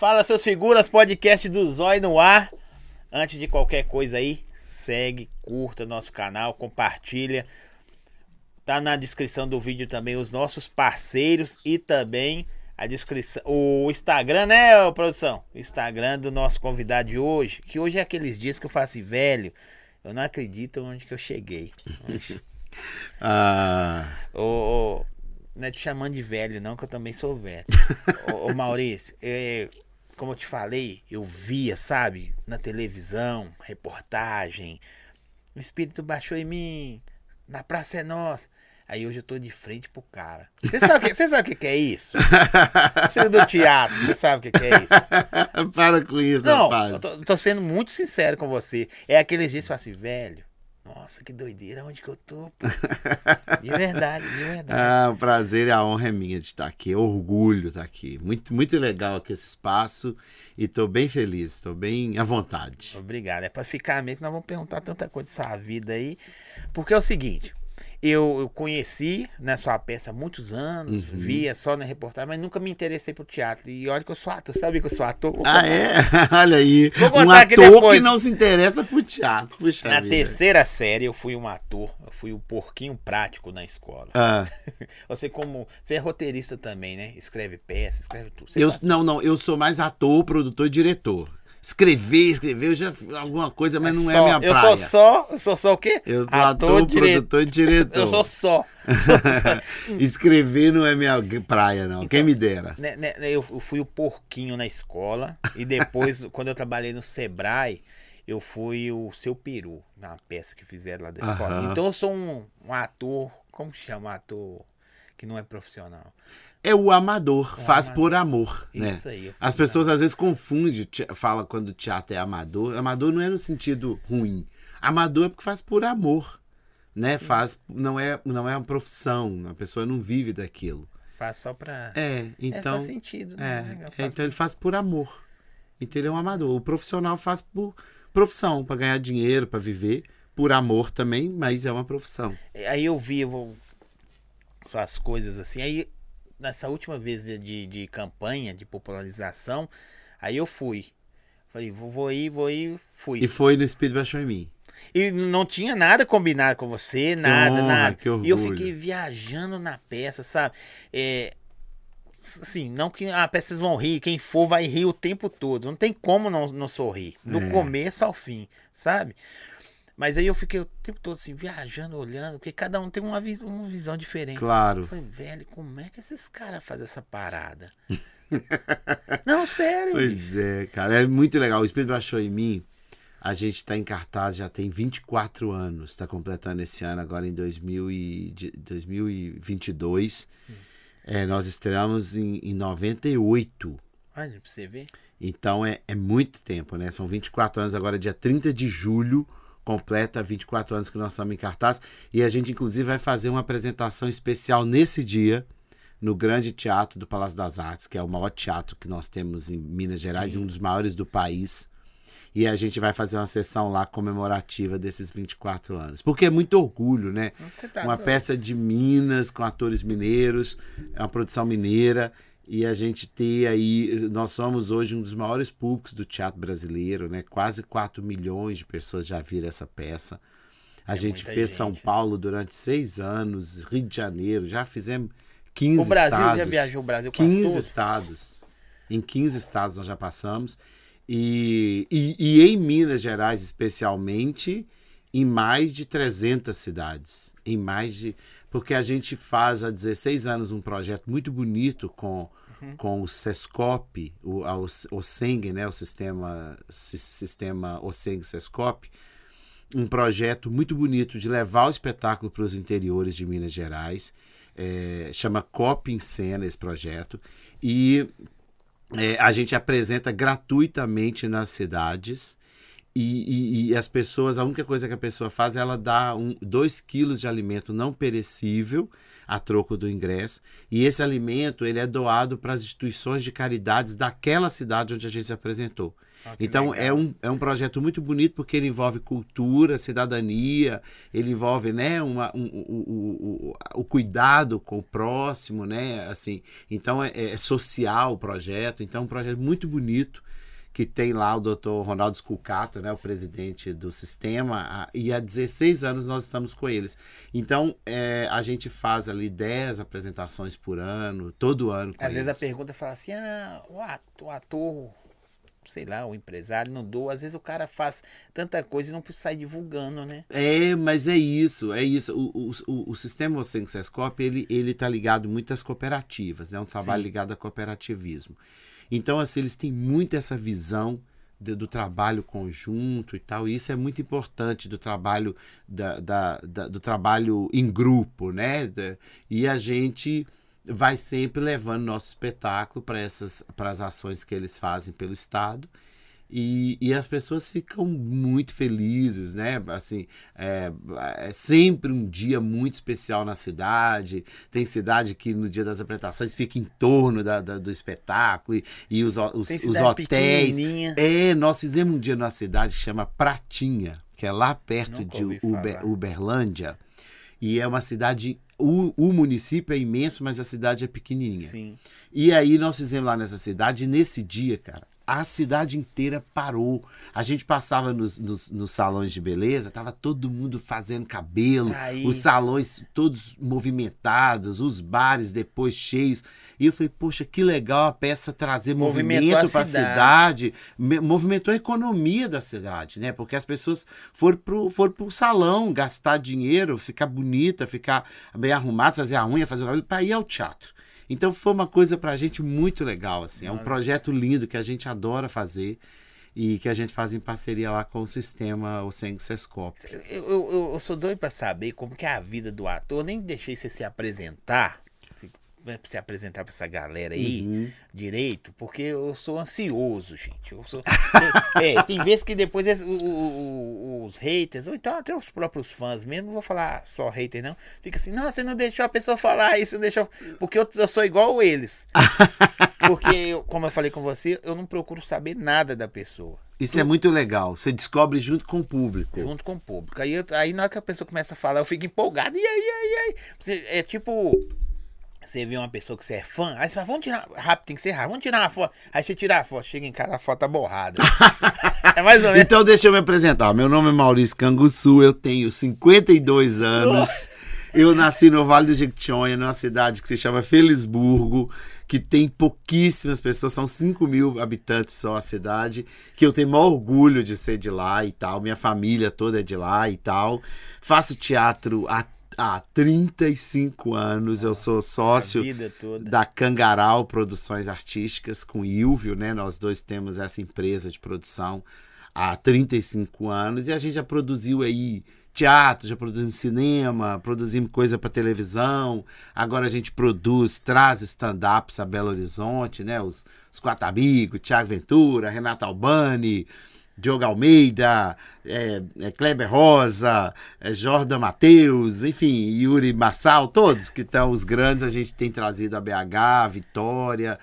Fala seus figuras, podcast do Zói no ar. Antes de qualquer coisa aí, segue, curta nosso canal, compartilha. Tá na descrição do vídeo também os nossos parceiros e também a descrição, o Instagram, né, produção? O Instagram do nosso convidado de hoje, que hoje é aqueles dias que eu faço assim, velho, eu não acredito onde que eu cheguei. Ah, Ô, ô, não é te chamando de velho, não, que eu também sou velho. ô, ô, Maurício, é, como eu te falei, eu via, sabe, na televisão, reportagem. O espírito baixou em mim, na praça é nossa. Aí hoje eu tô de frente pro cara. Você sabe o que, sabe o que que é isso? Você é do teatro, você sabe o que que é isso? para com isso, Não, rapaz. eu tô, tô sendo muito sincero com você. É aquele jeito que você fala assim, velho, nossa, que doideira, onde que eu tô? pô?" De verdade, de verdade. Ah, o prazer e a honra é minha de estar aqui. É orgulho estar aqui. Muito, muito legal aqui esse espaço e estou bem feliz, estou bem à vontade. Obrigado. É pra ficar mesmo que nós vamos perguntar tanta coisa de sua vida aí. Porque é o seguinte, eu, eu conheci né, sua peça há muitos anos, Uhum. via só na reportagem, mas nunca me interessei pro teatro. E olha que eu sou ator, sabe que eu sou ator? Ah, é? Olha aí. Vou Um aqui ator depois. que não se interessa por teatro. Puxa Na vida. terceira série eu fui um ator, eu fui o porquinho prático na escola. Ah, Você como, você é roteirista também, né? Escreve peça, escreve tudo. Você eu, faz- não, não, eu sou mais ator, produtor e diretor. Escrever, escrever, eu já alguma coisa, mas não é só- minha eu praia. sou só, eu sou só o quê? Eu sou ator, produtor e diretor. Eu sou só. Escrever não é minha praia, não. Quem me dera. Né, né, eu eu fui o porquinho na escola e depois, quando eu trabalhei no Sebrae, eu fui o seu peru na peça que fizeram lá da escola. Aham. Então eu sou um, um ator, como chama ator que não é profissional? É o amador, faz amador. por amor, né? Isso aí. eu As pessoas às vezes confundem, fala quando o teatro é amador. Amador não é no sentido ruim. Amador é porque faz por amor, né? Faz, não é, não é uma profissão, a pessoa não vive daquilo. Faz só pra. É, É, então, faz sentido. é, né? É, faço então ele faz por amor. Então ele é um amador. O profissional faz por profissão, para ganhar dinheiro, para viver, por amor também, mas é uma profissão. Aí eu vi eu vou- as coisas assim. Aí, nessa última vez de, de, de campanha, de popularização, aí eu fui. Falei, vou, vou ir, vou ir, fui. E foi no Espírito Baixou em mim. E não tinha nada combinado com você, nada, honra, nada. que E eu fiquei viajando na peça, sabe? É, assim, não que a peça vocês vão rir, quem for vai rir o tempo todo. Não tem como não, não sorrir. Do É. começo ao fim, sabe? Mas aí eu fiquei o tempo todo assim, viajando, olhando, porque cada um tem uma, vis uma visão diferente. Eu Claro. falei, velho, como é que esses caras fazem essa parada? não, sério. Pois é, cara. É muito legal. O Espírito Baixou em mim. A gente está em cartaz já tem 24 anos. Está completando esse ano, agora em 2000 e, de- 2022. É, nós estreamos em, em 98. Olha, pra você ver. Então é, é muito tempo, né? São 24 anos, agora dia 30 de julho, completa 24 anos que nós estamos em cartaz. E a gente, inclusive, vai fazer uma apresentação especial nesse dia, no Grande Teatro do Palácio das Artes, que é o maior teatro que nós temos em Minas Gerais e um dos maiores do país. E a gente vai fazer uma sessão lá comemorativa desses 24 anos. Porque é muito orgulho, né? Uma peça de Minas com atores mineiros, é uma produção mineira e a gente ter aí, nós somos hoje um dos maiores públicos do teatro brasileiro, né? Quase 4 milhões de pessoas já viram essa peça. A É gente fez São gente. Paulo durante seis anos, Rio de Janeiro, já fizemos 15 O Brasil estados. já viajou o Brasil quase 15 todo. estados. Em 15 estados nós já passamos. E, e, e em Minas Gerais, especialmente, em mais de 300 cidades. Em mais de. Porque a gente faz há 16 anos um projeto muito bonito com, com o SESCOP, o, o, SENG, né? o sistema, si- sistema OSENG SESCOP, um projeto muito bonito de levar o espetáculo para os interiores de Minas Gerais. É, chama COP em Cena esse projeto. E é, a gente apresenta gratuitamente nas cidades. E, e- e as pessoas, a única coisa que a pessoa faz é ela dá um, dois quilos de alimento não perecível. A troco do ingresso. E esse alimento ele é doado para as instituições de caridades daquela cidade onde a gente se apresentou. Ah, Então legal. é um, é um projeto muito bonito porque ele envolve cultura, cidadania, ele envolve né, uma, um, o, o, o, o cuidado com o próximo, né? Assim, então é, é social o projeto, então é um projeto muito bonito que tem lá o doutor Ronaldo Sculcato, né, o presidente do sistema, e há 16 anos nós estamos com eles. Então, é, a gente faz ali 10 apresentações por ano, todo ano Às vezes a eles. pergunta fala assim: ah, o ator, sei lá, o empresário não doa. Às vezes o cara faz tanta coisa e não precisa sair divulgando, né? É, mas é isso, é isso. O, o, o, o sistema Ocengsescop, ele, ele tá ligado muito às cooperativas, é um trabalho Sim. ligado a cooperativismo. Então, assim, eles têm muito essa visão de- do trabalho conjunto e tal, e isso é muito importante do trabalho da, da- da- do trabalho em grupo, né? E a gente vai sempre levando nosso espetáculo para essas para as ações que eles fazem pelo estado e, e as pessoas ficam muito felizes, né? Assim, é, é sempre um dia muito especial na cidade. Tem cidade que no dia das apresentações fica em torno da, da- do espetáculo e, e os, os, Tem os cidade hotéis. pequenininha. É, nós fizemos um dia numa cidade que chama Pratinha, que é lá perto Nunca de Uber-. Uberlândia. E é uma cidade. O, o município é imenso, mas a cidade é pequenininha. Sim. E aí nós fizemos lá nessa cidade, e nesse dia, cara, a cidade inteira parou. A gente passava nos, nos, nos salões de beleza, tava todo mundo fazendo cabelo, Aí. os salões todos movimentados, os bares depois cheios. E eu falei, poxa, que legal a peça trazer Movimentou movimento para a cidade. cidade, me- movimentou a economia da cidade, né? Porque as pessoas foram pro, foram pro salão gastar dinheiro, ficar bonita, ficar bem arrumada, fazer a unha, fazer o cabelo, para ir ao teatro. Então foi uma coisa pra gente muito legal, assim. É um projeto lindo que a gente adora fazer e que a gente faz em parceria lá com o sistema Ocean Sescop. Eu, eu, eu- sou doido pra saber como que é a vida do ator. Eu nem deixei você se apresentar. Pra Se apresentar pra essa galera aí Uhum. direito, porque eu sou ansioso, gente. Eu sou, é, tem vezes que depois es- o- o- o- os haters, ou então até os próprios fãs mesmo, não vou falar só hater, não. Fica assim, não, você não deixou a pessoa falar isso, não deixou. Porque eu, eu sou igual eles. Porque, eu- como eu falei com você, eu não procuro saber nada da pessoa. Isso é muito legal. Você descobre junto com o público. junto com o público. Aí, eu- aí na hora que a pessoa começa a falar, eu fico empolgado. E aí, aí, aí? É tipo. Você vê uma pessoa que você é fã, aí você fala, vamos tirar. Rápido, tem que ser rápido, vamos tirar uma foto. Aí você tira a foto, chega em casa, a foto tá borrada. é mais ou menos. Então deixa eu me apresentar. Meu nome é Maurício Canguçu, eu tenho 52 anos. Eu nasci no Vale do Jequitinhonha, numa cidade que se chama Felisburgo, que tem pouquíssimas pessoas, são 5 mil habitantes só a cidade, que eu tenho maior orgulho de ser de lá e tal, minha família toda é de lá e tal. Faço teatro há, há 35 anos, eu sou sócio da Cangaral Produções Artísticas com Ilvio, né? Nós dois temos essa empresa de produção há 35 anos e a gente já produziu aí teatro, já produzimos cinema, produzimos coisa para televisão. Agora a gente produz, traz stand-ups a Belo Horizonte, né? Os, os Quatro Amigos, Tiago Ventura, Renato Albani, Diogo Almeida, é, é Kleber Rosa, é Jordan Matheus, enfim, Yuri Massal, todos que estão os grandes, a gente tem trazido a BH, a Vitória,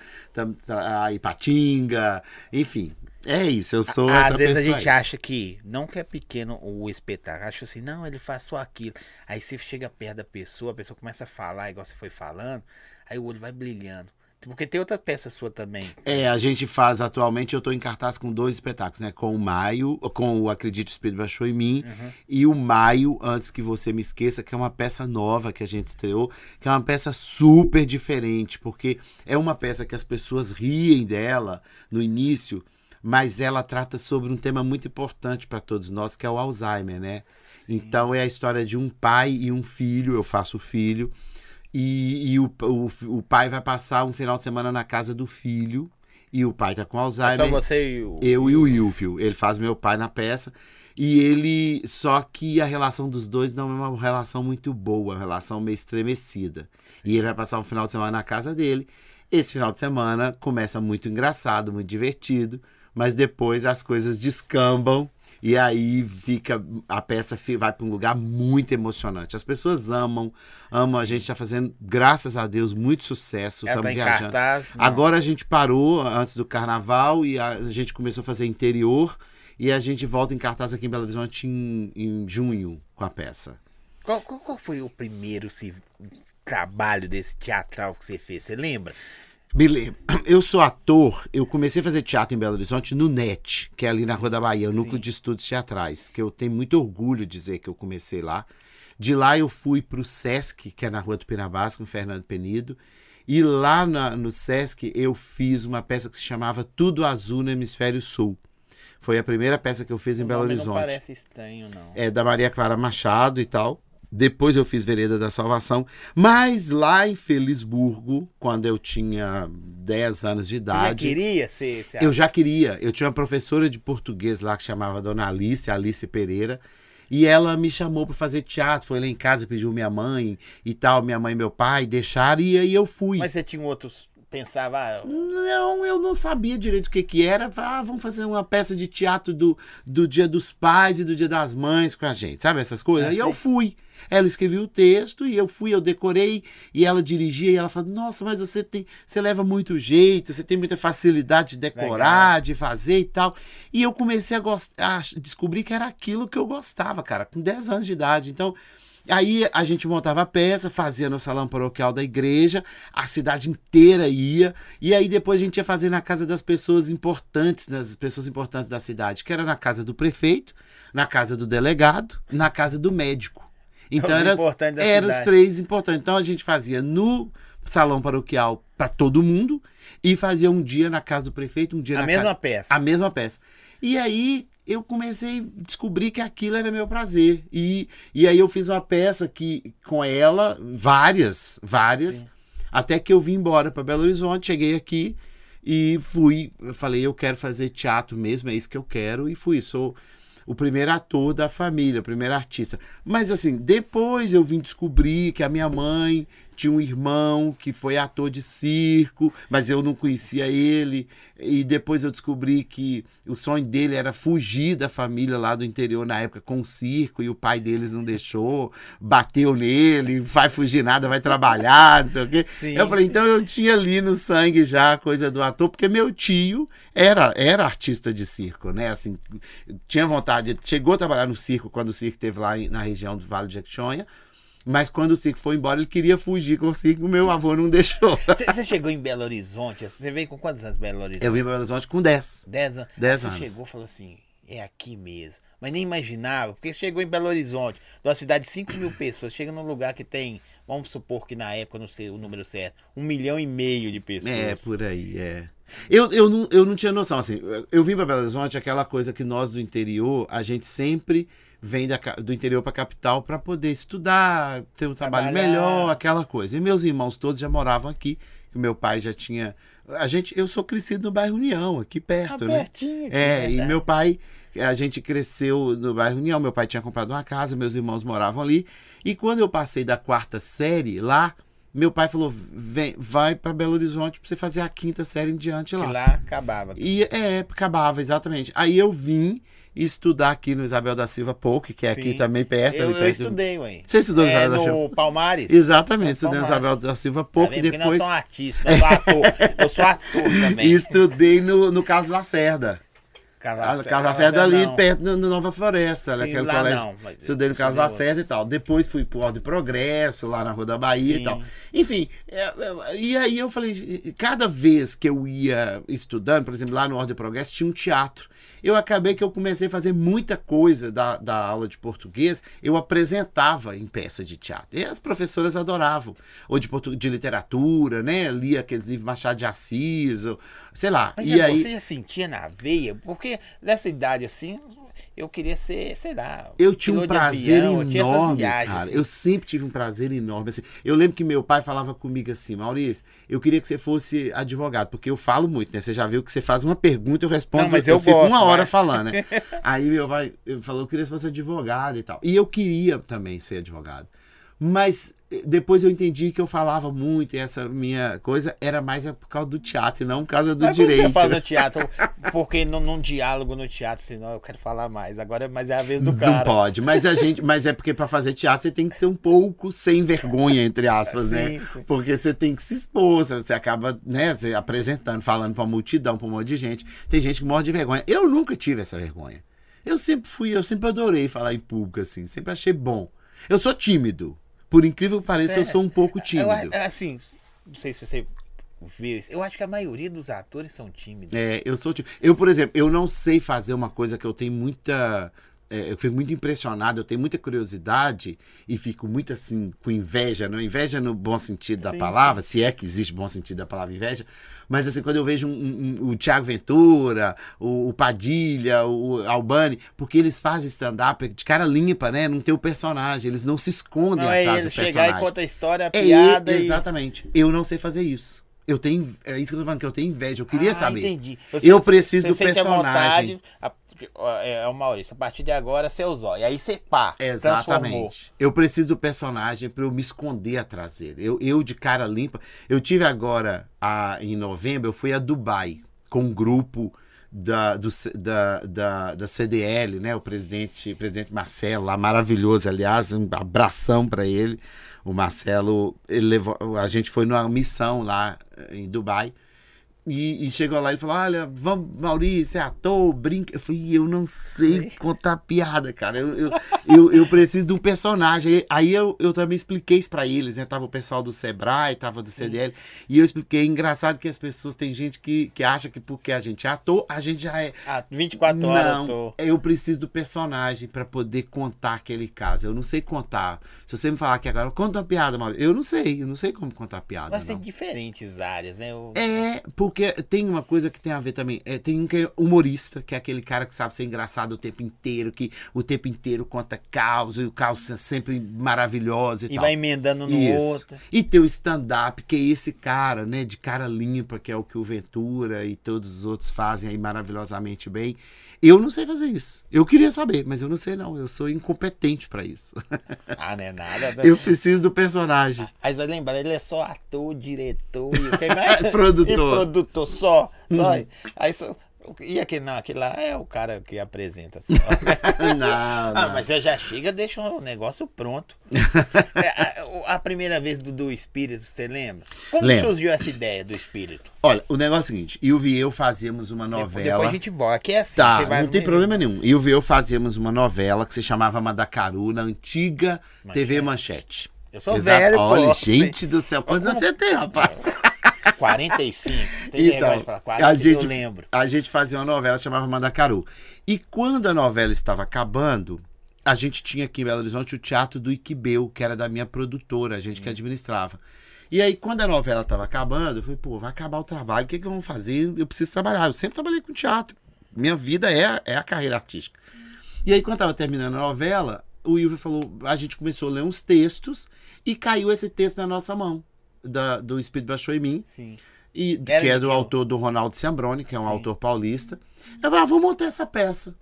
a Ipatinga, enfim. É isso, eu sou Às vezes a gente aí. acha que, não que é pequeno o espetáculo, acha assim, não, ele faz só aquilo. Aí você chega perto da pessoa, a pessoa começa a falar, igual você foi falando, aí o olho vai brilhando. Porque tem outra peça sua também. É, a gente faz atualmente, eu estou em cartaz com dois espetáculos, né? Com o Maio, com o Acredito o Espírito Baixou em Mim, e o Maio, Antes que Você Me Esqueça, que é uma peça nova que a gente estreou, que é uma peça super diferente, porque é uma peça que as pessoas riem dela no início, mas ela trata sobre um tema muito importante para todos nós, que é o Alzheimer, né? Então é a história de um pai e um filho, eu faço o filho, e, e o, o, o pai vai passar um final de semana na casa do filho, e o pai tá com É Alzheimer. só você e o. Eu e o Ilfio. Ele faz meu pai na peça. E ele. Só que a relação dos dois não é uma relação muito boa, uma relação meio estremecida. E ele vai passar um final de semana na casa dele. Esse final de semana começa muito engraçado, muito divertido. Mas depois as coisas descambam E aí fica a peça vai para um lugar muito emocionante. As pessoas amam, amam. A gente está fazendo, graças a Deus, muito sucesso. Estamos tá em viajando. cartaz. Agora a gente parou antes do carnaval e a gente começou a fazer interior e a gente volta em cartaz aqui em Belo Horizonte em, em junho com a peça. Qual, qual- qual foi o primeiro se- trabalho desse teatral que você fez? Você lembra? Lembro. Eu sou ator, eu comecei a fazer teatro em Belo Horizonte no NET, que é ali na Rua da Bahia, o Núcleo Sim. de Estudos Teatrais, que eu tenho muito orgulho de dizer que eu comecei lá. De lá eu fui para o SESC, que é na Rua do Pinabás, com o Fernando Penido. E lá na- no SESC eu fiz uma peça que se chamava Tudo Azul no Hemisfério Sul. Foi a primeira peça que eu fiz em O Belo nome Horizonte Não parece estranho, não. é da Maria Clara Machado e tal. Depois eu fiz Vereda da Salvação. Mas lá em Felisburgo, quando eu tinha 10 anos de Você já idade, queria ser. ser eu já queria. Eu tinha uma professora de português lá que chamava Dona Alice, Alice Pereira. E ela me chamou para fazer teatro. Foi lá em casa, pediu minha mãe e tal. Minha mãe e meu pai deixaram. E aí eu fui. Mas você tinha outros. Pensava. ah, Não, eu não sabia direito o que que era. Ah, vamos fazer uma peça de teatro do, do Dia dos Pais e do Dia das Mães com a gente, sabe essas coisas? Ah, e eu sei. fui. Ela escreveu o texto e eu fui, eu decorei e ela dirigia e ela falou: "Nossa, mas você tem, você leva muito jeito, você tem muita facilidade de decorar, de fazer e tal". E eu comecei a gostar, a descobrir que era aquilo que eu gostava, cara, com 10 anos de idade. Então, Aí a gente montava a peça, fazia no salão paroquial da igreja, a cidade inteira ia, e aí depois a gente ia fazer na casa das pessoas importantes, das pessoas importantes da cidade, que era na casa do prefeito, na casa do delegado, na casa do médico. Então Os era, os três importantes. Então a gente fazia no salão paroquial para todo mundo e fazia um dia na casa do prefeito, um dia A na mesma casa peça. a mesma peça. E aí eu comecei a descobrir que aquilo era meu prazer. E, e aí eu fiz uma peça que com ela, várias, várias, Sim. até que eu vim embora para Belo Horizonte, cheguei aqui e fui, eu falei, eu quero fazer teatro mesmo, é isso que eu quero, e fui. Sou o primeiro ator da família, o primeiro artista. Mas assim, depois eu vim descobrir que a minha mãe tinha um irmão que foi ator de circo, mas eu não conhecia ele. E depois eu descobri que o sonho dele era fugir da família lá do interior na época com o circo e o pai deles não deixou, bateu nele, vai fugir nada, vai trabalhar, não sei o quê. Sim. Eu falei, então eu tinha ali no sangue já a coisa do ator, porque meu tio era, era artista de circo, né? Assim, tinha vontade, chegou a trabalhar no circo quando o circo teve lá na região do Vale de Jequitinhonha, mas quando o circo foi embora, ele queria fugir com o circo, meu avô não deixou. Você, chegou em Belo Horizonte? Você veio com quantos anos Belo Horizonte? Eu vim para Belo Horizonte com 10. 10 anos. Dez você anos. chegou e falou assim: é aqui mesmo. Mas nem imaginava, porque chegou em Belo Horizonte, de uma cidade de 5 mil pessoas, chega num lugar que tem, vamos supor que na época, não sei o número certo, um milhão e meio de pessoas. É, por aí, é. Eu, eu, não, eu não tinha noção, assim, eu- eu vim para Belo Horizonte, aquela coisa que nós do interior, a gente sempre vem da do interior para a capital para poder estudar, ter um trabalho Trabalhar. melhor, aquela coisa. E meus irmãos todos já moravam aqui, que o meu pai já tinha... A gente, eu sou crescido no bairro União, aqui perto, Ah, né? pertinho aqui, É, e meu pai, a gente cresceu no bairro União, meu pai tinha comprado uma casa, meus irmãos moravam ali. E quando eu passei da quarta série lá, meu pai falou: Vem, vai para Belo Horizonte para você fazer a quinta série em diante Que lá. lá acabava. E é, acabava, exatamente. Aí eu vim estudar aqui no Isabel da Silva Pouco, que é aqui Sim. também perto. eu, ali eu perto. estudei, ué. Você estudou no é, Isabel da Silva? no Palmares. Exatamente, estudei no. Isabel da Silva Tá Pouco e vendo? Porque nós depois somos artistas, eu sou ator. eu sou ator também. estudei no, no Carlos Lacerda. Carlos A Carlos Lacerda ali não. perto do Nova Floresta, Sim, naquele lá colégio. não, mas Estudei no estudei Lacerda e tal. Depois fui pro Ordem Progresso, lá na Rua da Bahia Sim. e tal. Enfim, é, é, e aí eu falei, cada vez que eu ia estudando, por exemplo, lá no Ordem Progresso tinha um teatro. Eu acabei que eu comecei a fazer muita coisa da, da aula de português, eu apresentava em peça de teatro. E as professoras adoravam. Ou de, de literatura, né? Lia aqueles livros Machado de Assis, ou, sei lá. Mas e aí... você já sentia na veia? Porque nessa idade assim, eu queria ser, sei lá. Eu tinha um prazer avião, eu enorme, viagens, cara. assim. Eu sempre tive um prazer enorme. assim. Eu lembro que meu pai falava comigo assim, Maurício, eu queria que você fosse advogado, porque eu falo muito, né? Você já viu que você faz uma pergunta, eu respondo, Não, mas eu, eu fico gosto, uma hora vai. falando, né? Aí meu pai eu falou, eu queria que você fosse advogado e tal. E eu queria também ser advogado. Mas eh, depois eu entendi que eu falava muito e essa minha coisa era mais é por causa do teatro e não por causa do Mas direito. você faz o teatro? Porque num, num diálogo no teatro, assim, não, eu quero falar mais. Agora mas é a vez do Não cara. pode, mas a gente, mas é porque pra fazer teatro você tem que ter um pouco sem vergonha entre aspas, Sim, né? sim. Porque você tem que se expor, você acaba, né, você apresentando, falando pra multidão, pra um monte de gente. Tem gente que morre de vergonha. Eu nunca tive essa vergonha. Eu sempre fui, eu sempre adorei falar em público assim, sempre achei bom. Eu sou tímido. Por incrível que pareça, eu Sério? sou um pouco Eu, tímido. assim, não sei se você viu isso. Eu acho que a maioria dos atores são tímidos. É, eu sou tipo. Eu, por exemplo, eu não sei fazer uma coisa que eu tenho muita. é, eu fico muito impressionado, eu tenho muita curiosidade e fico muito assim, com inveja, não inveja no bom sentido da Sim, palavra, se é que existe bom sentido da palavra inveja, mas assim, quando eu vejo um- um- o Tiago Ventura, o, o Padilha, o Albani, porque eles fazem stand-up de cara limpa, né? Não tem o personagem, eles não se escondem Não é atrás ele do chegar personagem. e conta a história, a É, piada e... exatamente. Eu não sei fazer isso. Eu tenho. É isso que eu tô falando, que eu tenho inveja. Eu queria Ah, saber. entendi. Eu preciso do personagem. é, é o Maurício, a partir de agora você é o zóio. Aí você pá, transformou. Exatamente. Eu preciso do personagem para eu me esconder atrás dele. Eu, eu, de cara limpa. Eu tive agora, a, em novembro, eu fui a Dubai com um grupo da, do da, da, da CDL, né? O presidente, presidente Marcelo, lá maravilhoso, aliás, um abração para ele. O Marcelo, ele levou, a gente foi numa missão lá eh, em Dubai. E, e chegou lá e falou: Olha, vamos, Maurício, é ator, brinca. Eu falei: Eu não sei contar piada, cara. Eu, eu, eu, eu preciso de um personagem. Aí eu, eu também expliquei isso pra eles, né? Tava o pessoal do Sebrae, tava do CDL. E eu expliquei: engraçado que as pessoas, tem gente que, que acha que porque a gente é ator, a gente já é. Ah, 24 horas Não, eu tô. eu preciso do personagem pra poder contar aquele caso. Eu não sei contar. Se você me falar aqui agora, conta uma piada, Maurício. Eu não sei, eu não sei como contar piada. Mas tem não. diferentes áreas, né? Eu- É, porque tem uma coisa que tem a ver também. É, tem um que é humorista, que é aquele cara que sabe ser engraçado o tempo inteiro, que o tempo inteiro conta caos, e o caos é sempre maravilhoso e, E tal. vai emendando no Isso. outro. E tem o stand-up, que é esse cara, né, de cara limpa, que é o que o Ventura e todos os outros fazem aí maravilhosamente bem. Eu não sei fazer isso. Eu queria saber, mas eu não sei não. Eu sou incompetente pra isso. Ah, não é nada. Eu preciso do personagem. Aí você lembra, ele é só ator, diretor e o que mais? Produtor. E produtor só. só. Aí só. E aquele não, aquele lá é o cara que apresenta assim. ó. não, Ah, não. mas você já chega, deixa o negócio pronto. É, a, a primeira vez do, do espírito, você lembra? Como Lembro. surgiu essa ideia do espírito? Olha, o negócio é o seguinte, eu e eu fazíamos uma novela. Depois a gente volta. Aqui é assim, Tá, você vai não tem problema nenhum. Eu e eu fazíamos uma novela que se chamava Madacaru, na antiga TV Manchete. Eu sou Exato. velho, Olha, pô. gente do céu, quantos anos você tem, rapaz? 45. Tem vergonha de falar 40, Então, a gente, eu lembro. a gente fazia uma novela chamava Mandacaru. E quando a novela estava acabando, a gente tinha aqui em Belo Horizonte o Teatro do Iquibeu, que era da minha produtora, a gente que administrava. E aí, quando a novela estava acabando, eu falei, pô, vai acabar o trabalho, o que, que vamos fazer? Eu preciso trabalhar. Eu sempre trabalhei com teatro. Minha vida é, é a carreira artística. E aí, quando estava terminando a novela, o Ilvio falou, a gente começou a ler uns textos e caiu esse texto na nossa mão, da, do Espírito Baixou em Mim. Sim. E, que é do autor do Ronaldo Ciambroni, que é um Sim. autor paulista. Eu falei, ah, vamos montar essa peça.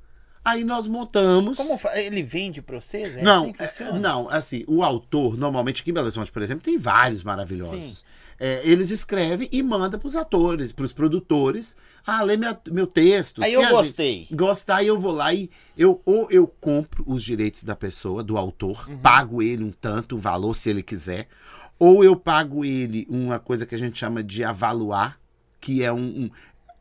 Aí nós montamos. Como ele vende pra vocês? É não, assim que é, não, assim, o autor, normalmente aqui em Belo Horizonte, por exemplo, tem vários maravilhosos. É, eles escrevem e mandam pros atores, pros produtores. Ah, lê minha- meu texto. Aí eu a gente gostei. Gostar, eu vou lá e eu ou eu compro os direitos da pessoa, do autor, Uhum. pago ele um tanto, um valor, se ele quiser. Ou eu pago ele uma coisa que a gente chama de avaliar, que é um, um-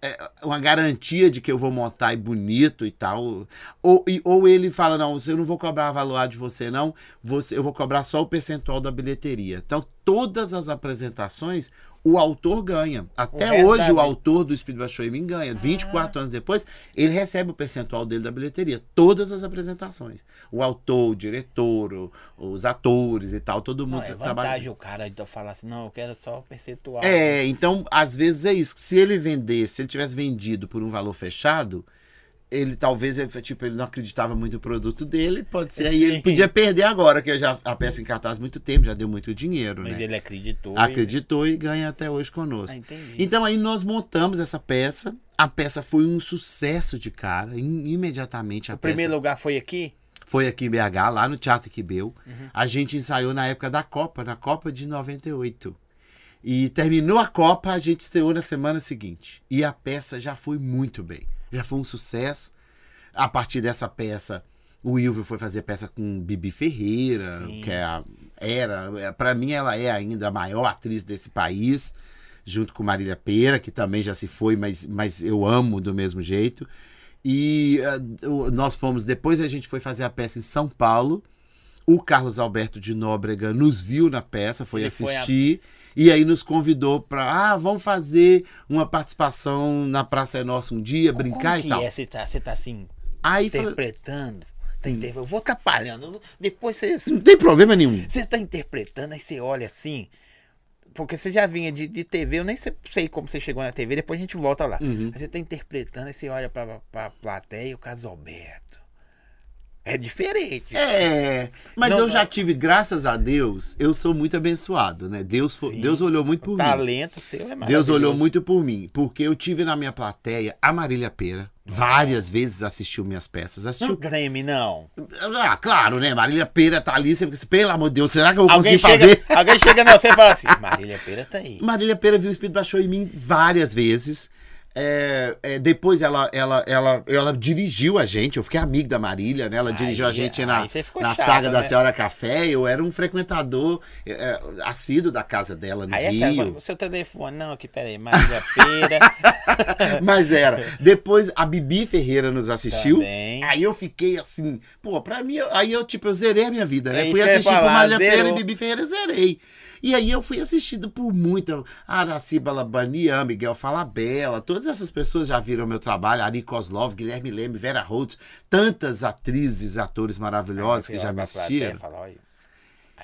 é uma garantia de que eu vou montar e bonito e tal. Ou, e- ou ele fala, não, eu não vou cobrar avaliar de você, não. Você, eu vou cobrar só o percentual da bilheteria. Então, todas as apresentações, o autor ganha. Até resto hoje, da o autor do Baixou em Mim ganha. 24 anos depois, ele recebe o percentual dele da bilheteria. Todas as apresentações. O autor, o diretor, o- os atores e tal, todo Não, mundo é trabalha. vantagem o cara de falar assim, não, eu quero só o percentual. É, então, às vezes é isso. Se ele vendesse, se ele tivesse vendido por um valor fechado, ele talvez, ele, tipo, ele não acreditava muito no produto dele, pode ser. Aí ele podia perder agora, que já a peça em cartaz muito tempo, já deu muito dinheiro, Mas né? ele acreditou. e- Acreditou e ganha até hoje conosco. Ah. Então aí nós montamos essa peça. A peça foi um sucesso de cara, im- imediatamente a O peça. primeiro lugar foi aqui? Foi aqui em BH, lá no Teatro Quibeu. Uhum. A gente ensaiou na época da Copa, na Copa de 98. E terminou a Copa, a gente estreou na semana seguinte. E a peça já foi muito bem. Já foi um sucesso. A partir dessa peça, o Wilvio foi fazer peça com Bibi Ferreira, Sim. que é a- era, para mim ela é ainda a maior atriz desse país, junto com Marília Pera, que também já se foi, mas, mas eu amo do mesmo jeito. E o- nós fomos, depois a gente foi fazer a peça em São Paulo. O Carlos Alberto de Nóbrega nos viu na peça, foi Ele foi a- assistir. E aí nos convidou para, ah, vamos fazer uma participação na Praça é Nossa um dia, brincar Como e que tal. é? Você tá, você tá assim, Aí interpretando. Tá inter- Eu vou atrapalhando. Depois você, não tem problema nenhum. você tá interpretando, aí você olha assim. Porque você já vinha de, de TV, eu nem sei, sei como você chegou na TV, depois a gente volta lá. Uhum. Aí você tá interpretando, aí você olha pra, pra plateia e o Carlos Alberto. É diferente. É, mas Não, eu não. já tive, graças a Deus, eu sou muito abençoado, né? Deus, fo- Sim. Deus olhou muito por o mim. talento seu é maravilhoso. Deus olhou muito por mim, porque eu tive na minha plateia a Marília Pera. Várias vezes assistiu minhas peças. Não Assistiu. treme, não. Ah, claro, né? Marília Pera tá ali. Você fica assim, pelo amor de Deus, será que eu vou Alguém conseguir chega, fazer? alguém chega na você e fala assim: Marília Pera tá aí. Marília Pera viu o Espírito Baixou em mim várias vezes. É, é, depois ela, ela, ela, ela dirigiu a gente, eu fiquei amigo da Marília, né? Ela Aí- dirigiu a gente na, na chato, saga da né? Senhora Café. Eu era um frequentador é, é, assíduo da casa dela no Aí é Rio. chato. Seu telefone, não, aqui, peraí, Marília Pera. Mas era. Depois a Bibi Ferreira nos assistiu. Também. Aí eu fiquei assim, pô, pra mim, aí eu, tipo, eu zerei a minha vida, né? É fui que assistir falar, Marília zerou. e Bibi Ferreira, zerei. E aí eu fui assistido por muita. Araci Balabanian, Miguel Falabella, todas essas pessoas já viram meu trabalho, Ari Koslov, Guilherme Leme, Vera Holtz, tantas atrizes atores maravilhosos Aí que você já me assistiram. e fala, "Olha,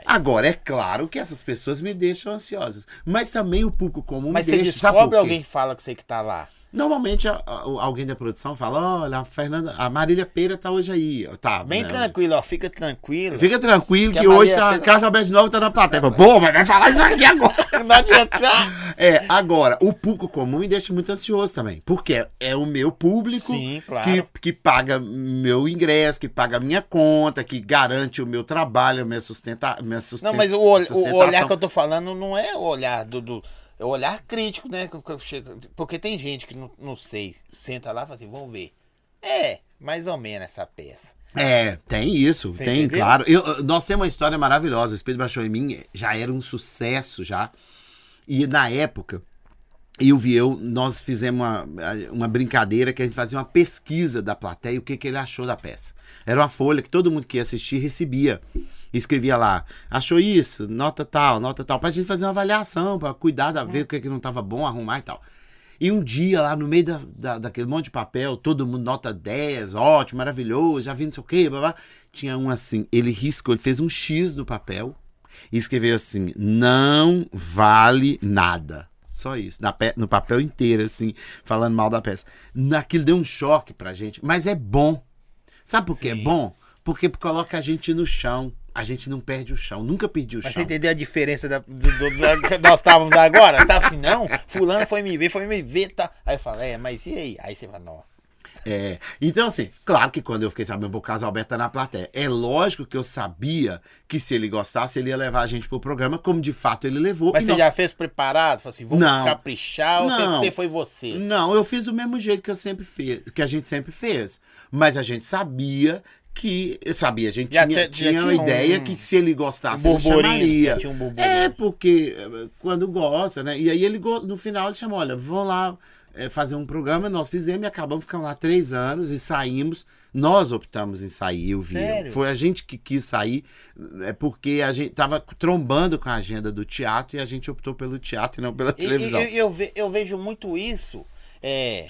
Agora, é claro que essas pessoas me deixam ansiosas. Mas também o público comum Mas me você deixa. sabe descobre por quê? alguém que fala que você que tá lá. Normalmente a- a- alguém da produção fala: olha, a Fernanda, a Marília Pera tá hoje aí. Tá, Bem né? tranquilo, ó, fica tranquilo. Fica tranquilo Que que, a hoje tá, Pera- Casa Alberto de Novo tá na plateia. Pô, mas vai falar isso aqui agora. Não adianta. É, agora, o público comum me deixa muito ansioso também. Porque é, é o meu público Sim, claro. que, que paga meu ingresso, que paga minha conta, que garante o meu trabalho, minha, sustenta, minha susten- Não, mas o, o sustentação. olhar que eu tô falando não é o olhar do. do é o olhar crítico, né? Porque tem gente que não, não sei, senta lá e fala assim, vamos ver. É, mais ou menos essa peça. É, tem isso, Você tem, entendeu? claro. Eu- nós temos uma história maravilhosa. O Espírito Baixou em Mim já era um sucesso já. E na época, eu vi eu, nós fizemos uma, uma brincadeira que a gente fazia uma pesquisa da plateia, o que, que ele achou da peça. Era uma folha que todo mundo que ia assistir recebia. Escrevia lá, achou isso, nota tal, nota tal, pra gente fazer uma avaliação, pra cuidar, da, ver o que, que não tava bom, arrumar e tal. E um dia lá no meio da, da- daquele monte de papel, todo mundo nota 10, ótimo, maravilhoso, já vi não sei o quê, blá, blá. Tinha um assim, ele riscou, ele fez um X no papel e escreveu assim: não vale nada. Só isso, na pe- no papel inteiro, assim, falando mal da peça. Naquilo deu um choque pra gente, mas é bom. Sabe por que é bom? Porque coloca a gente no chão. A gente não perde o chão, nunca perdeu o Mas chão. você entendeu a diferença da, do, do- da- que nós estávamos agora? Tava assim, não, fulano foi me ver, foi me ver, tá. Aí eu falo, é, mas e aí? Aí você fala, não. É, então, assim, claro que quando eu fiquei sabendo o caso Alberto tá na plateia, é lógico que eu sabia que se ele gostasse, ele ia levar a gente pro programa, como de fato ele levou. Mas você nós- já fez preparado? Falou assim, vamos Não. caprichar ou Não. você foi você? Não, eu fiz do mesmo jeito que eu sempre fiz, que a gente sempre fez. Mas a gente sabia que. Eu sabia, a gente Já tinha, tinha- tinha uma um- ideia que se ele gostasse, um ele chamaria. um é, porque eh, quando gosta, né? E aí ele no final ele chamou: olha, vão lá eh, fazer um programa. Nós fizemos e acabamos ficando lá três anos e saímos. Nós optamos em sair, eu vi. Sério? Foi a gente que quis sair, é porque a gente tava trombando com a agenda do teatro e a gente optou pelo teatro e não pela E- e- televisão. eu, eu ve- eu vejo muito isso. É,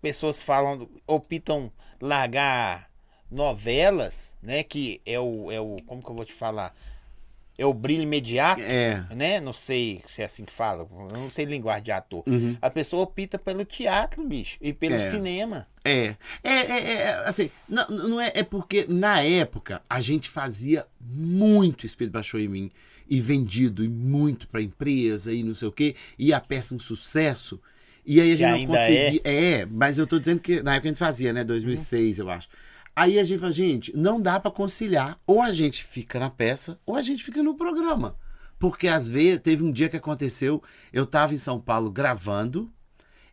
pessoas falam, optam largar novelas, né? Que é o, é o. Como que eu vou te falar? É o brilho imediato. É. Né? Não sei se é assim que fala. Eu não sei linguagem de ator. Uhum. A pessoa opta pelo teatro, bicho. E pelo É. cinema. É, é, é, é, assim, não, não é, é porque na época a gente fazia muito Espírito Baixou em mim e vendido e muito pra empresa e não sei o quê, e a peça um sucesso. E aí a gente não ainda conseguia. É? mas eu tô dizendo que na época a gente fazia, né? 2006, eu acho. Aí a gente fala, gente, não dá pra conciliar. Ou a gente fica na peça, ou a gente fica no programa. Porque às vezes, teve um dia que aconteceu, eu tava em São Paulo gravando,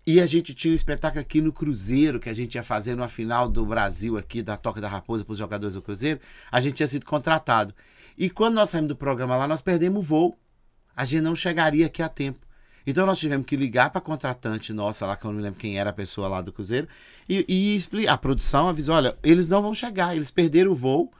e a gente tinha um espetáculo aqui no Cruzeiro, que a gente ia fazer numa final do Brasil aqui, da Toca da Raposa, para os jogadores do Cruzeiro. A gente tinha sido contratado. E quando nós saímos do programa lá, nós perdemos o voo. A gente não chegaria aqui a tempo. Então nós tivemos que ligar para a contratante nossa lá, que eu não lembro quem era a pessoa lá do Cruzeiro, e, e explicar. A produção avisou: olha, eles não vão chegar, eles perderam o voo.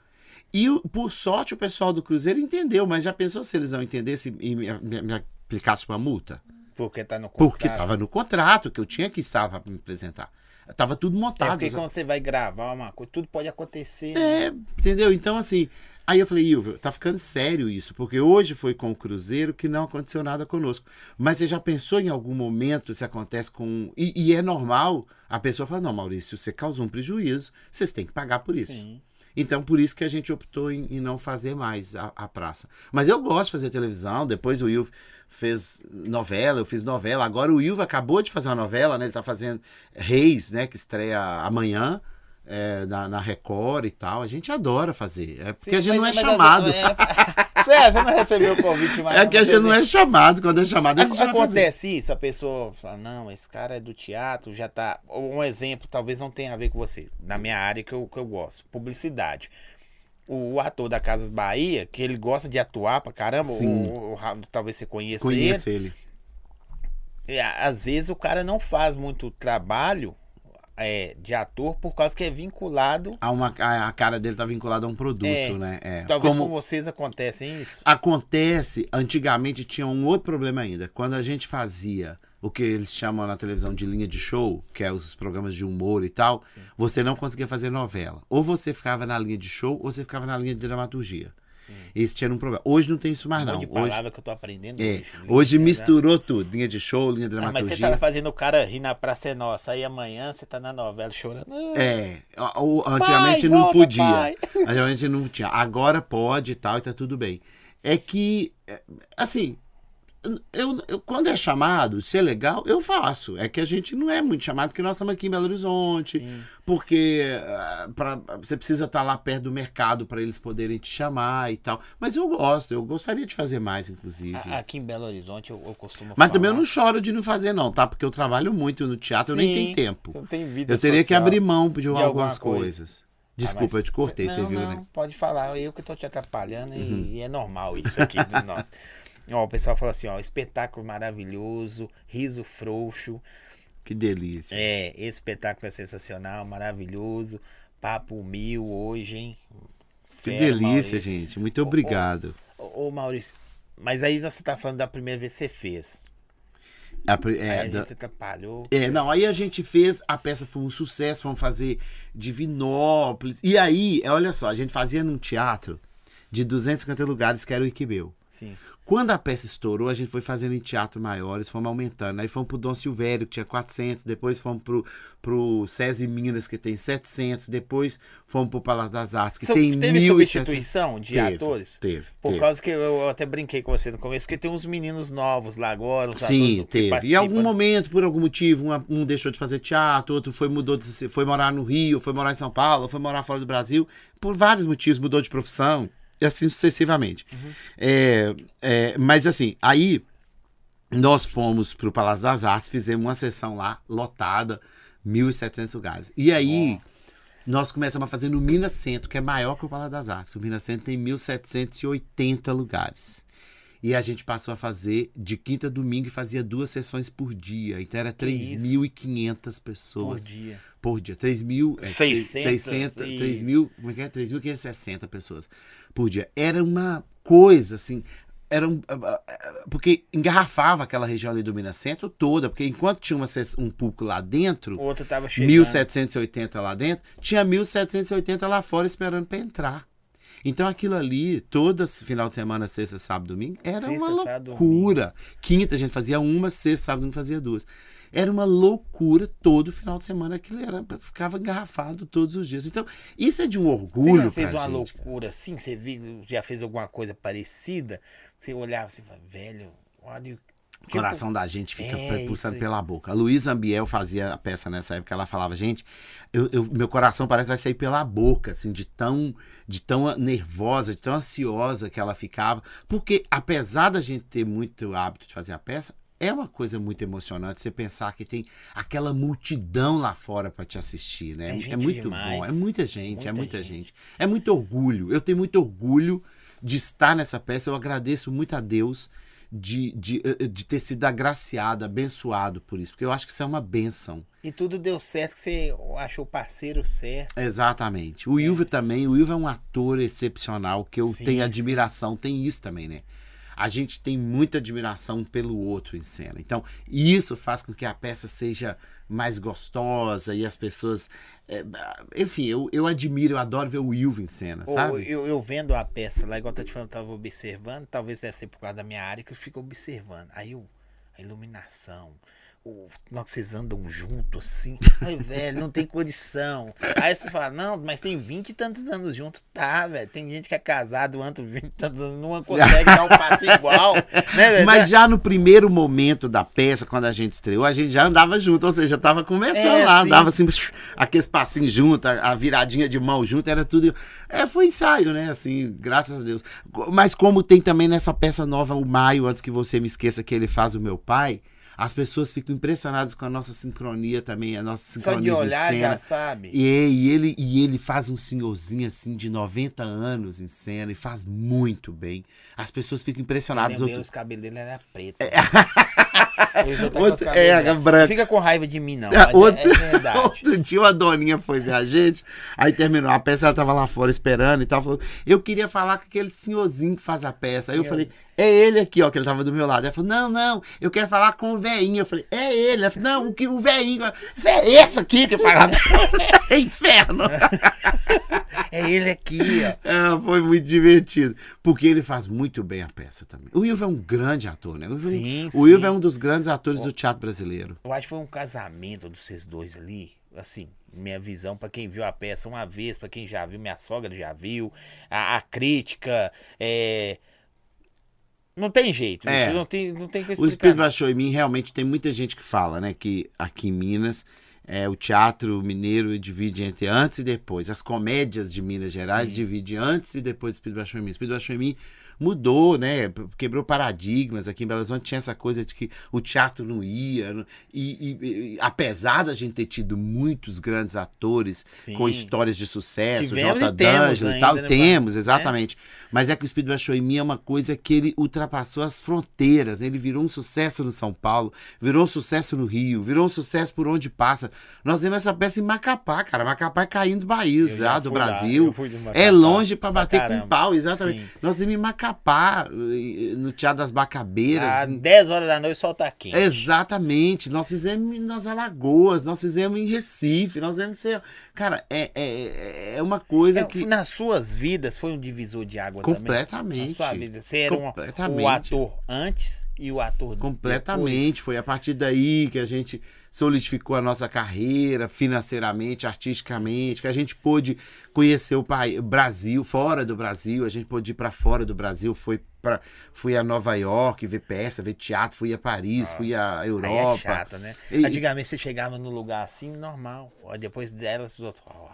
E por sorte o pessoal do Cruzeiro entendeu, mas já pensou se eles não entendessem e me, me, me aplicassem uma multa? Porque tá no contrato. Porque estava no contrato que eu tinha que estar para me apresentar. Tava tudo É montado. porque quando você vai gravar uma coisa, tudo pode acontecer. né? É, entendeu? Então, assim, aí eu falei, Ilvio, tá ficando sério isso, porque hoje foi com o Cruzeiro que não aconteceu nada conosco. Mas você já pensou em algum momento se acontece com. E, e é normal a pessoa falar, não, Maurício, você causou um prejuízo, vocês têm que pagar por isso. Sim. Então, por isso que a gente optou em, em não fazer mais a, a praça. Mas eu gosto de fazer televisão. Depois o Will fez novela, eu fiz novela. Agora o Will acabou de fazer uma novela, né? Ele tá fazendo Reis, né? Que estreia amanhã. É, na, na Record e tal. A gente adora fazer. É porque Sim, a gente mas- não é chamado. É, Cê- você não recebeu o convite mais. É que a gente não é chamado. Quando é chamado, a fazer. Acontece isso, a pessoa fala, não, esse cara é do teatro, já tá. Um exemplo, talvez não tenha a ver com você, na minha área que eu, que eu gosto, publicidade. O, ator da Casas Bahia, que ele gosta de atuar pra caramba, o, o talvez você conheça ele. Conheço ele. E, a- às vezes o cara não faz muito trabalho é, de ator por causa que é vinculado. A, uma, a, a cara dele tá vinculada a um produto, É, né? É. Talvez Como- com vocês acontece isso. Acontece, antigamente tinha um outro problema ainda. Quando a gente fazia o que eles chamam na televisão de linha de show, que é os programas de humor e tal, você não conseguia fazer novela. Ou você ficava na linha de show, ou você ficava na linha de dramaturgia. Esse tinha um problema. Hoje não tem isso mais, Um não. monte de Hoje, palavra que eu tô aprendendo é, hoje. Né? misturou tudo. Linha de show, linha de Ah, mas você dramaturgia. tá fazendo o cara rir na Praça é Nossa. Aí amanhã você tá na novela chorando. Ah, É, o- o- antigamente Pai, não volta, podia. pai. Antigamente não tinha. Agora pode e tal, e tá tudo bem. É que, é, assim, eu, eu- quando é chamado, se é legal, eu faço. É que a gente não é muito chamado, porque nós estamos aqui em Belo Horizonte, porque ah, pra- você precisa estar lá perto do mercado para eles poderem te chamar e tal. Mas eu gosto, eu gostaria de fazer mais, inclusive. Aqui em Belo Horizonte eu, eu costumo Mas falar. também eu não choro de não fazer, não, tá? Porque eu trabalho muito no teatro, eu nem Sim, tenho tempo. Você tem vida Eu teria que social. abrir mão de, alguma algumas coisa. coisas. Ah, Desculpa, mas- eu te cortei, não, você viu, não, né? Uhum. Pode falar, eu que tô te atrapalhando e, e é normal isso aqui de nós. Ó, o pessoal fala assim, ó, espetáculo maravilhoso, riso frouxo. Que delícia. É, esse espetáculo é sensacional, maravilhoso. Papo mil hoje, hein? que Fera, delícia, Maurício. gente. Muito obrigado. Ô, ô, Maurício, mas aí você tá falando da primeira vez que você fez. A pri- Aí é, a da- gente atrapalhou. é, não, aí a gente fez, a peça foi um sucesso, vamos fazer Divinópolis. E aí, é, olha só, a gente fazia num teatro de 250 lugares, que era o Iquibeu. Sim. Quando a peça estourou, a gente foi fazendo em teatro maiores, fomos aumentando. Aí fomos pro Dom Silvério, que tinha 400, depois fomos pro, pro SESI Minas, que tem 700, depois fomos pro Palácio das Artes, que So- tem teve 1.700. substituição de Teve, atores? Teve. Por teve. causa que eu, até brinquei com você no começo, porque tem uns meninos novos lá agora. uns Sim, teve. Em participam. algum momento, por algum motivo, um, um deixou de fazer teatro, outro foi mudou de, foi morar no Rio, foi morar em São Paulo, foi morar fora do Brasil, por vários motivos, mudou de profissão, e assim sucessivamente. É, é, mas assim, aí nós fomos pro Palácio das Artes, fizemos uma sessão lá, lotada, 1.700 lugares. E aí, nós começamos a fazer no Minas Centro, que é maior que o Palácio das Artes. O Minas Centro tem 1.780 lugares. E a gente passou a fazer de quinta a domingo e fazia duas sessões por dia. Então era Que isso? 3.500 por pessoas dia. por dia. 3 mil. É, 600 600, 3 mil. Como é que é? 3.560 pessoas por dia. Era uma coisa assim. Era um, ah, ah, ah, porque engarrafava aquela região ali do Minas Centro toda, porque enquanto tinha uma, um público lá dentro, O outro tava chegando. 1780 lá dentro, tinha 1780 lá fora esperando para entrar. Então aquilo ali, todo final de semana, sexta, sábado, domingo, era Sexta, uma sábado, loucura. Quinta a gente fazia uma, sexta, sábado, domingo fazia duas. Era uma loucura todo final de semana, aquilo era, ficava engarrafado todos os dias. Então, isso é de um Você orgulho já fez uma gente. loucura assim? Você viu, já fez alguma coisa parecida? Você olhava assim e falava, velho, olha. o- O coração da gente fica É, pulsando pela boca. A Luísa Ambiel fazia a peça nessa época, ela falava, gente, eu, eu- meu coração parece que vai sair pela boca, assim, de tão, de tão nervosa, de tão ansiosa que ela ficava. Porque, apesar da gente ter muito hábito de fazer a peça, é uma coisa muito emocionante você pensar que tem aquela multidão lá fora para te assistir, né? É É, muito demais. bom, é muita gente, Muita é muita gente. gente. É muito orgulho. Eu tenho muito orgulho de estar nessa peça. Eu agradeço muito a Deus de, de, eh, de ter sido agraciado, abençoado por isso, porque eu acho que isso é uma benção. E tudo deu certo, que você achou o parceiro certo. Exatamente. O Ilva também, o Ilva é um ator excepcional que eu Sim, tenho sim. admiração, tem isso também, né? A gente tem muita admiração pelo outro em cena. Então, isso faz com que a peça seja mais gostosa e as pessoas. é, enfim, eu, eu admiro, eu adoro ver o Ilva em cena, Ou sabe? eu, eu vendo a peça lá, igual eu te falando, eu tava observando, talvez deve ser por causa da minha área que eu fico observando. Aí o, a iluminação, o, na hora que vocês andam junto assim, ai, velho, não tem condição. Aí você fala, não, mas tem vinte e tantos anos junto. Tá, velho, tem gente que é casado, anda vinte e tantos anos, não consegue dar um passo igual. Né, velho? Mas já no primeiro momento da peça, quando a gente estreou, a gente já andava junto, ou seja, tava começando É, lá, sim. andava assim, aqueles passinhos junto, a viradinha de mão junto, era tudo. É, foi ensaio, né? Assim, graças a Deus. Mas como tem também nessa peça nova, o Maio, antes que você me esqueça que ele faz o meu pai, as pessoas ficam impressionadas com a nossa sincronia também, a nossa Só de em olhar cena. já sabe. E, e ele, e ele faz um senhorzinho assim de 90 anos em cena e faz muito bem. As pessoas ficam impressionadas. Lembrei, Outro- os cabelos dele era preto. Hoje É. eu com Outro- é, brancos. branco. Fica com raiva de mim, não. É, outro, é, é verdade. outro dia uma doninha foi ver a gente, aí terminou a peça, ela tava lá fora esperando e tal. Falou, eu queria falar com aquele senhorzinho que faz a peça. Aí eu Senhor. falei, é ele aqui, ó, que ele tava do meu lado. Ela falou, não, não, eu quero falar com o velhinho. Eu falei, é ele. Ela falou, não, o, que, o velhinho. É esse aqui que faz a peça. É inferno. É ele aqui, ó. É, foi muito divertido. Porque ele faz muito bem a peça também. O Ilva é um grande ator, né? O, Sim, o sim. Ilva é um dos grandes atores do teatro brasileiro. Eu acho que foi um casamento dos vocês dois ali. Assim, minha visão, pra quem viu a peça uma vez, pra quem já viu, minha sogra já viu, a, a crítica, é. Não tem jeito, É. não tem, não tem que O explicar. Espírito não. Baixou em mim, realmente tem muita gente que fala, né? Que aqui em Minas, é, o teatro mineiro divide entre antes e depois. As comédias de Minas Gerais Sim. divide antes e depois do Espírito Baixou em mim. O Espírito Baixou em mim mudou, né? Quebrou paradigmas. Aqui em Belo Horizonte tinha essa coisa de que o teatro não ia. E, e- e apesar da gente ter tido muitos grandes atores Sim. com histórias de sucesso, Tivemos J. D'Angelo e tal, né, temos, exatamente. Mas é que o Espírito Baixou em mim é uma coisa que ele ultrapassou as fronteiras. Ele virou um sucesso no São Paulo, virou um sucesso no Rio, virou um sucesso por onde passa. Nós vemos essa peça em Macapá, cara. Macapá é caindo Eu já, do lá, Brasil. Macapá, é longe pra pra bater com caramba. pau, exatamente. Sim. Nós vimos em Macapá, eh, no Teatro das Bacabeiras. Às em- 10 horas da noite solta quente. Exatamente. Nós fizemos nas Alagoas, nós fizemos em Recife, nós fizemos. em- Cara, é, é, é uma coisa É, que. Nas suas vidas foi um divisor de água também? Completamente. Na sua vida. Você era um, o ator antes e o ator Completamente. depois. Foi a partir daí que a gente solidificou a nossa carreira financeiramente, artisticamente, que a gente pôde conhecer o país, Brasil, fora do Brasil, a gente pôde ir para fora do Brasil, foi para fui a Nova York ver peça, ver teatro, fui a Paris, fui a Aí Europa. é chato, né? E- Antigamente você chegava num lugar assim, normal. Depois dela, os outros, ó,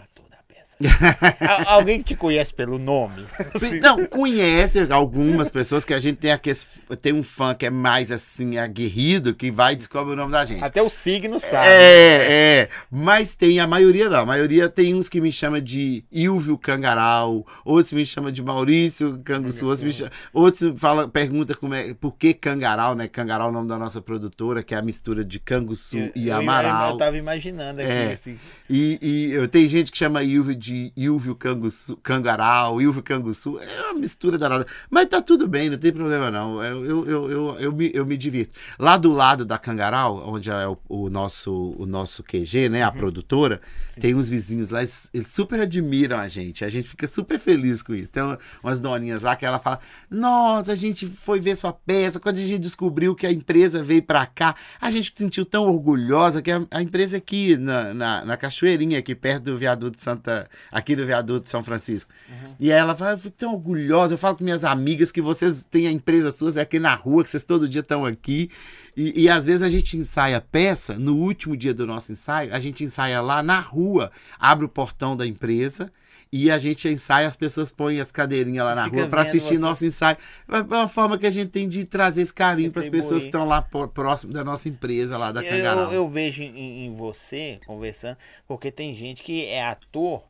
Alguém que te conhece pelo nome. Assim, Não, conhece algumas pessoas que a gente tem aqueles, tem um fã que é mais assim aguerrido que vai e descobre o nome da gente. Até o signo sabe. É, é. Mas tem a maioria não. A maioria tem uns que me chama de Ilvio Cangaral, outros me chama de Maurício Canguçu, outros me chama, outros fala, pergunta como é, por que Cangaral, né? Cangaral é o nome da nossa produtora, que é a mistura de Canguçu Eu- e eu- Amaral. Eu, tava imaginando aqui, É. assim. E, e tenho gente que chama Ilvio de Ilvio Canguçu, Cangaral, Ilvio Canguçu. É uma mistura danada. Mas tá tudo bem, não tem problema não. Eu, eu, eu, eu, eu me, eu me divirto. Lá do lado da Cangaral, onde é o, o nosso, o nosso QG, né? A produtora, tem uns vizinhos lá, eles, eles super admiram a gente. A gente fica super feliz com isso. Tem uma- umas doninhas lá que ela fala: Nossa, a gente foi ver sua peça. Quando a gente descobriu que a empresa veio para cá, a gente se sentiu tão orgulhosa que a, a empresa aqui na, na, na, Cachoeirinha, aqui perto do viaduto Santa. aqui do viaduto São Francisco. Uhum. E aí ela fala, eu fico tão orgulhosa. Eu falo com minhas amigas que vocês têm a empresa suas aqui na rua, que vocês todo dia estão aqui. E, e, às vezes a gente ensaia peça, no último dia do nosso ensaio, a gente ensaia lá na rua, abre o portão da empresa e a gente ensaia, as pessoas põem as cadeirinhas lá na rua para assistir você... nosso ensaio. É uma forma que a gente tem de trazer esse carinho para as pessoas que estão lá próximo da nossa empresa, lá da Cangarão. Eu, eu vejo em, em você conversando, porque tem gente que é ator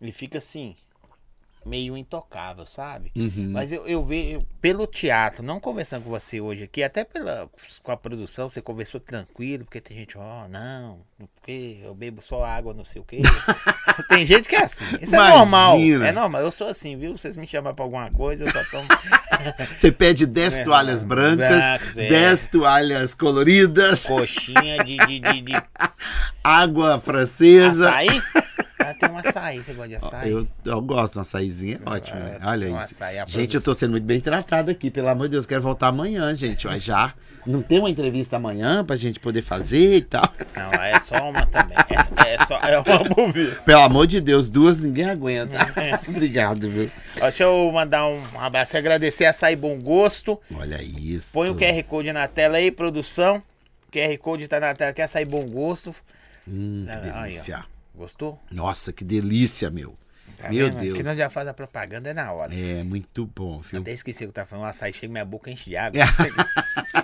e fica assim, meio intocável, sabe? Uhum. Mas eu, eu vejo pelo teatro, não conversando com você hoje aqui, até pela, com a produção, você conversou tranquilo, porque tem gente, ó, oh, não, porque eu bebo só água, não sei o quê. tem gente que é assim. Isso Imagina. é normal. É normal. Eu sou assim, viu? Vocês me chamam pra alguma coisa, eu só tomo. você pede 10 é, toalhas brancas, 10 é. toalhas coloridas. Coxinha de, de, de, de... água francesa. Açaí? Ah, tem um açaí, você gosta de açaí? Eu, eu gosto, um açaizinho é ótimo. É, Olha um isso. Açaí, gente, eu tô sendo muito bem tratado aqui, pelo amor de Deus. Quero voltar amanhã, gente. Mas já. Não tem uma entrevista amanhã pra gente poder fazer e tal? Não, é só uma também. É, é só é uma movie. Pelo amor de Deus, duas ninguém aguenta. Obrigado, viu? Deixa eu mandar um abraço e agradecer a Açaí Bom Gosto. Olha isso. Põe o QR Code na tela aí, produção. QR Code tá na tela, quer sair bom gosto. Hum, que delícia. Aí, Gostou? Nossa, que delícia, meu. Tá meu vendo? Deus. Porque nós já faz a propaganda é na hora. É, muito bom, filho. Até esqueci o que tá falando. O açaí chega minha boca enche de água.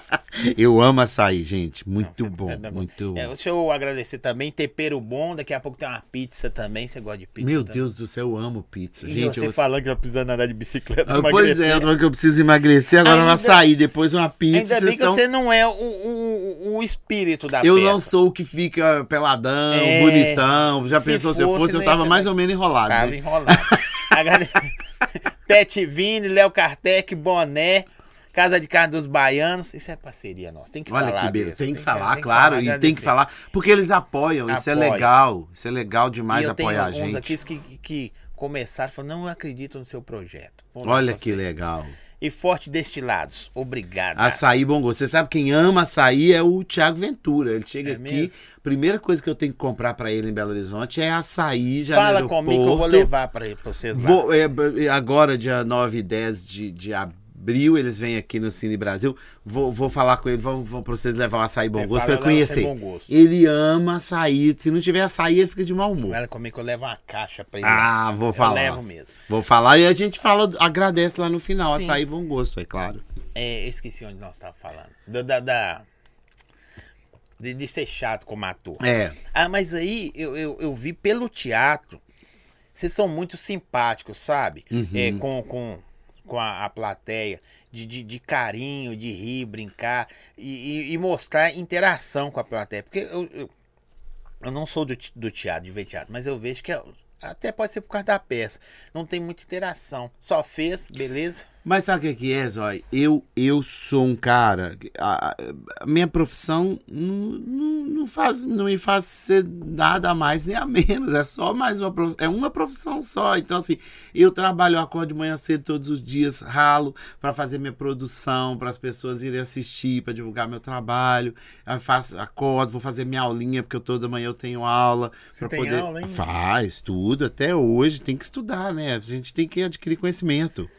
Eu amo açaí, gente. Muito não, bom, muito é, Deixa eu agradecer também. Tempero bom. Daqui a pouco tem uma pizza também. Você gosta de pizza? Meu também? Deus do céu, eu amo pizza. E gente, você eu... falando que eu precisando andar de bicicleta. Ah, pois é, eu que eu preciso emagrecer. Agora ainda, um açaí, depois uma pizza. Ainda bem que você não é o, o, o espírito da Eu peça. não sou o que fica peladão, é, bonitão. Já pensou, se eu fosse, eu tava mais ou menos enrolado. Tava né? enrolado. Pet Vini, Léo Kartek, Boné. Casa de Carne dos Baianos, isso é parceria nossa. Tem que Olha falar. que beleza. Tem, que falar, tem claro. Que falar, e tem que falar. Porque eles apoiam. Apoia. Isso é legal. Isso é legal demais apoiar a gente. aqui que, que começaram falando, não acredito no seu projeto. Olha que legal. E Forte Destilados, obrigado. Açaí Bom Gosto. Você sabe quem ama açaí é o Thiago Ventura. Ele chega é aqui, mesmo? primeira coisa que eu tenho que comprar para ele em Belo Horizonte é açaí já Fala comigo que eu vou levar para vocês lá. Vou, é, agora, dia 9 e 10 de, de abril abril eles vêm aqui no Cine Brasil. Vou, vou falar com ele, vão, vão pra vocês levar o açaí bom gosto pra conhecer. Ele ama açaí. Se não tiver açaí, ele fica de mau humor. Ela comigo que eu levo uma caixa pra ele. Ah, vou falar. Eu levo mesmo. Vou falar e a gente fala, agradece lá no final. Sim. Açaí bom gosto, é claro. É, esqueci onde nós estávamos falando. Da, da, da de, de, ser chato como ator. É. Ah, mas aí eu, eu, eu vi pelo teatro. Vocês são muito simpáticos, sabe? Uhum. É, com, com com a, a plateia, de, de, de, carinho, de rir, brincar e, e, e, mostrar interação com a plateia. Porque eu, eu, eu não sou do, do teatro, de ver teatro, mas eu vejo que é, até pode ser por causa da peça. Não tem muita interação. Só fez, beleza? Mas sabe o que é, Zói? Eu, eu sou um cara. A, a minha profissão não, não, não, faz, não me faz ser nada a mais nem a menos. É só mais uma É uma profissão só. Então, assim, eu trabalho, eu acordo de manhã cedo todos os dias, ralo para fazer minha produção, para as pessoas irem assistir, para divulgar meu trabalho. Eu faço, acordo, vou fazer minha aulinha, porque eu, toda manhã eu tenho aula. Você tem poder... aula, hein? Faz, tudo. Até hoje tem que estudar, né? A gente tem que adquirir conhecimento.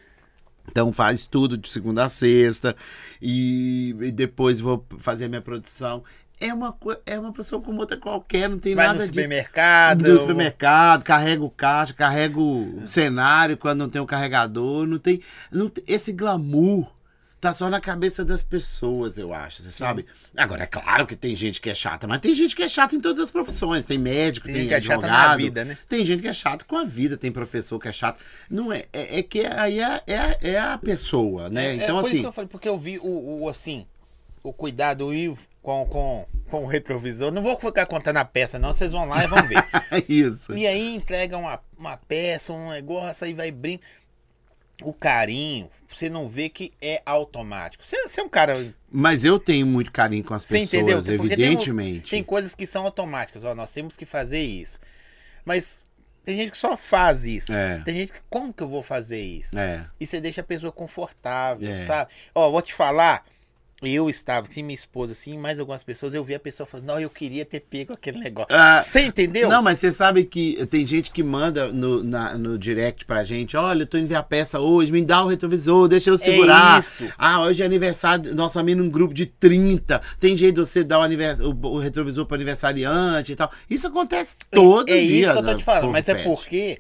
Então faz tudo de segunda a sexta e, e depois vou fazer minha produção é uma, é uma profissão como outra qualquer, não tem Vai nada no supermercado. No supermercado, carrega o caixa, carrega o cenário quando não tem o carregador, não tem, não tem esse glamour tá só na cabeça das pessoas, eu acho, você sabe? Agora, é claro que tem gente que é chata, mas tem gente que é chata em todas as profissões. Tem médico, tem, tem advogado. É chata na vida, né? Tem gente que é chata com a vida, tem professor que é chato. Não é, é, é que aí é, é, é, a pessoa, né? É, então, é por assim. Isso que eu falei, porque eu vi o, o assim, o cuidado com, com, com o retrovisor. Não vou ficar contando a peça, não. Vocês vão lá e vão ver. Isso. E aí entrega uma, uma peça, um negócio, aí vai brincar o carinho, você não vê que é automático. Você, você, é um cara. Mas eu tenho muito carinho com as você pessoas, entendeu? evidentemente. Tem, tem, coisas que são automáticas. Ó, nós temos que fazer isso. Mas Tem gente que só faz isso. É. Tem gente que, como que eu vou fazer isso? É. E você deixa a pessoa confortável, É. sabe? Ó, vou te falar, eu estava, assim, minha esposa, assim, mais algumas pessoas, eu vi a pessoa falando, não, eu queria ter pego aquele negócio. Ah, você entendeu? Não, mas você sabe que tem gente que manda no, na- no direct pra gente: olha, eu tô indo ver a peça hoje, me dá o retrovisor, deixa eu segurar. isso. Ah, hoje é aniversário, nosso amigo num grupo de 30. Tem jeito de você dar o, anivers- o, o retrovisor pro aniversariante e tal. Isso acontece todo é dia. isso que eu tô te falando, mas é porque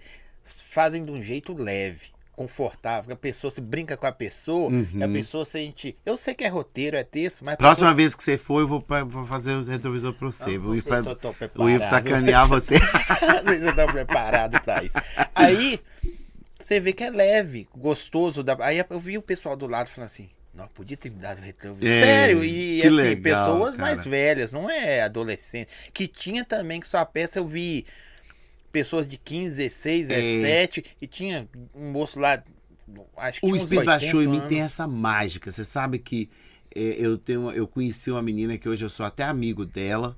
fazem de um jeito leve, confortável, a pessoa se brinca com a pessoa, e a pessoa sente. Eu sei que é roteiro, é texto, mas. Uhum. Próxima pessoa- vez que você for, eu vou, pra- vou fazer o retrovisor pra você. Não, vou ir não pra- tô o Ivo sacanear você. Eu tô preparado pra isso. Aí, você vê que é leve, gostoso. Da... Aí eu vi o pessoal do lado falando assim. Não, podia ter me dado retrovisor. É, Sério, e assim, legal, pessoas cara. mais velhas, não é adolescente. Que tinha também que sua peça eu vi pessoas de 15, 16, É. 17, e tinha um moço lá, acho que O Espírito 80 baixou em mim tem essa mágica. Você sabe que é, eu tenho, eu conheci uma menina que hoje eu sou até amigo dela.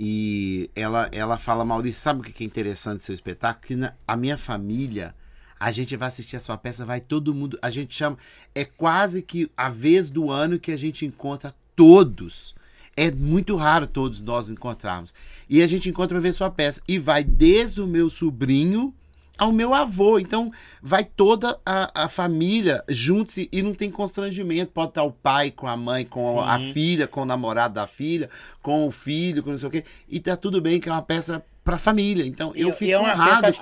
E ela, ela fala, Maurício, sabe o que que é interessante do seu espetáculo? Que na, a minha família, a gente vai assistir a sua peça, vai todo mundo. A gente chama. É quase que a vez do ano que a gente encontra todos. É muito raro todos nós encontrarmos. E a gente encontra pra ver sua peça. E vai desde o meu sobrinho ao meu avô. Então, vai toda a, a família juntos e, não tem constrangimento. Pode estar o pai com a mãe, com a filha, com o namorado da filha, com o filho, com não sei o quê. E tá tudo bem que é uma peça pra família. Então, eu fico e é com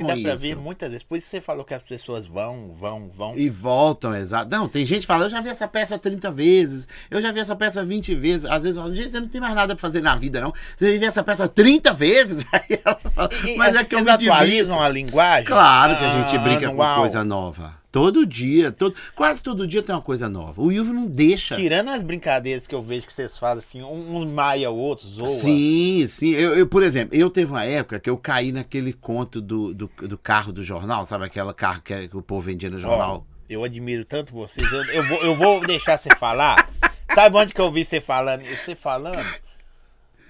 dá pra isso. ver muitas vezes. Por isso você falou que as pessoas vão, vão, vão. E voltam, exato. Não, tem gente que fala, eu já vi essa peça 30 vezes, eu já vi essa peça 20 vezes. Às vezes, eu falo, gente, você não tem mais nada pra fazer na vida, não. Você viu essa peça 30 vezes? Aí ela fala, E- mas e é que eu me divirto. atualizam a linguagem? Claro que a gente Ah, brinca anual. com coisa nova. Todo dia, todo, quase todo dia tem uma coisa nova. O Ilvo não deixa. Tirando as brincadeiras que eu vejo que vocês fazem, assim, um- uns maia, outros zoa. Sim, sim. Eu, eu, por exemplo, eu teve uma época que eu caí naquele conto do, do, do carro do jornal, sabe aquela carro que, é- que o povo vendia no jornal? eu admiro tanto vocês. Eu, eu vou, eu vou deixar você falar. Sabe onde que eu vi você falando? Você falando?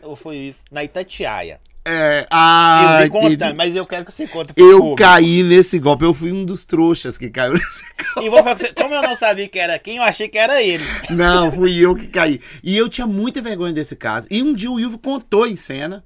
Eu fui na Itatiaia. É, Eu ah, vi contando, mas eu quero que você conte Eu público. caí nesse golpe, eu fui um dos trouxas que caiu nesse golpe. E vou falar com você, como eu não sabia que era quem, eu achei que era ele. Não, fui eu que caí. E eu tinha muita vergonha desse caso. E um dia o Ilvo contou em cena.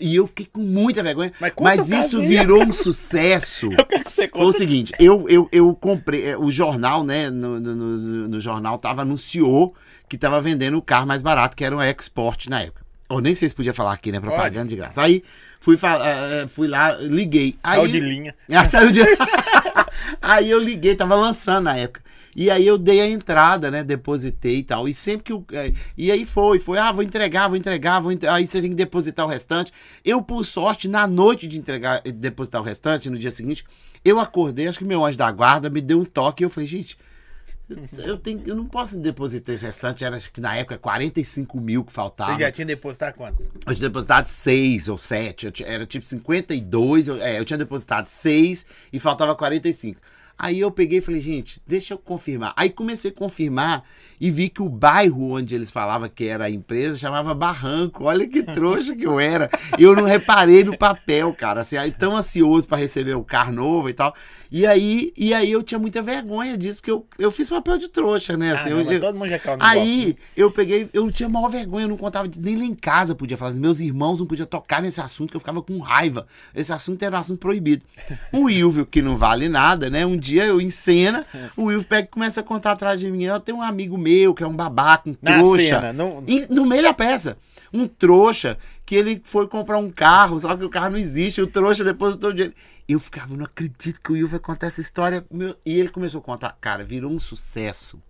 E eu fiquei com muita vergonha. Mas Mas, o isso aí. virou um sucesso. Eu quero que você Foi o conte. seguinte, eu, eu, eu comprei, é, o jornal, né, no, no, no- no jornal tava, anunciou que tava vendendo o carro mais barato, que era um Export na época. Ou nem sei se podia falar aqui, né, propaganda de graça. Aí, fui, eh, fui lá, liguei. Aí, Saiu de linha. ah, saiu de... aí eu liguei, tava lançando na época. E aí eu dei a entrada, né? Depositei e tal. E sempre que eu. eh, E aí foi, foi, ah, vou entregar, vou entregar, vou entre- aí você tem que depositar o restante. Eu, por sorte, na noite de entregar, depositar o restante, no dia seguinte, eu acordei, acho que meu anjo da guarda me deu um toque e eu falei, gente. Eu, tenho, eu não posso depositar esse restante, era acho que na época 45 mil que faltava. Você já tinha depositado quanto? Eu tinha depositado 6 ou 7, eu tinha- era tipo 52, eu, é, eu tinha depositado 6 e faltava 45. Aí eu peguei e falei, gente, deixa eu confirmar. Aí comecei a confirmar e vi que o bairro onde eles falavam que era a empresa chamava Barranco. Olha que trouxa que eu era. Eu não reparei no papel, cara. Assim, aí tão ansioso para receber o carro novo e tal. E aí, e aí eu tinha muita vergonha disso, porque eu, eu fiz papel de trouxa, né? Ah, Assim, não, eu- eu- todo mundo já caiu no Aí eu peguei, eu tinha maior vergonha, eu não contava, nem lá em casa podia falar. Meus irmãos não podiam tocar nesse assunto, que eu ficava com raiva. Esse assunto era um assunto proibido. O Wilvio, que não vale nada, né? Um dia eu em cena, o Wilvio pega e começa a contar atrás de mim. Eu tenho um amigo meu que é um babaca, um Na trouxa. cena, não- Em- no meio da peça. Um trouxa que ele foi comprar um carro, só que o carro não existe, o trouxa depositou o dinheiro. Eu ficava, não acredito que o Will vai contar essa história. meu- E ele começou a contar. Cara, virou um sucesso.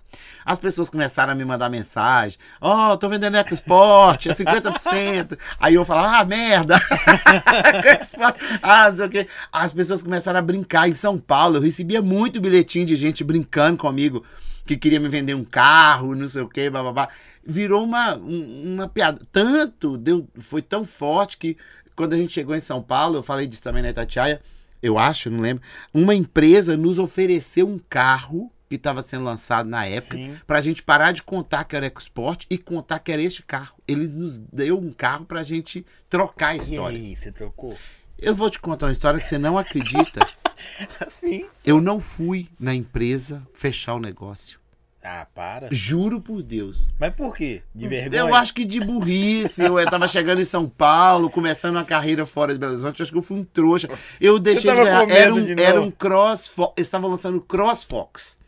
As pessoas começaram a me mandar mensagem. Ó, tô vendendo EcoSport, é 50%. Aí eu falava, ah, merda. Ah, não sei o quê. As pessoas começaram a brincar em São Paulo. Eu recebia muito bilhetinho de gente brincando comigo que queria me vender um carro, não sei o quê, bababá. Virou uma, um- uma piada. Tanto, deu, foi tão forte que quando a gente chegou em São Paulo, eu falei disso também na Itatiaia, eu acho, não lembro, uma empresa nos ofereceu um carro que estava sendo lançado na época, Sim. pra gente parar de contar que era EcoSport e contar que era este carro. Eles nos deu um carro pra gente trocar a E história. aí, você trocou? Eu vou te contar uma história que você não acredita. Sim. Eu não fui na empresa fechar o negócio. Ah, para. Juro por Deus. Mas por quê? De vergonha? Eu acho que de burrice. Eu tava chegando em São Paulo, começando uma carreira fora de Belo Horizonte. Acho que eu fui um trouxa. Eu deixei de tava ganhar. Era um, de era um CrossFox. Eles estavam lançando CrossFox.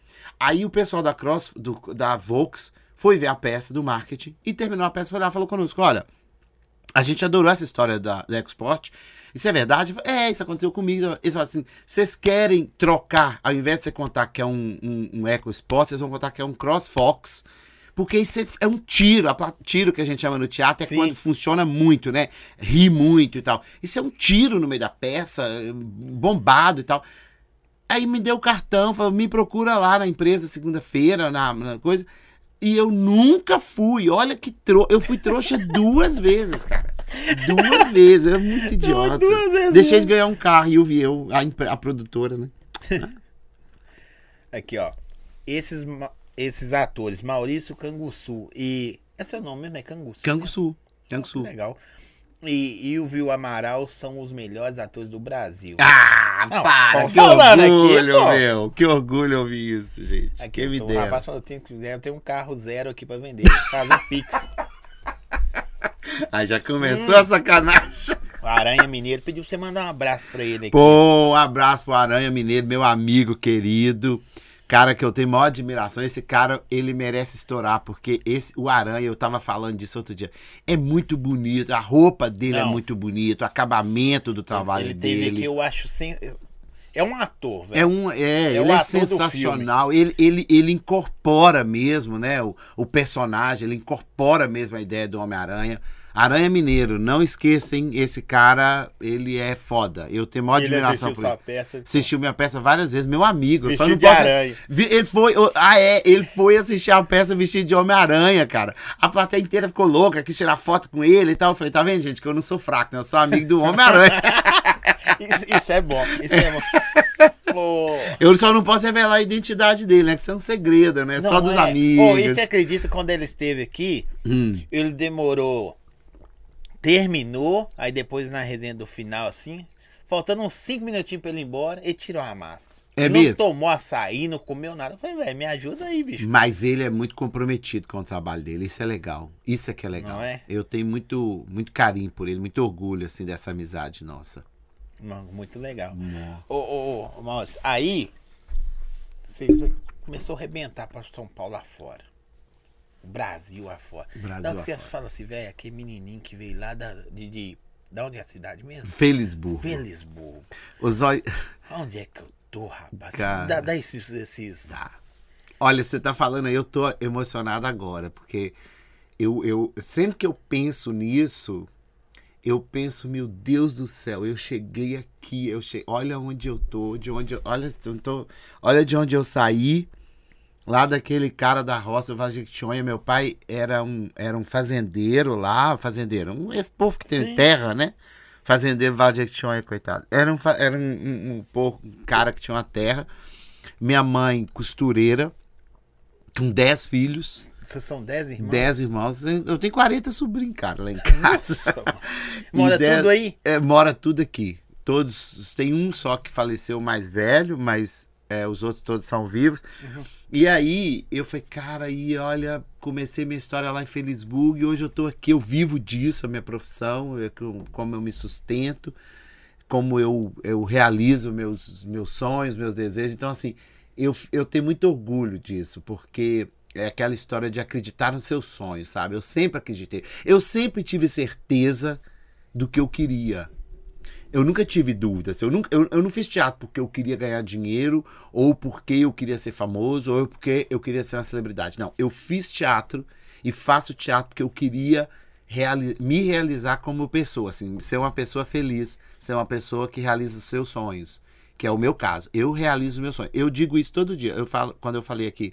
Aí o pessoal da Cross, do- da Vox, foi ver a peça do marketing e terminou a peça. Foi lá e falou conosco: olha, a gente adorou essa história da, da Export. Isso é verdade? É, isso aconteceu comigo. Eles falaram assim: vocês querem trocar, ao invés de você contar que é um, um, um EcoSport, vocês vão contar que é um CrossFox. Porque isso é, é um tiro. A tiro que a gente chama no teatro é Sim. quando funciona muito, né? Ri muito e tal. Isso é um tiro no meio da peça, bombado e tal. Aí me deu o cartão, falou, me procura lá na empresa segunda-feira, na, na coisa. E eu nunca fui. Olha que tro... Eu fui trouxa duas vezes, cara. Duas vezes. É muito idiota. duas vezes Deixei de ganhar um carro e eu vi eu, a, a produtora, né? Aqui, ó. Esses, esses atores, Maurício Canguçu e. É seu nome mesmo, é Canguçu? Canguçu. Canguçu. Legal. E, e o Amaral são os melhores atores do Brasil. Ah, Não, para! Que aqui, orgulho, pô. meu. Que orgulho ouvir isso, gente. Aqui, Quem me o dera. rapaz falou, tem, eu tenho um carro zero aqui pra vender. Faz um pix. Aí já Hum. começou a sacanagem. O Aranha Mineiro pediu pra você mandar um abraço pra ele aqui. Pô, um abraço pro Aranha Mineiro, meu amigo querido. Cara que eu tenho maior admiração. Esse cara, ele merece estourar, porque esse, o Aranha, eu tava falando disso outro dia, é muito bonito. A roupa dele é Não. muito bonito, o acabamento do trabalho ele teve dele. aqui, eu acho. Sem... É um ator, velho. É um, é, É ele é sensacional. Ele, ele, ele incorpora mesmo, né, o, o personagem, ele incorpora mesmo a ideia do Homem-Aranha. Aranha Mineiro, não esqueçam, esse cara, ele é foda. Eu tenho maior ele admiração assistiu por sua ele. peça. Assistiu minha peça várias vezes, meu amigo. eu só Vestido não de posso. aranha. Ele foi. Ah, é? Ele foi assistir a peça vestido de Homem-Aranha, cara. A plateia inteira ficou louca, quis tirar foto com ele e tal. Eu falei, tá vendo, gente, que eu não sou fraco, né? Eu sou amigo do Homem-Aranha. Isso, isso é bom. Isso é bom. Eu só não posso revelar a identidade dele, né? Que isso é um segredo, né? não só dos é. amigos. Pô, e você acredita que quando ele esteve aqui, Hum. ele demorou. Terminou, aí depois na resenha do final, assim, faltando uns 5 minutinhos pra ele ir embora, ele tirou a máscara. É não mesmo? tomou açaí, não comeu nada. Eu falei, velho, me ajuda aí, bicho. Mas ele é muito comprometido com o trabalho dele. Isso é legal. Isso é que é legal. Não é? Eu tenho muito, muito carinho por ele, muito orgulho, assim, dessa amizade nossa. Muito legal. Ô, ô, ô, Maurício, aí você, você começou a arrebentar pra São Paulo lá fora. Brasil lá fora. Brasil Dá que lá você fala assim, velho, aquele menininho que veio lá da, de, de- da onde é a cidade mesmo? Felisburgo. Felisburgo. O zóio... Onde é que eu tô, rapaz? Cara. Dá, dá esses, esses... Tá. Olha, você tá falando aí, eu tô emocionado agora, porque eu, eu sempre que eu penso nisso, eu penso, meu Deus do céu, eu cheguei aqui, eu che... olha onde eu tô, de onde eu, olha, eu tô, olha de onde eu saí, lá daquele cara da roça do Vale de Jequitinhonha, meu pai era um, era um fazendeiro lá, fazendeiro, um, esse povo que tem Sim. terra, né? Fazendeiro Vale de Jequitinhonha, coitado. Era um, era um, um, um, povo- um cara que tinha uma terra, minha mãe costureira, com 10 filhos, Vocês são 10 irmãos? 10 irmãos. Eu tenho 40 sobrinhos, cara, lá em casa. Mora dez- tudo aí? É, mora tudo aqui. Todos. Tem um só que faleceu mais velho, mas é, os outros todos são vivos. E aí eu falei, cara, aí olha, comecei minha história lá em Felisburgo e hoje eu tô aqui, eu vivo disso, a minha profissão, eu- como eu me sustento, como eu, eu realizo meus, meus sonhos, meus desejos. Então, assim, eu, eu tenho muito orgulho disso, porque é aquela história de acreditar nos seus sonhos, sabe? Eu sempre acreditei. Eu sempre tive certeza do que eu queria. Eu nunca tive dúvidas. Eu, nunca, eu, eu não fiz teatro porque eu queria ganhar dinheiro, ou porque eu queria ser famoso, ou porque eu queria ser uma celebridade. Não, eu fiz teatro e faço teatro porque eu queria reali- me realizar como pessoa, assim, ser uma pessoa feliz, ser uma pessoa que realiza os seus sonhos, que é o meu caso. Eu realizo o meu sonho. Eu digo isso todo dia. Eu falo, quando eu falei aqui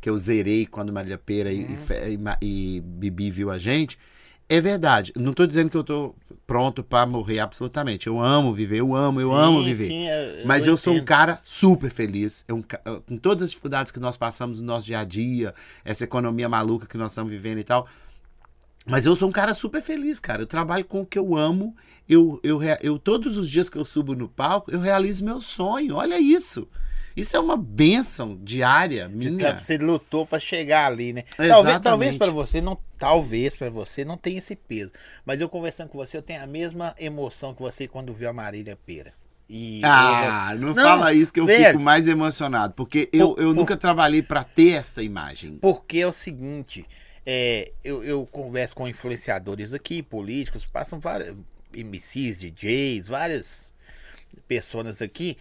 que eu zerei quando Maria Pera e- e, e, e Bibi viu a gente, é verdade. Não tô dizendo que eu tô pronto para morrer absolutamente. Eu amo viver, eu amo, eu Sim, amo viver. sim, eu- Mas eu eu, sou um cara super feliz. Ca- com todas as dificuldades que nós passamos no nosso dia a dia, essa economia maluca que nós estamos vivendo e tal. Mas eu sou um cara super feliz, cara. Eu trabalho com o que eu amo. Eu, eu, eu todos os dias que eu subo no palco, eu realizo meu sonho. Olha isso. Isso é uma benção diária Você, minha. tá- você lutou pra chegar ali, né? Exatamente. Talvez, talvez para você não, talvez para você não tenha esse peso, mas eu conversando com você, eu tenho a mesma emoção que você quando viu a Marília Pera. E Ah, hoje- não, Não, fala isso que eu velho. fico mais emocionado, porque eu, Por- eu por- nunca trabalhei pra ter esta imagem. Porque é o seguinte, é, eu, eu converso com influenciadores aqui, políticos, passam várias MCs, DJs, várias pessoas aqui.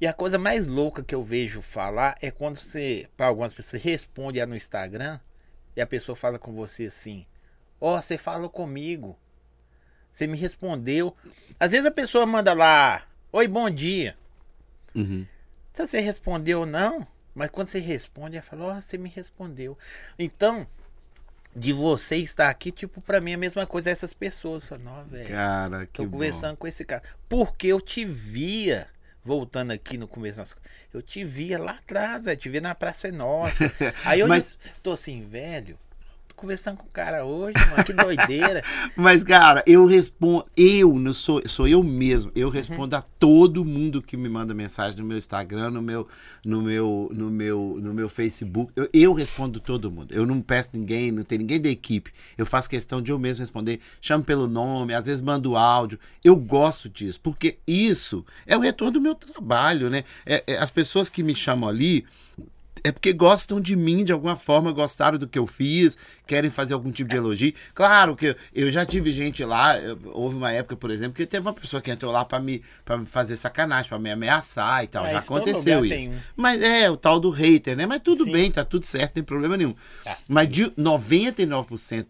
E a coisa mais louca que eu vejo falar é quando você, para algumas pessoas, responde no Instagram e a pessoa fala com você assim: Ó, você falou comigo. Você me respondeu. Às vezes a pessoa manda lá: Oi, bom dia. Uhum. Se você respondeu ou não, mas quando você responde, ela fala, ó, você me respondeu. Então, de você estar aqui, tipo, pra mim é a mesma coisa essas pessoas. Fala, não, velho, Cara, que tô bom. conversando com esse cara. Porque eu te via, voltando aqui no começo, eu te via lá atrás, velho, te via na Praça é Nossa. Aí hoje Mas- eu tô assim, velho, conversando com o cara hoje, mano, que doideira. Mas, cara, eu respondo. Eu, não sou, sou eu mesmo. Eu respondo a todo mundo que me manda mensagem no meu Instagram, no meu, no meu, no meu, no meu Facebook. Eu, eu respondo todo mundo. Eu não peço ninguém, não tem ninguém da equipe. Eu faço questão de eu mesmo responder. Chamo pelo nome, às vezes mando áudio. Eu gosto disso, porque isso é o retorno do meu trabalho, né? É- é- as pessoas que me chamam ali é porque gostam de mim de alguma forma, gostaram do que eu fiz, querem fazer algum tipo de elogio. Claro que eu, já tive gente lá, houve uma época, por exemplo, que teve uma pessoa que entrou lá pra me, pra me fazer sacanagem, pra me ameaçar e tal. Ah, já aconteceu isso. tem um. Mas é, o tal do hater, né? Mas tudo Sim. bem, tá tudo certo, não tem problema nenhum. Ah, Mas de 99%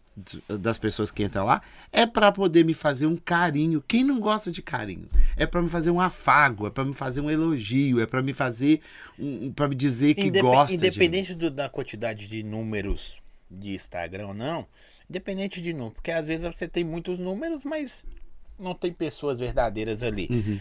das pessoas que entram lá é pra poder me fazer um carinho. Quem não gosta de carinho? É pra me fazer um afago, é pra me fazer um elogio, é pra me fazer um, pra me dizer que Indep- gosta. Independente do- da quantidade de números de Instagram ou não, independente de número, porque às vezes você tem muitos números, mas não tem pessoas verdadeiras ali. Uhum.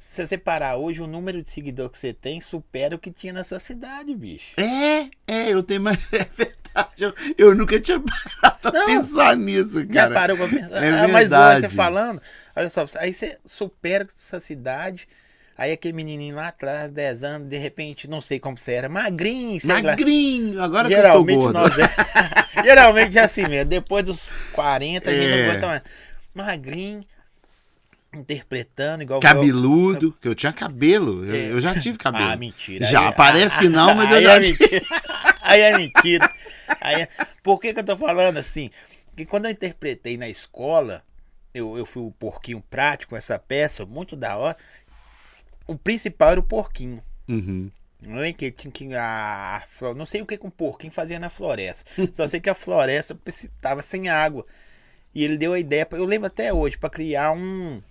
Se você parar hoje, o número de seguidor que você tem supera o que tinha na sua cidade, bicho. É, é, eu tenho mais. É verdade. Eu, eu nunca tinha parado pra Não. pensar nisso, Já cara. parou pra pensar? É Ah, mas hoje você falando, olha só, aí você supera essa cidade. Aí aquele menininho lá atrás, 10 anos, de repente, não sei como você era, magrinho, sei lá. Magrinho, agora Geralmente que eu tô gordo. nós é. Geralmente é assim mesmo. Depois dos 40, a gente É. não aguenta mais. Magrinho, interpretando igual Cabeludo, que eu tinha cabelo. Eu, É. eu já tive cabelo. Ah, mentira. Já, Aí- parece que não, mas eu já é tive. Aí é mentira. Aí é- Por que, que eu tô falando assim? Que quando eu interpretei na escola, eu, eu fui o porquinho prático, essa peça, muito da hora. O principal era o porquinho. Uhum. Não é que tinha que a, não sei o que um porquinho fazia na floresta. Só sei que a floresta estava sem água. E ele deu a ideia, pra, eu lembro até hoje, para criar um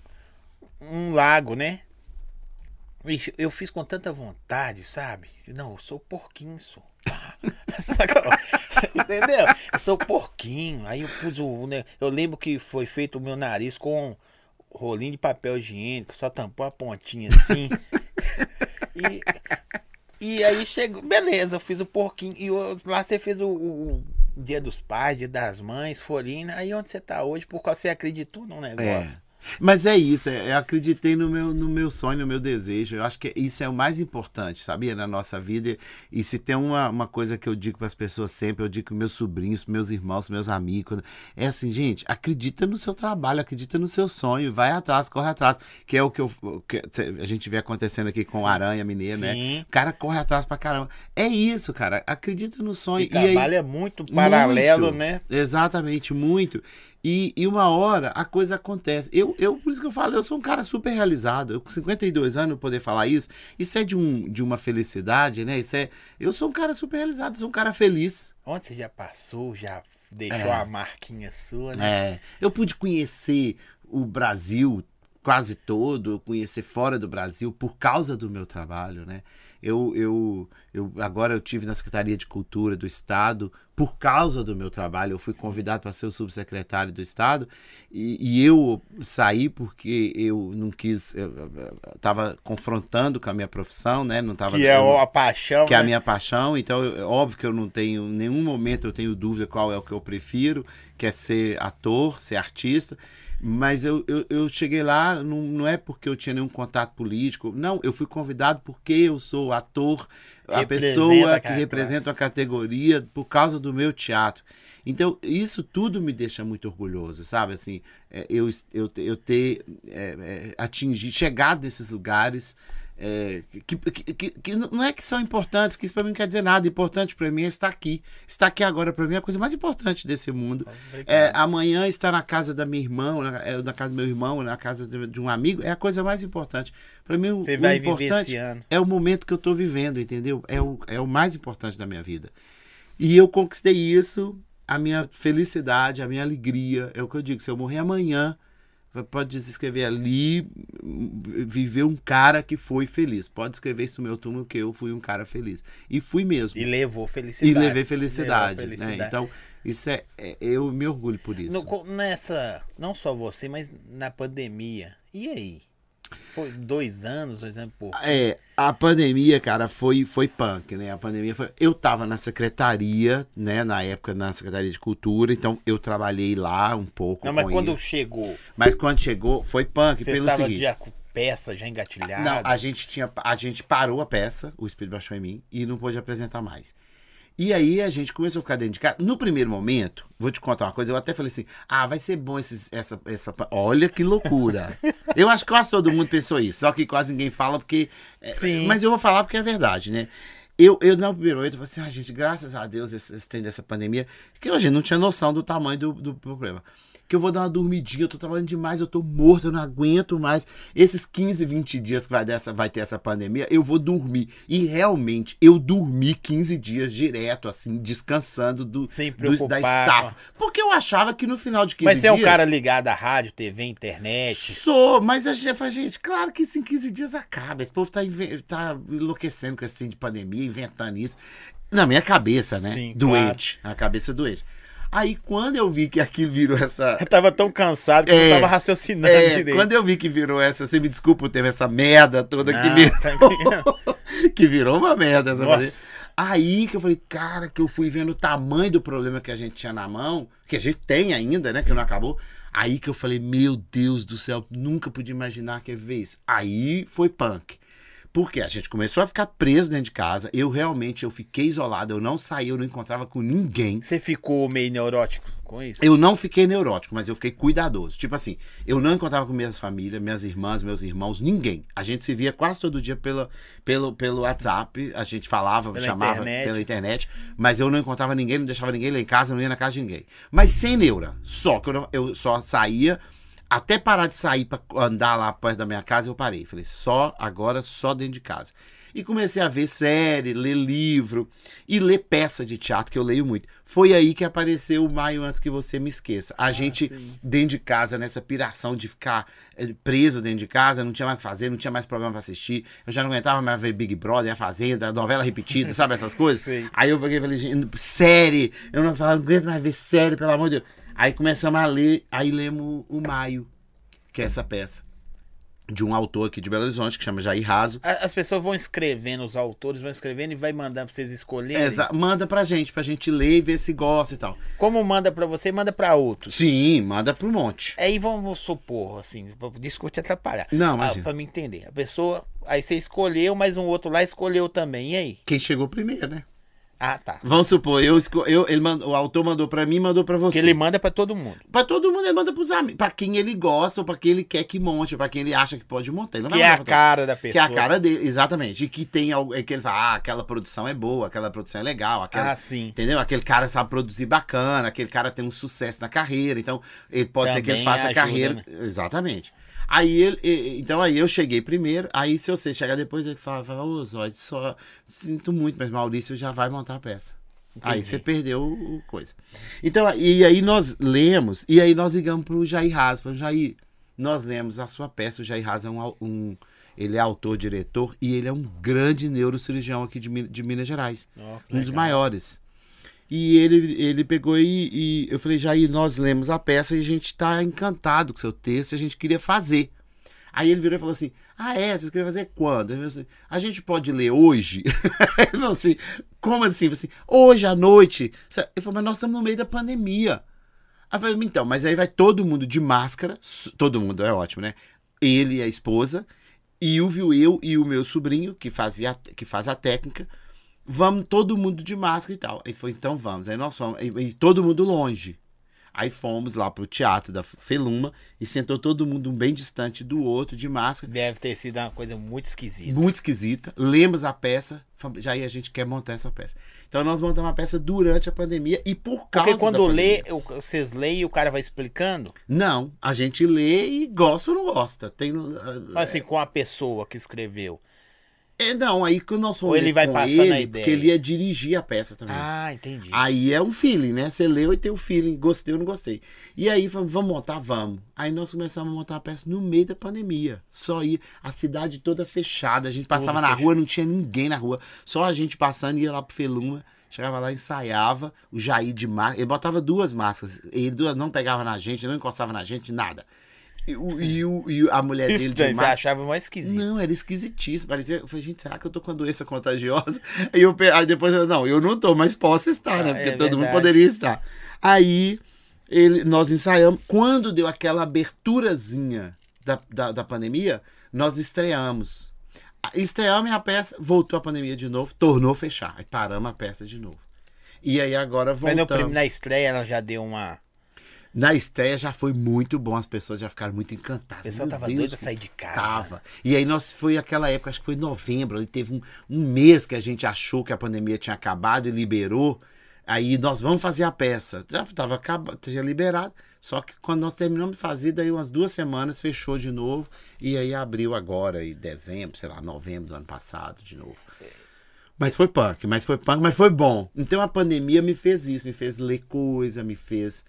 um lago, né? Eu fiz com tanta vontade, sabe? Não, eu sou porquinho, sou. Entendeu? Eu sou porquinho. Aí eu pus o. Né? Eu lembro que foi feito o meu nariz com rolinho de papel higiênico, só tampou a pontinha assim. e, e aí chegou. Beleza, eu fiz o porquinho. E eu- lá você fez o, o Dia dos Pais, Dia das Mães, Folina. Aí onde você tá hoje, por causa você acreditou num negócio. É. Mas é isso, é- eu acreditei no meu, no meu sonho, no meu desejo. Eu acho que isso é o mais importante, sabia? Na nossa vida. E se tem uma, uma coisa que eu digo para as pessoas sempre, eu digo para meus sobrinhos, meus irmãos, meus amigos, é assim, gente, acredita no seu trabalho, acredita no seu sonho, vai atrás, corre atrás. Que é o que, eu, que a gente vê acontecendo aqui com o Aranha Mineiro, né? Sim. O cara corre atrás pra caramba. É isso, cara. Acredita no sonho. E aí- trabalha muito paralelo, muito. né? Exatamente, muito. E, e uma hora a coisa acontece. Eu, eu, por isso que eu falo, eu sou um cara super realizado. Eu com 52 anos poder falar isso, isso é de, um, de uma felicidade, né? Isso é, eu sou um cara super realizado, sou um cara feliz. Onde você já passou, já deixou É. a marquinha sua, né? É, eu pude conhecer o Brasil quase todo, conhecer fora do Brasil por causa do meu trabalho, né? Eu, eu, eu agora eu tive na Secretaria de Cultura do Estado por causa do meu trabalho. Eu fui convidado para ser o subsecretário do Estado e, e eu saí porque eu não quis, eu estava confrontando com a minha profissão, né? Não tava, que é eu, a paixão. Que é né? a minha paixão. Então, eu, óbvio que eu não tenho, em nenhum momento eu tenho dúvida qual é o que eu prefiro, que é ser ator, ser artista. Mas eu, eu, eu, cheguei lá, não, não é porque eu tinha nenhum contato político. Não, eu fui convidado porque eu sou ator, a pessoa a que representa a categoria por causa do meu teatro. Então, isso tudo me deixa muito orgulhoso, sabe? Assim, eu, eu, eu ter é, é, atingido, chegado nesses lugares é, que, que, que, que, não é que são importantes, que isso para mim não quer dizer nada. Importante para mim é estar aqui. Estar aqui agora para mim é a coisa mais importante desse mundo. É, amanhã estar na casa da minha irmã, na, é, na casa do meu irmão, na casa de, um amigo é a coisa mais importante. Para mim, o, o importante é o momento que eu estou vivendo, entendeu? É o, é o mais importante da minha vida. E eu conquistei isso, a minha felicidade, a minha alegria. É o que eu digo: se eu morrer amanhã pode escrever ali, viver um cara que foi feliz. Pode escrever isso no meu túmulo que eu fui um cara feliz. E fui mesmo. E levou felicidade. E levei felicidade. Levou felicidade. Né? Então, isso é, é, Eu me orgulho por isso. No, nessa. Não só você, mas na pandemia. E aí? Foi dois anos, dois anos. É, a pandemia, cara, foi, foi punk, né? A pandemia foi. Eu tava na secretaria, né? Na época, na Secretaria de Cultura, então eu trabalhei lá um pouco. Não, mas quando chegou. Mas quando chegou, foi punk Você pelo estava seguinte. Já com peça já engatilhada? Não, a gente tinha. A gente parou a peça, o Espírito baixou em mim, e não pôde apresentar mais. E aí a gente começou a ficar dentro de casa. No primeiro momento, vou te contar uma coisa, eu até falei assim: ah, vai ser bom esses, essa, essa. Olha que loucura. eu acho que quase todo mundo pensou isso, só que quase ninguém fala porque. Sim. Mas eu vou falar porque é verdade, né? Eu, eu no primeiro momento, eu falei assim: ah, gente, graças a Deus esse, esse tem dessa pandemia, que a gente não tinha noção do tamanho do, do problema que eu vou dar uma dormidinha, eu tô trabalhando demais, eu tô morto, eu não aguento mais. Esses 15, 20 dias que vai, dessa, vai ter essa pandemia, eu vou dormir. E realmente, eu dormi 15 dias direto, assim, descansando do, do da staff. Porque eu achava que no final de 15 mas dias. Mas você é um cara ligado à rádio, TV, internet? Sou, mas a gente fala, gente, claro que isso em 15 dias acaba. Esse povo tá, tá enlouquecendo com esse de pandemia, inventando isso. Na minha cabeça, né? Sim, doente. Claro. A cabeça doente. Aí quando eu vi que aquilo virou essa. Eu tava tão cansado que é, eu tava raciocinando é, direito. Quando eu vi que virou essa, você me desculpa, teve essa merda toda Não, que virou. Tá que virou uma merda essa Nossa. Aí que eu falei, cara, que eu fui vendo o tamanho do problema que a gente tinha na mão, que a gente tem ainda, né? Sim. Que não acabou. Aí que eu falei, meu Deus do céu, nunca podia imaginar que ia ver isso. Aí foi punk. Porque a gente começou a ficar preso dentro de casa. Eu realmente eu fiquei isolado, eu não saí, eu não encontrava com ninguém. Você ficou meio neurótico com isso? Eu não fiquei neurótico, mas eu fiquei cuidadoso. Tipo assim, eu não encontrava com minhas famílias, minhas irmãs, meus irmãos, ninguém. A gente se via quase todo dia pela, pelo, pelo WhatsApp, a gente falava, pela chamava internet. pela internet, mas eu não encontrava ninguém, não deixava ninguém lá em casa, não ia na casa de ninguém. Mas sem neura. Só que eu, não, eu só saía até parar de sair para andar lá perto da minha casa, eu parei. Falei, só agora, só dentro de casa. E comecei a ver série, ler livro e ler peça de teatro, que eu leio muito. Foi aí que apareceu o Maio Antes Que Você Me Esqueça. A ah, gente, sim. dentro de casa, nessa piração de ficar preso dentro de casa, não tinha mais o que fazer, não tinha mais programa para assistir. Eu já não aguentava mais ver Big Brother, A Fazenda, novela repetida, sabe essas coisas? Sim. Aí eu peguei e falei, série, eu não, não aguento mais ver série, pelo amor de Deus. Aí começamos a ler, aí lemos o Maio, que é essa peça. De um autor aqui de Belo Horizonte, que chama Jair Raso. As pessoas vão escrevendo, os autores vão escrevendo e vai mandando pra vocês escolherem. Exa manda pra gente, pra gente ler e ver se gosta e tal. Como manda pra você, manda pra outros. Sim, manda pra um monte. Aí vamos supor, assim, discute atrapalhar. Não, ah, imagina. Pra me entender. A pessoa, aí você escolheu, mas um outro lá escolheu também. E aí? Quem chegou primeiro, né? Ah, tá. Vamos supor, eu, eu ele mandou, o autor mandou para mim, mandou para você. Que ele manda para todo mundo. Para todo mundo, ele manda pros amigos, para quem ele gosta ou para quem ele quer que monte, para quem ele acha que pode montar. que é a cara da pessoa. Que é a cara dele, exatamente. E que tem algo, é que ele fala, ah, aquela produção é boa, aquela produção é legal, aquela, Ah, sim. entendeu? Aquele cara sabe produzir bacana, aquele cara tem um sucesso na carreira, então ele pode ser que ele Também faça ajuda, carreira, né? exatamente. Aí ele, então aí eu cheguei primeiro, aí se você chegar depois, ele fala, ô Zóio, só sinto muito, mas Maurício já vai montar a peça. Aí Entendi. você perdeu o coisa. Então, e aí nós lemos, e aí nós ligamos pro Jair Raso. Falamos, Jair, nós lemos a sua peça. O Jair Haas é um, um- ele é autor, diretor e ele é um grande neurocirurgião aqui de, de Minas Gerais, que um dos maiores. E ele, ele pegou e, e eu falei, Jair, nós lemos a peça e a gente está encantado com o seu texto, a gente queria fazer. Aí ele virou e falou assim: Ah, é? Vocês queriam fazer quando? Assim, a gente pode ler hoje? ele falou assim: Como assim? Assim, hoje à noite. Ele falou, mas nós estamos no meio da pandemia. Aí eu falei, então, mas aí vai todo mundo de máscara, todo mundo é ótimo, né? Ele e a esposa, Ilvio, eu e o meu sobrinho, que, fazia, que faz a técnica, vamos todo mundo de máscara e tal. Aí foi, então vamos. Aí nós fomos, e, e todo mundo longe. Aí fomos lá pro teatro da Feluma e sentou todo mundo um bem distante do outro, de máscara. Deve ter sido uma coisa muito esquisita. Muito esquisita. Lemos a peça, já aí a gente quer montar essa peça. Então nós montamos a peça durante a pandemia e por causa Porque quando da lê, pandemia. vocês leem e o cara vai explicando, Não, a gente lê e gosta ou não gosta. Tem, mas assim, com a pessoa que escreveu. É, não, aí quando nós fomos Ou ele vai passando ele, a ideia. porque ele ia dirigir a peça também. Ah, entendi. Aí é um feeling, né? Você leu e tem o feeling, gostei ou não gostei. E aí falamos, vamos montar? Vamos. Aí nós começamos a montar a peça no meio da pandemia. Só ia, a cidade toda fechada. A gente passava na fechado. rua, não tinha ninguém na rua. Só a gente passando, ia lá pro Feluma, chegava lá, ensaiava. O Jair de máscara, ele botava duas máscaras. Ele duas- não pegava na gente, não encostava na gente, nada. E, o- e o- e a mulher dele de máscara. achava mais esquisito. Não, era esquisitíssimo. Parecia. Eu falei, gente, será que eu tô com a doença contagiosa? Aí, eu, aí depois eu, não, eu não tô, mas posso estar, né? Ah, Porque é todo mundo verdade. poderia estar. Aí ele, nós ensaiamos. Quando deu aquela aberturazinha da, da, da pandemia, nós estreamos. Estreamos a peça, voltou a pandemia de novo, tornou a fechar. Aí paramos a peça de novo. E aí agora Mas no voltamos. na estreia ela já deu uma. Na estreia já foi muito bom, as pessoas já ficaram muito encantadas. A pessoa Meu tava Deus, doida pra sair de casa. Tava. E aí nós foi aquela época, acho que foi novembro, ali teve um, um mês que a gente achou que a pandemia tinha acabado e liberou. Aí nós vamos fazer a peça. Já estava acabado, tinha liberado. Só que quando nós terminamos de fazer, daí umas duas semanas fechou de novo. E aí abriu agora, em dezembro, sei lá, novembro do ano passado, de novo. Mas foi punk, mas foi punk, mas foi bom. Então a pandemia me fez isso, me fez ler coisa, me fez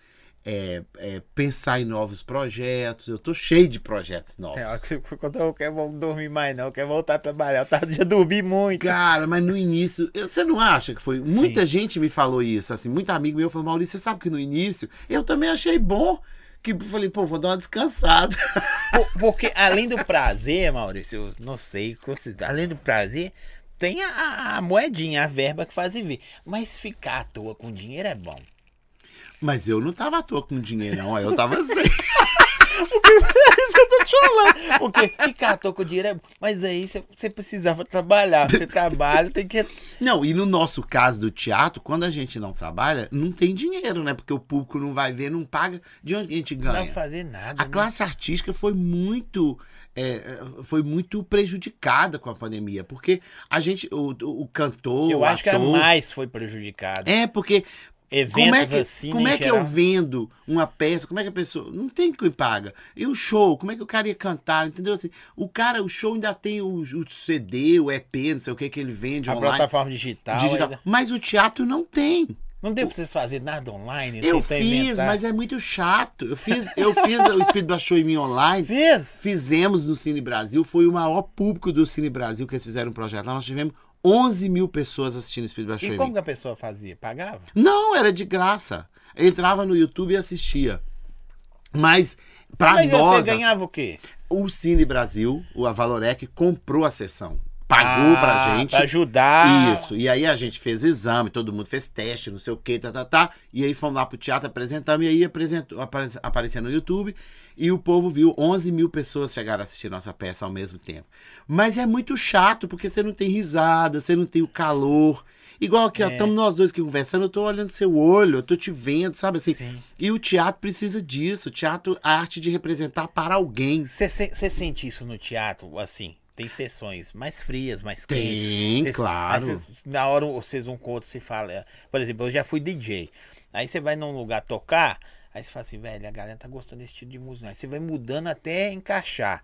é, é, pensar em novos projetos. Eu tô cheio de projetos novos. É, quando eu quero dormir mais, não, eu quero voltar a trabalhar. Eu tava, já dormi muito. Cara, mas no início, você não acha que foi? Muita gente me falou isso, assim, muito amigo meu falou, Maurício, você sabe que no início eu também achei bom. Que eu falei, pô, vou dar uma descansada. Por- Porque além do prazer, Maurício, eu não sei, além do prazer, tem a- a, a moedinha, a verba que faz viver. Mas ficar à toa com dinheiro é bom. Mas eu não tava à toa com dinheiro, não. Eu tava sem. É isso que eu tô te falando. Porque ficar à toa com dinheiro é. Mas aí você- precisava trabalhar. Você trabalha, tem que. Não, e no nosso caso do teatro, quando a gente não trabalha, não tem dinheiro, né? Porque o público não vai ver, não paga. De onde a gente Não ganha? fazer nada. A né? classe artística foi muito. é, foi muito prejudicada com a pandemia, porque a gente, o, o cantor, Eu o acho que a ator, mais foi prejudicada. É, porque Eventos como é que, assim, como né, é em que geral. eu vendo uma peça? Como é que a pessoa. Não tem quem paga. E o show? Como é que o cara ia cantar? Entendeu? Assim, o cara, o show ainda tem o, o CD, o EP, não sei o que que ele vende A online. plataforma digital. digital. ainda- Mas o teatro não tem. Não deu pra vocês fazerem nada online? Eu fiz, inventar? mas é muito chato. Eu fiz, eu fiz o Espírito Baixou em mim online. Fez? Fizemos no Cine Brasil, foi o maior público do Cine Brasil que eles fizeram um projeto lá. Nós tivemos 11 mil pessoas assistindo o Espírito Baixou E como que a pessoa fazia? Pagava? Não, era de graça. Entrava no YouTube e assistia. Mas, pra Mas nós, você ganhava o quê? o Cine Brasil, o a Valorec, comprou a sessão. Pagou Ah, pra gente. Pra ajudar. Isso. E aí a gente fez exame, todo mundo fez teste, não sei o que, tá, tá, tá. E aí fomos lá pro teatro, apresentamos, e aí apresentou, apare- apareceu no YouTube. E o povo viu, 11 mil pessoas chegaram a assistir nossa peça ao mesmo tempo. Mas é muito chato, porque você não tem risada, você não tem o calor. Igual aqui, ó, É. estamos nós dois aqui conversando, eu tô olhando seu olho, eu tô te vendo, sabe assim? Sim. E o teatro precisa disso. O teatro, a arte de representar para alguém. Você sente isso no teatro, assim? Tem sessões mais frias, mais Tem, quentes. Cês- claro. cês- na hora vocês um com o outro se fala. é, Por exemplo, eu já fui DJ. Aí você vai num lugar tocar, aí você fala assim, velho, a galera tá gostando desse tipo de música. Aí você vai mudando até encaixar.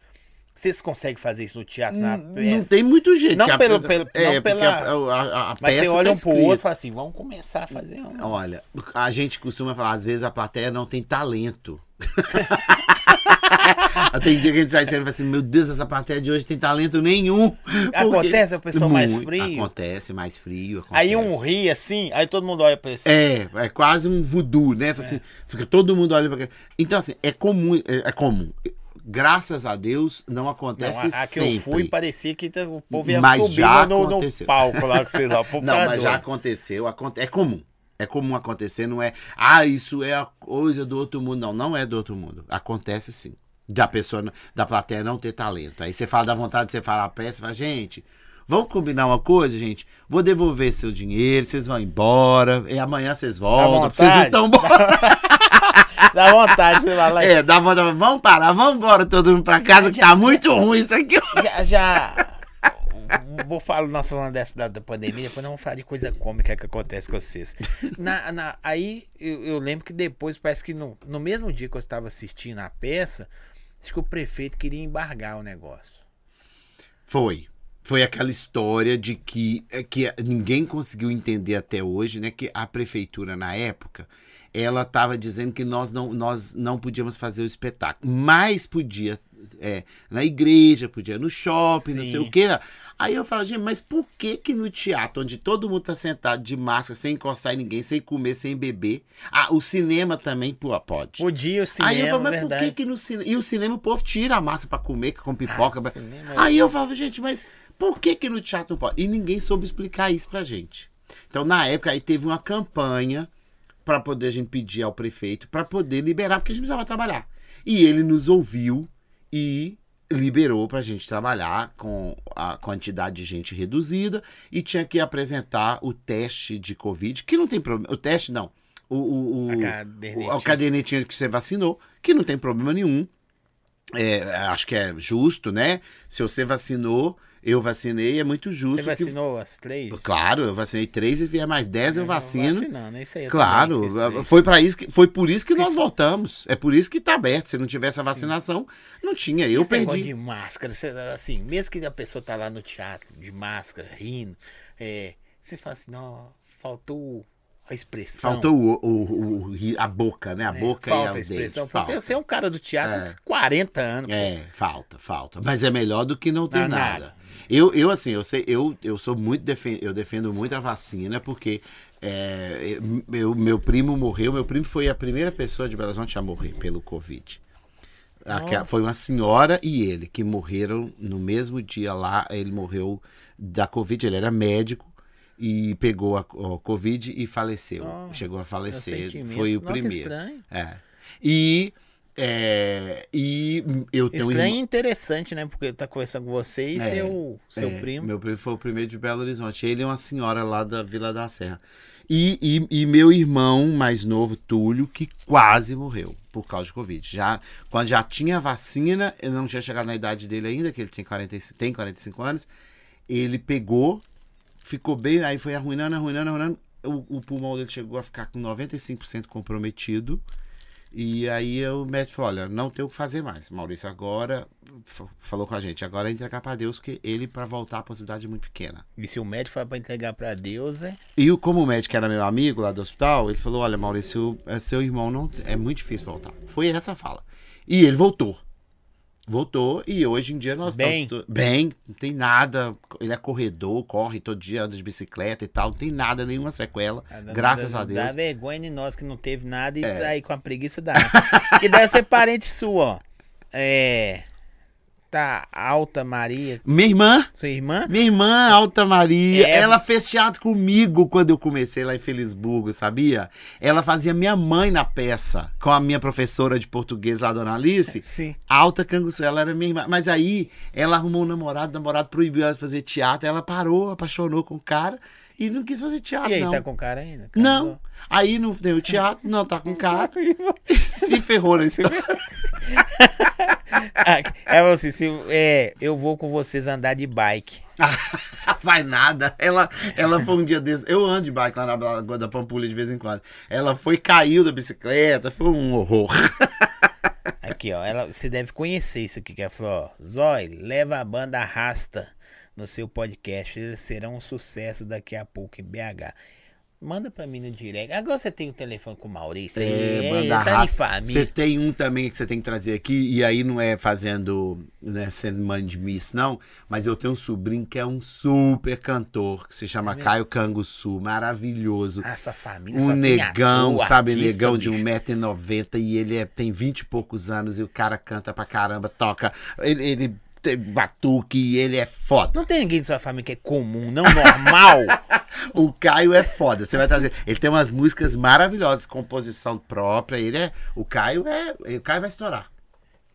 Vocês conseguem fazer isso no teatro, na Não peça? tem muito jeito. Não pelo- é, não pela- a, a- a Mas você peça olha tá um pro outro e fala assim, vamos começar a fazer um... Olha, a gente costuma falar, às vezes a plateia não tem talento. Tem dia que a gente sai dizendo e fala assim, meu Deus, essa plateia de hoje tem talento nenhum. Porque- Acontece, a pessoa mais frio. Acontece, mais frio. Acontece. Aí um ri assim, aí todo mundo olha pra esse. É, é quase um voodoo, né? Assim, fica todo mundo olhando pra. Então, assim, é comum, é, é comum. Graças a Deus, não Não, acontece a, a que sempre. eu fui parecia que o povo ia Mas subir já no, no palco lá, que sei lá, Não, mas já aconteceu. aconte- É comum. É comum acontecer, não é. Ah, isso é a coisa do outro mundo. Não, não é do outro mundo. Acontece sim. Da pessoa, da plateia não ter talento. Aí você fala da vontade de você falar a peça, você fala, gente, vamos combinar uma coisa, gente? Vou devolver seu dinheiro, vocês vão embora, e amanhã vocês voltam. Vocês não estão embora. Dá vontade, sei lá, lá É, dá vontade. Vamos parar, vamos embora todo mundo pra casa, que tá muito ruim isso aqui. já, já- Vou falar, nós falando dessa da, da pandemia, depois nós vamos falar de coisa cômica que acontece com vocês. Na, na- aí eu, eu lembro que depois, parece que no, no mesmo dia que eu estava assistindo a peça, acho que o prefeito queria embargar o negócio. Foi. Foi aquela história de que, é, que ninguém conseguiu entender até hoje, né? Que a prefeitura, na época, ela estava dizendo que nós não, nós não podíamos fazer o espetáculo, mas podia é, na igreja, podia no shopping, não sei Sim. o quê. Aí eu falo, gente, mas por que que no teatro, onde todo mundo tá sentado de máscara, sem encostar em ninguém, sem comer, sem beber, ah, o cinema também pô, pode? Podia o cinema, Aí eu falo, mas verdade. por que que no cinema... E o cinema o povo tira a massa pra comer, com pipoca. Ah, pra- é- Aí eu falava, gente, mas por que que no teatro não pode? E ninguém soube explicar isso pra gente. Então, na época, aí teve uma campanha pra poder a gente pedir ao prefeito pra poder liberar, porque a gente precisava trabalhar. E ele nos ouviu e liberou pra gente trabalhar com a quantidade de gente reduzida e tinha que apresentar o teste de Covid, que não tem problema. O teste, não. O, o, o, A cadernetinha. o- a cadernetinha que você vacinou, que não tem problema nenhum. É, acho que é justo, né? Se você vacinou, eu vacinei, é muito justo. Você que- vacinou as três? Claro, eu vacinei três e vier mais dez, eu vacino. Vacinando, isso aí eu Claro, três. foi para isso que foi por isso que nós voltamos. É por isso que tá aberto. Se não tivesse a vacinação, não tinha. Eu Esse perdi. de máscara, assim, mesmo que a pessoa tá lá no teatro de máscara, rindo, é, você fala assim, não, faltou a expressão. Faltou o, o- o- a boca, né? A né? boca falta e a o expressão. dente. Falta. Você é um cara do teatro É. de 40 anos. pô. É, falta, falta. Mas é melhor do que não ter Não, nada. nada. Eu, eu, assim, eu sei, eu, eu sou muito defen eu defendo muito a vacina, porque é, meu, meu primo morreu, meu primo foi a primeira pessoa de Belo Horizonte a morrer pelo Covid. Aque- Foi uma senhora e ele que morreram no mesmo dia lá. Ele morreu da Covid, ele era médico e pegou a, a Covid e faleceu. Oh, Chegou a É falecer. Foi o Não, que primeiro. estranho. É. E, é, e eu tenho Estranho e interessante, né? Porque tá conversando com você e É, seu, seu é, primo. Meu primo foi o primeiro de Belo Horizonte. Ele é uma senhora lá da Vila da Serra. E, e, e meu irmão mais novo, Túlio, que quase morreu por causa de Covid. Já, quando já tinha vacina, ele não tinha chegado na idade dele ainda, que ele tinha 45, tem 45 anos. Ele pegou, ficou bem, aí foi arruinando, arruinando, arruinando. O, o pulmão dele chegou a ficar com 95% comprometido. E aí o médico falou: olha, não tem o que fazer mais. Maurício agora falou com a gente, agora é entregar para Deus, que ele, para voltar, a possibilidade é muito pequena. E se o médico fala pra entregar pra Deus, é. E o- como o médico era meu amigo lá do hospital, ele falou: olha, Maurício, é seu irmão não é muito difícil voltar. Foi essa a fala. E ele voltou. Voltou e hoje em dia nós Bem. estamos. Bem, não tem nada. Ele é corredor, corre todo dia, anda de bicicleta e tal. Não tem nada, nenhuma sequela. graças dá, a Deus. É. Dá vergonha em nós que não teve nada e tá aí com a preguiça da. que deve ser parente sua, ó. É. Tá alta Maria, Minha irmã, sua irmã? Minha irmã, Alta Maria, É. ela fez teatro comigo quando eu comecei lá em Felisburgo, sabia? Ela fazia minha mãe na peça, com a minha professora de português, a dona Alice. Sim. Alta Canguçu, ela era minha irmã. Mas aí, ela arrumou um namorado, o namorado proibiu ela de fazer teatro, ela parou, apaixonou com o cara e não quis fazer teatro, E aí, não. tá com cara ainda? Não, aí não tem o teatro, não tá com cara, se ferrou na história. Ah, É assim, se, é, eu vou com vocês andar de bike. Vai nada. Ela, ela foi um dia desses. Eu ando de bike lá na Lagoa da Pampulha de vez em quando. Ela foi, caiu da bicicleta, foi um horror. Aqui, ó. Ela, você deve conhecer isso aqui, que ela falou, ó. Zói, leva a banda Arrasta no seu podcast. Eles serão um sucesso daqui a pouco em BH. Manda pra mim no direct. Agora você tem o telefone com o Maurício. É, É, manda tá. Você tem um também que você tem que trazer aqui, e aí não é fazendo, né, sendo mãe de miss, não, mas eu tenho um sobrinho que é um super cantor, que se chama Caio Canguçu, maravilhoso. Ah, sua família um negão, sabe, artista, negão de bicho. 1,90m e ele é, tem 20 e poucos anos e o cara canta pra caramba, toca, ele, ele tem batuque ele é foda. Não tem ninguém de sua família que é comum, não normal. O Caio é foda, você vai trazer. Ele tem umas músicas maravilhosas, composição própria, ele é, o Caio é, o Caio vai estourar.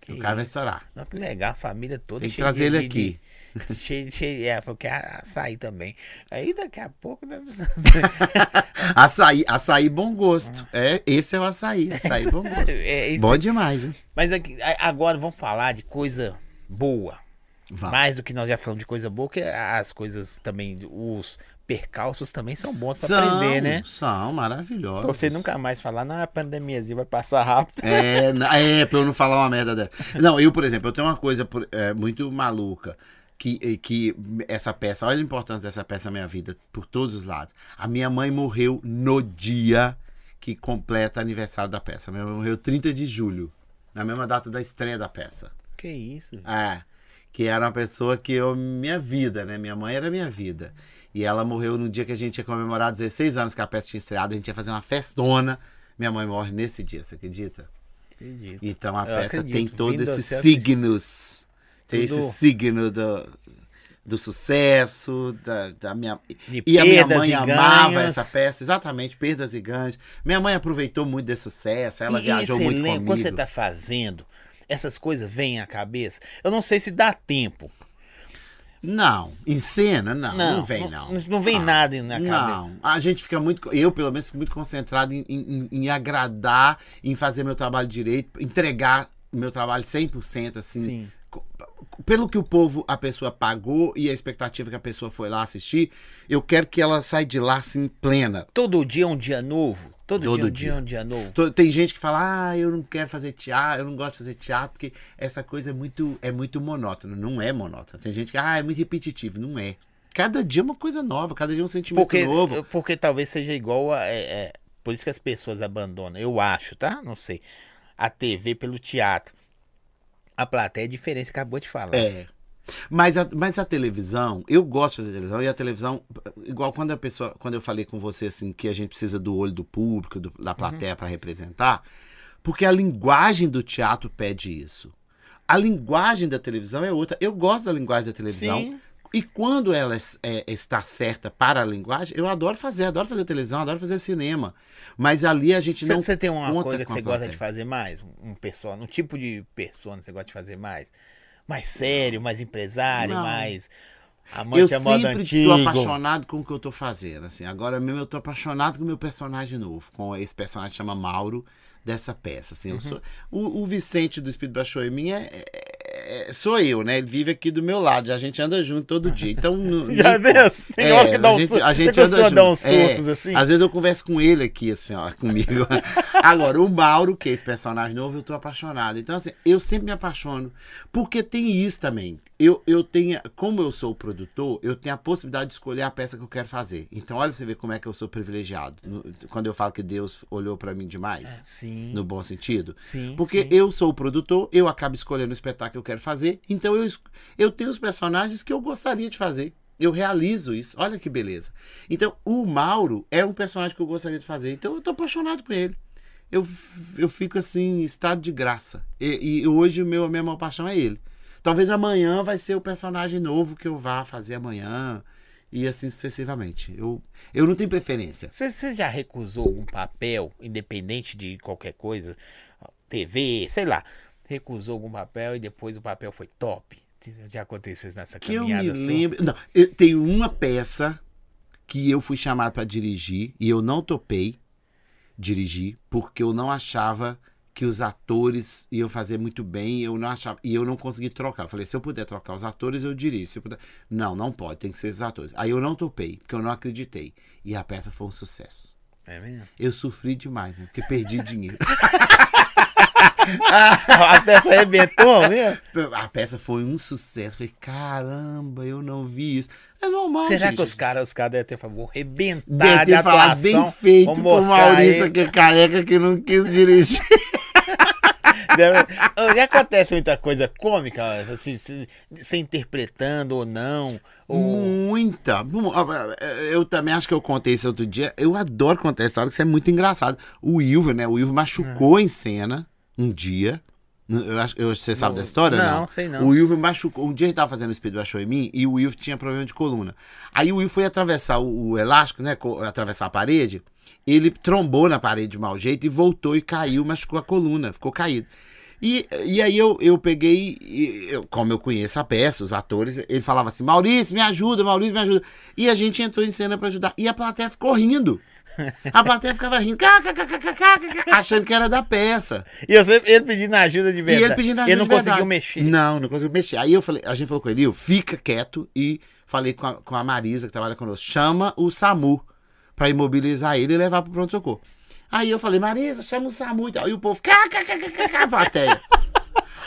Que o Caio vai estourar. Não, que legal, a família toda. Tem que trazer ele de- aqui. de- Cheio, cheio, é, falou que ia sair também. Aí daqui a pouco. né? Açaí, açaí bom gosto. É, esse é o açaí, açaí bom gosto. É, Bom demais, hein? Mas aqui- agora vamos falar de coisa boa. Mais do que nós já falamos de coisa boa, que as coisas também, os percalços também são bons pra São, aprender, né? são maravilhosos. Pra você nunca mais falar, não, a pandemiazinha vai passar rápido. É, é, pra eu não falar uma merda dessa. Não, eu, por exemplo, eu tenho uma coisa por- é, muito maluca. Que, que essa peça, olha a importância dessa peça na minha vida, por todos os lados. A minha mãe morreu no dia que completa aniversário da peça. Minha mãe morreu 30 de julho, na mesma data da estreia da peça. Que isso? É, que era uma pessoa que eu, minha vida, né? Minha mãe era minha vida. E ela morreu no dia que a gente ia comemorar 16 anos que a peça tinha estreado, a gente ia fazer uma festona. Minha mãe morre nesse dia, você acredita? Acredito. Então a Eu peça acredito. tem todos esses signos. Tem Tudo- esse signo do, do sucesso, da, da minha. De e a minha mãe amava essa peça, exatamente, perdas e ganhos. Minha mãe aproveitou muito desse sucesso, ela E- viajou muito lembra, comigo. Quando você tá fazendo, essas coisas vêm à cabeça. Eu não sei se dá tempo. Não, em cena, não, não, vem, não. Não, vem Ah, nada na cabeça. Não, a gente fica muito. Eu, pelo menos, fico muito concentrado em, em, em agradar, em fazer meu trabalho direito, entregar meu trabalho 100%, assim. Sim. Pelo que o povo, a pessoa pagou e a expectativa que a pessoa foi lá assistir, eu quero que ela saia de lá assim, plena. Todo dia é um dia novo. Todo, Todo dia, é um dia dia. um dia novo. Tem gente que fala, ah, eu não quero fazer teatro, eu não gosto de fazer teatro, porque essa coisa é muito, é muito monótona. Não é monótona. Tem gente que, ah, é muito repetitivo. Não é. Cada dia é uma coisa nova, cada dia é um sentimento Porque, novo. porque talvez seja igual a. é, é, por isso que as pessoas abandonam. Eu acho, tá? Não sei. A TV pelo teatro. A plateia é diferente, acabou de falar. É. Mas a, mas a televisão, eu gosto de fazer televisão, e a televisão, igual quando a pessoa, quando eu falei com você assim, que a gente precisa do olho do público, do- da plateia para representar, porque a linguagem do teatro pede isso. A linguagem da televisão é outra. Eu gosto da linguagem da televisão. Sim. E quando ela é- está certa para a linguagem, eu adoro fazer, adoro fazer televisão, adoro fazer cinema. Mas ali a gente Você, não você tem uma coisa que você gosta de fazer mais? Um persona, um tipo de persona que você gosta de fazer mais? Mais sério, mais empresário, Não. mais Eu amante a moda sempre antigo. estou apaixonado com o que eu tô fazendo. Assim. Agora mesmo eu tô apaixonado com o meu personagem novo, com esse personagem que chama Mauro, dessa peça. Assim, Uhum. eu sou, o, o Vicente do Espírito Baixou em mim é, é- é- sou eu, né? Ele vive aqui do meu lado, a gente anda junto todo dia. Então, não- Já nem- vê? Tem hora que dá um a gente, surto. a gente anda junto. dar uns É, assim? Às vezes eu converso com ele aqui, assim, ó, comigo. Agora, o Mauro, que é esse personagem novo, eu tô apaixonado. Então, assim, eu sempre me apaixono. Porque tem isso também. Eu, eu tenho, como eu sou o produtor, eu tenho a possibilidade de escolher a peça que eu quero fazer. Então, olha pra você ver como é que eu sou privilegiado. No- quando eu falo que Deus olhou pra mim demais. Sim. No bom sentido. Sim, Porque sim. eu sou o produtor, eu acabo escolhendo o espetáculo que eu quero fazer. Então eu, eu tenho os personagens que eu gostaria de fazer. Eu realizo isso. Olha que beleza. Então, o Mauro é um personagem que eu gostaria de fazer. Então, eu tô apaixonado com ele. Eu, eu fico assim, em estado de graça. E, e hoje meu, a minha maior paixão é ele. Talvez amanhã vai ser o personagem novo que eu vá fazer amanhã. E assim sucessivamente. Eu, eu não tenho preferência. Você, já recusou algum papel, independente de qualquer coisa? TV, sei lá. Recusou algum papel e depois o papel foi top. Já aconteceu isso nessa que eu me caminhada sua? lembro. Não, eu tenho uma peça que eu fui chamado para dirigir e eu não topei dirigir porque eu não achava que os atores iam fazer muito bem, eu não achava e eu não consegui trocar. Eu falei, se eu puder trocar os atores, eu dirijo. Se eu puder... Não, não pode, tem que ser esses atores. Aí eu não topei, porque eu não acreditei. E a peça foi um sucesso. É mesmo? Eu sofri demais, né? Porque perdi dinheiro. a peça arrebentou mesmo? A peça foi um sucesso. Falei, caramba, eu não vi isso. É normal, Será gente. que os caras os cara devem ter falado, vou arrebentar Deve de ter falado atuação, bem feito pro Maurício, ele. que é careca, que não quis dirigir. Deve- acontece muita coisa cômica, assim, se, se interpretando ou não. Ou... Muita. Eu também acho que eu contei isso outro dia. Eu adoro contar essa história, que isso é muito engraçado. O Ilvo, né? O Ilvo machucou Ah. em cena um dia. Eu acho, eu, você sabe Não, dessa história? não, Não, sei não. O Ilvo machucou. Um dia ele tava fazendo speed show em mim e o Ilvo tinha problema de coluna. Aí o Ilvo foi atravessar o, o elástico, né? Atravessar a parede. Ele trombou na parede de mau jeito e voltou e caiu, machucou a coluna, ficou caído. E, e aí eu, eu peguei, eu- como eu conheço a peça, os atores, ele falava assim, Maurício, me ajuda, Maurício, me ajuda. E a gente entrou em cena pra ajudar. E a plateia ficou rindo. A plateia ficava rindo, achando que era da peça. E eu sempre, ele pedindo ajuda de verdade. E ele pedindo ajuda Ele não conseguiu mexer. Não, não conseguiu mexer. Aí eu falei, a gente falou com ele, "Ilho, fica quieto e falei com a, com a Marisa, que trabalha conosco, chama o SAMU pra imobilizar ele e levar pro pronto-socorro. Aí eu falei, Marisa, chama o SAMU e tal. E o povo, cá, plateia.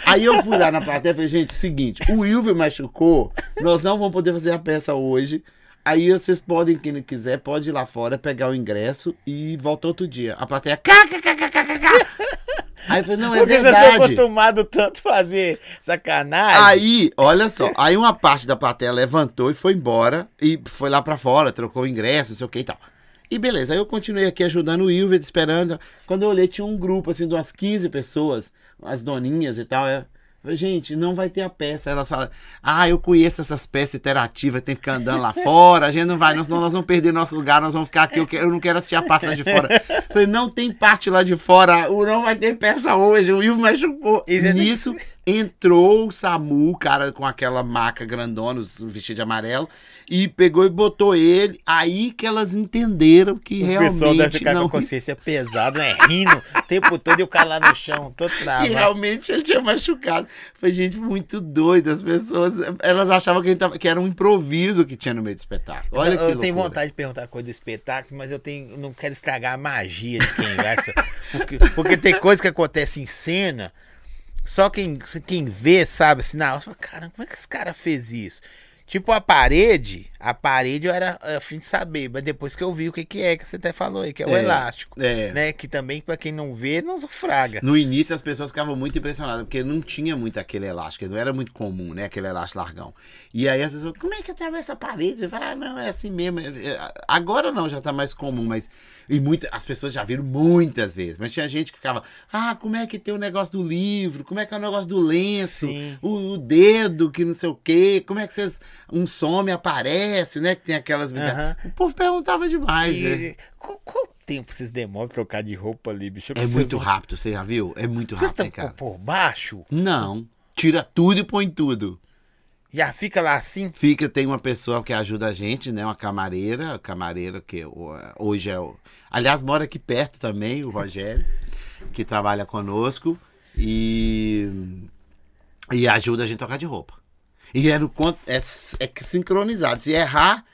Aí eu fui lá na plateia e falei, gente, seguinte, o Wilver machucou, nós não vamos poder fazer a peça hoje. Aí vocês podem, quem não quiser, pode ir lá fora, pegar o ingresso e volta outro dia. A plateia, cá, cá, cá, cá, cá, cá, cá. Aí eu falei, não, é Porque verdade. estão acostumados tanto a fazer sacanagem. Aí, olha só, aí uma parte da plateia levantou e foi embora e foi lá pra fora, trocou o ingresso, não sei o que e tal. E beleza, aí eu continuei aqui ajudando o Wilver, esperando. Quando eu olhei, tinha um grupo assim de umas 15 pessoas, as doninhas e tal. Eu falei, gente, não vai ter a peça. Elas falam, ah, eu conheço essas peças interativas, tem que ficar andando lá fora, a gente não vai, senão nós vamos perder nosso lugar, nós vamos ficar aqui, eu, quero- eu não quero assistir a parte lá de fora. Eu Falei, não tem parte lá de fora, o não vai ter peça hoje, o Wilver machucou. Tem- Nisso, entrou o Samu, o cara com aquela maca grandona, vestido de amarelo, e pegou e botou ele. Aí que elas entenderam que o pessoal deve realmente ficar não. com a consciência pesada, né? Rindo o tempo todo e o cara lá no chão, todo travado. realmente ele tinha machucado. Foi gente muito doida. As pessoas, elas achavam que, tava- que era um improviso que tinha no meio do espetáculo. Olha eu, que eu tenho vontade de perguntar coisa do espetáculo, mas eu tenho, não quero estragar a magia de quem vai. essa- porque, porque tem coisa que acontece em cena, só quem, quem vê sabe assim, na hora, cara, como é que esse cara fez isso? Tipo a parede, a parede eu era a fim de saber, mas depois que eu vi o que, que é que você até falou aí, que é o É, elástico. é. Né? Que também, pra quem não vê, não sufraga. No início as pessoas ficavam muito impressionadas, porque não tinha muito aquele elástico, não era muito comum, né? Aquele elástico largão. E aí as pessoas, como é que atravessa a parede? Eu falo, ah, não, é assim mesmo. É- é- Agora não, já tá mais comum, mas. E muita, as pessoas já viram muitas vezes, mas tinha gente que ficava, ah, como é que tem o negócio do livro? Como é que é o negócio do lenço? O, o dedo que não sei o quê? Como é que vocês. Um some aparece, né? Que tem aquelas. Aham. O povo perguntava demais, né? E qual, qual tempo vocês demoram pra trocar de roupa ali, bicho? É Vocês muito vão- rápido, você já viu? É muito Vocês rápido, hein, cara. por, por baixo? Não. Tira tudo e põe tudo. Já fica lá assim? Fica, tem uma pessoa que ajuda a gente, né? Uma camareira. Camareira que hoje é o. Aliás, mora aqui perto também, o Rogério, que trabalha conosco. E. E ajuda a gente a trocar de roupa. E é, no, con- é, é sincronizado. Se errar,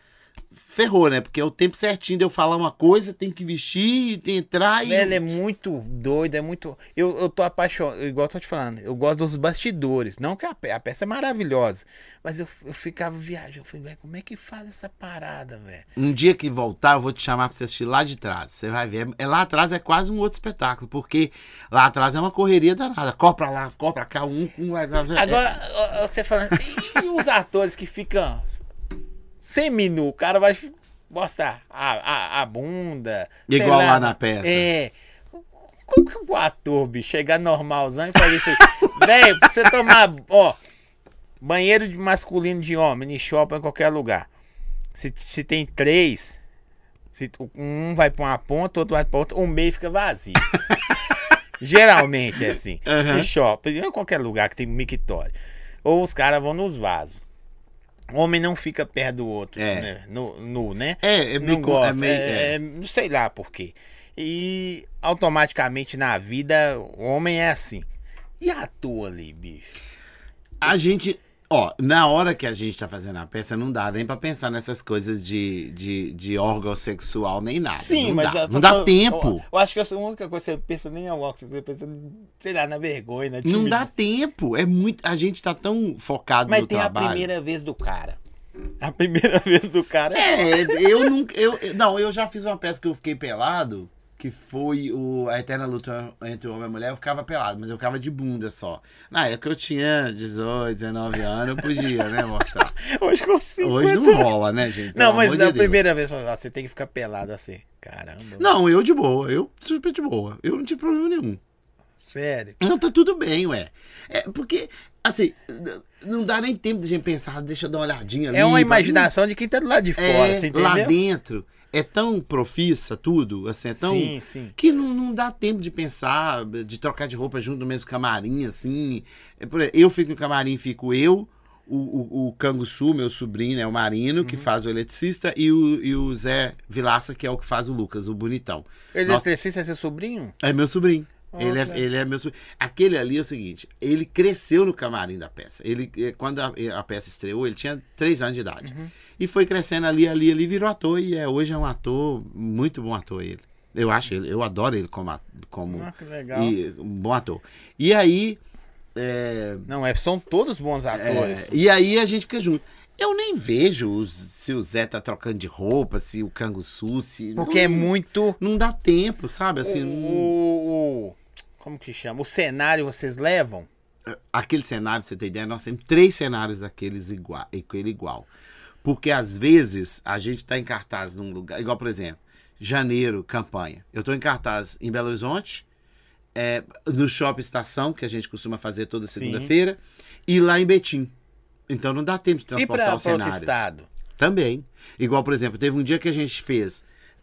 ferrou, né? Porque é o tempo certinho de eu falar uma coisa, tem que vestir, tem que entrar e. Velho, é muito doido, é muito. Eu, eu tô apaixonado, igual eu tô te falando, eu gosto dos bastidores. Não que a, pe- a peça é maravilhosa, mas eu, eu ficava viajando. Eu falei, velho, como é que faz essa parada, velho? Um dia que voltar, eu vou te chamar pra você assistir lá de trás. Você vai ver. É, lá atrás é quase um outro espetáculo, porque lá atrás é uma correria danada. Corre pra lá, corre pra cá, um, um vai. é- Agora, ó, você falando, e os atores que ficam semi-nu? O cara vai mostrar a, a, a bunda. Igual lá na peça. É. Como que o ator, bicho, chegar normalzão e fazer isso aí? Velho, pra você tomar, ó, banheiro de masculino de homem, em shopping, em qualquer lugar. Se, se tem três, se um vai pra uma ponta, outro vai pra outra, o meio fica vazio. Geralmente é assim. Aham. Em shopping, em qualquer lugar que tem mictório. Ou os caras vão nos vasos. Homem não fica perto do outro, É. né? No, nu, né? É, é não meio. gosta. É meio é, é. é, não sei lá por quê. E automaticamente na vida, o homem é assim. E atua ali, bicho? A gente. Ó, na hora que a gente tá fazendo a peça, não dá nem pra pensar nessas coisas de, de, de órgão sexual nem nada. Sim, não mas dá, tô não dá tempo. Eu, eu acho que a única coisa que você pensa nem é o óculos, você pensa, sei lá, na vergonha, na Não dá tempo. É muito. A gente tá tão focado Mas no tem trabalho. a primeira vez do cara. A primeira vez do cara É, eu nunca. Eu- não, eu já fiz uma peça que eu fiquei pelado, que foi o, a Eterna Luta entre o Homem e a Mulher. Eu ficava pelado, mas eu ficava de bunda só. Na época eu tinha 18, 19 anos, eu podia, né, mostrar. Hoje consigo. Hoje não rola, né, gente? Pelo Não, mas na de primeira vez você tem que ficar pelado assim. Caramba. Não, eu de boa. Eu super de boa. Eu não tive problema nenhum. Sério. Não, tá tudo bem, ué. É porque, assim, não dá nem tempo de a gente pensar, deixa eu dar uma olhadinha ali. É uma pra- imaginação de quem tá do lado de fora, É, você entendeu? lá dentro é tão profissa tudo, assim, é tão. Sim, sim. Que não, não dá tempo de pensar, de trocar de roupa junto no mesmo camarim, assim. É, eu fico no camarim, fico eu, o, o, o Canguçu, meu sobrinho, né, o Marino, Uhum. que faz o eletricista, e o, e o Zé Vilaça, que é o que faz o Lucas, o bonitão. Ele Nossa. é é seu sobrinho? É meu sobrinho. Ele, é, ele é meu. Aquele ali é o seguinte: ele cresceu no camarim da peça. Ele, eh, quando a, a peça estreou, ele tinha três anos de idade. Uhum. E foi crescendo ali, ali, ali, virou ator. E é, hoje é um ator, muito bom ator ele. Eu acho ele, eu adoro ele como, como Ah, que legal. e, um bom ator. E aí. é, Não, é, são todos bons atores. é, e aí a gente fica junto. Eu nem vejo os- se o Zé tá trocando de roupa, se o Canguçu, se. porque é não, muito. Não dá tempo, sabe? Assim, não- o, o- Como que chama? O cenário vocês levam? aquele cenário, você ter ideia, nós temos três cenários daqueles igual, com ele igual. Porque às vezes a gente tá em cartaz num lugar, igual por exemplo, janeiro, campanha. Eu tô em cartaz em Belo Horizonte, é, no Shopping Estação, que a gente costuma fazer toda segunda-feira, e lá em Betim. Então não dá tempo de E transportar pra o outro cenário. estado? Também. Igual, por exemplo, teve um dia que a gente fez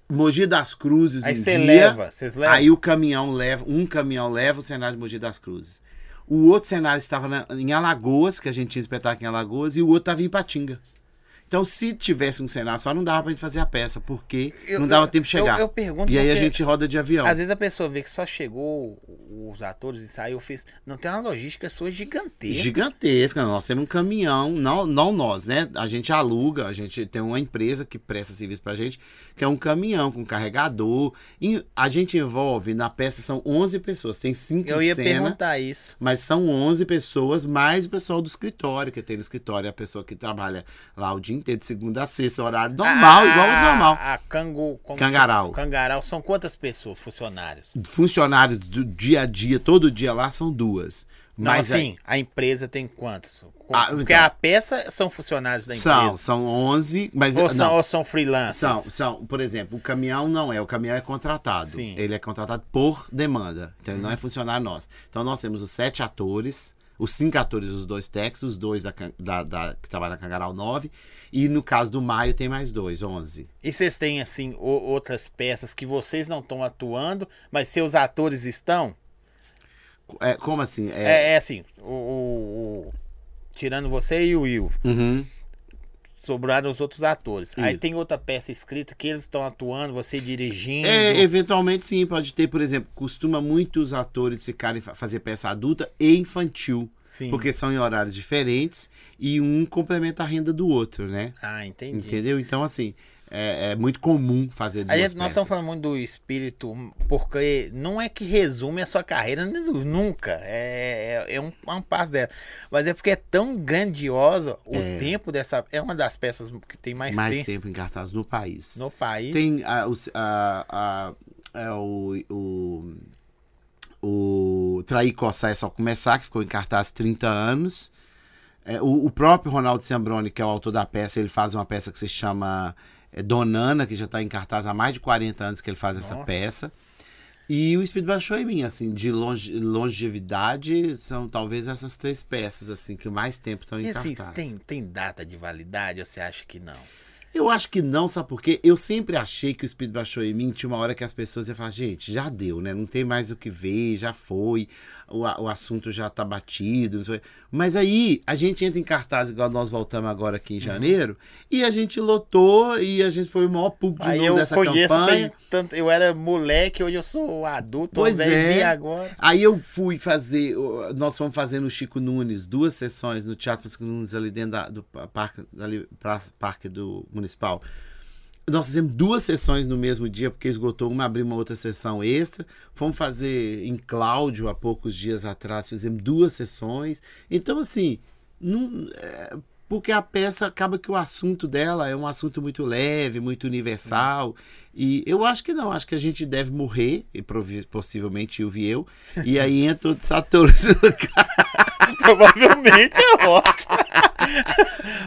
Mogi das Cruzes Aí um você dia, leva, vocês levam? Aí o caminhão leva, um caminhão leva o cenário de Mogi das Cruzes. O outro cenário estava na- em Alagoas, que a gente tinha espetáculo em Alagoas, e o outro estava em Patinga. Então, se tivesse um cenário só, não dava pra gente fazer a peça, porque Eu- não dava eu- tempo de chegar. eu- pergunto e aí a gente roda de avião. Às vezes a pessoa vê que só chegou os atores e saiu, fez. Não tem uma logística sua gigantesca. Gigantesca, nós temos um caminhão, não, não nós, né? A gente aluga, a gente tem uma empresa que presta serviço pra gente, que é um caminhão com carregador. E a gente envolve, na peça são 11 pessoas, tem 5 Eu ia cena, perguntar isso. mas são 11 pessoas, mais o pessoal do escritório, que tem no escritório, a pessoa que trabalha lá o dia inteiro, de segunda a sexta, horário normal, A- igual o normal. A Cangu, como- Cangaral. Cangaral são quantas pessoas, funcionários? Funcionários do dia a dia, todo dia lá, são duas. Não, Mas assim, a empresa tem quantos? Ah, Porque então. a peça são funcionários da são, empresa. são 11, mas Ou são, ou são freelancers? São, são, por exemplo, o caminhão não é, o caminhão é contratado. Sim. Ele é contratado por demanda. Então ele não é funcionário nosso. Então nós temos os sete atores, os cinco atores, os dois técnicos, os dois da, da- da- que trabalham na Cangaral 9. E no caso do Maio tem mais dois, 11. E vocês têm, assim, outras peças que vocês não estão atuando, mas seus atores estão? É, como assim? É, É, é assim, o, o- o- Tirando você e o Will, Uhum. sobraram os outros atores. Aí Isso. tem outra peça escrita que eles estão atuando, você dirigindo. É, eventualmente sim, pode ter, por exemplo, costuma muitos atores ficarem fa- fazer peça adulta e infantil. Sim. Porque são em horários diferentes e um complementa a renda do outro, né? Ah, entendi. Entendeu? Então, assim, é, é muito comum fazer duas A gente, nós estamos falando muito do espírito, porque não é que resume a sua carreira nunca. É, é, é um, é um passo dela. Mas é porque é tão grandiosa o É. tempo dessa. É uma das peças que tem mais, mais tempo, tempo em cartaz no país. no país. Tem a, o, a, a- é o, o, o Trair Coçar é só começar, que ficou em cartaz 30 anos. O, o próprio Ronaldo Sembroni, que é o autor da peça, ele faz uma peça que se chama é, Donana, que já está em cartaz há mais de 40 anos que ele faz essa Nossa. peça. E o Espírito Baixou em mim, assim, de longe, longevidade, são talvez essas três peças, assim, que mais tempo estão em E assim, cartaz. tem, tem data de validade ou você acha que não? Eu acho que não, sabe por quê? Eu sempre achei que o Espírito baixou em mim. Tinha uma hora que as pessoas iam falar, gente, já deu, né? Não tem mais o que ver, já foi, o, o assunto já tá batido. Mas aí a gente entra em cartaz, igual nós voltamos agora aqui em janeiro, e a gente lotou e a gente foi o maior público de Aí novo eu dessa conheço, campanha. tanto, eu era moleque, hoje eu sou adulto, Pois é. agora. Aí eu fui fazer, nós fomos fazer no Chico Nunes duas sessões no Teatro Chico Nunes ali dentro da- do pa- parque, ali, pra- parque do Municipal. Nós fizemos duas sessões no mesmo dia, porque esgotou uma, abriu uma outra sessão extra. Fomos fazer em Cláudio há poucos dias atrás, fizemos duas sessões. Então, assim, não, é, porque a peça acaba que o assunto dela é um assunto muito leve, muito universal. E eu acho que não, acho que a gente deve morrer, e possivelmente eu vi eu, e aí entra outros atores no lugar. Provavelmente é ótimo.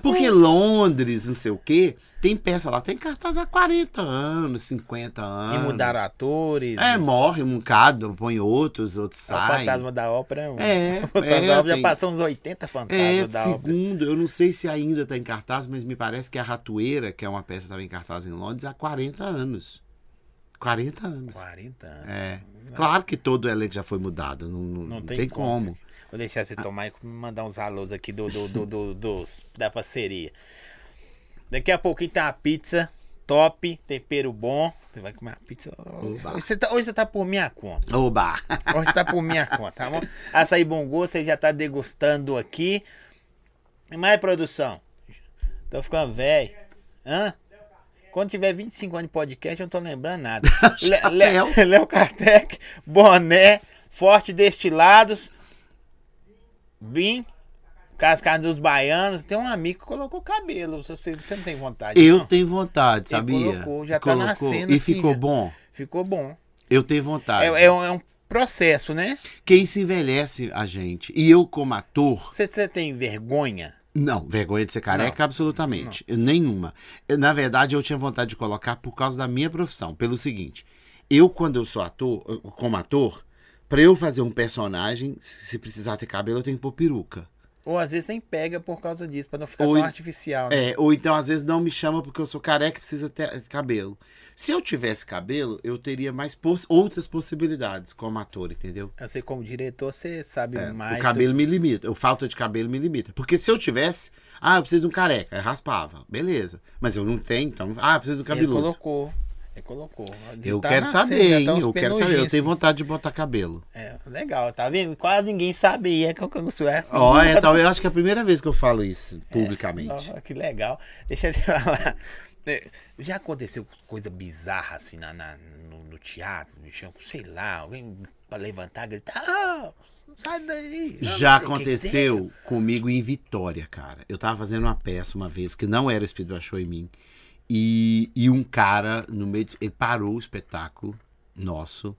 Porque Londres, não sei o quê, tem peça lá, tem cartaz há 40 anos, 50 E anos. mudaram atores. É, morre um bocado, põe outros, outros É o saem. fantasma da ópera é um. É, o fantasma é, da ópera tem- já passou uns 80 fantasmas É, da ópera. segundo, eu não sei se ainda está em cartaz, mas me parece que a Ratoeira, que é uma peça que estava em cartaz em Londres, há 40 anos. 40 anos. 40 anos. É. Claro que todo o elenco já foi mudado, não, não, Não não tem, tem, como. Vou deixar você tomar e mandar uns alôs aqui do, do, do, do- dos, da parceria. Daqui a pouquinho tem uma pizza top, tempero bom. Você vai comer uma pizza. Hoje Oba. você, tá, hoje você tá por minha conta. Oba! Hoje tá por minha conta, tá bom? Açaí bom gosto, você já tá degustando aqui. E mais produção. Tô ficando velho. Hã? Quando tiver 25 anos de podcast, eu não tô lembrando nada. Le- Le- Chapéu. Léo Cartec, boné, forte destilados, bim, cascada dos baianos. Tem um amigo que colocou cabelo. Você, você não tem vontade? Eu não? tenho vontade, Ele sabia? colocou, já tá nascendo E assim, ficou já. bom? Ficou bom. Eu tenho vontade. É, é um, é um processo, né? Quem se envelhece a gente. E eu, como ator, Você, tem vergonha? Não, vergonha de ser careca, absolutamente. Eu- Nenhuma. Eu, na verdade, eu tinha vontade de colocar por causa da minha profissão. Pelo seguinte, eu, quando eu sou ator, como ator, pra eu fazer um personagem, se precisar ter cabelo, eu tenho que pôr peruca. Ou às vezes nem pega por causa disso, pra não ficar Ou tão artificial. Né? É, ou então, às vezes, não me chama porque eu sou careca e precisa ter cabelo. Se eu tivesse cabelo, eu teria mais poss- outras possibilidades como ator, entendeu? Eu sei como diretor, você sabe mais. É, o cabelo me limita, o falta de cabelo me limita. Porque se eu tivesse, ah, eu preciso de um careca, eu raspava, beleza. Mas eu não tenho, então, ah, eu preciso de um do... Ele colocou. Ele colocou. Ele Eu tá quero nascendo, saber, hein? tá uns Eu quero saber. Eu tenho vontade de botar cabelo. É, legal, tá vendo? Quase ninguém sabia que o isso é. Ó, é, talvez eu acho que é a primeira vez que eu falo isso publicamente. Ó, que legal. Deixa eu te falar. É, Já aconteceu coisa bizarra assim na, na- no, no teatro, bichão? Sei lá, alguém pra levantar, gritar, ah, sai daí. Já o que que aconteceu comigo em Vitória, cara. Eu tava fazendo uma peça uma vez que não era o Espírito Baixou em mim. E, e um cara, no meio. de- ele parou o espetáculo nosso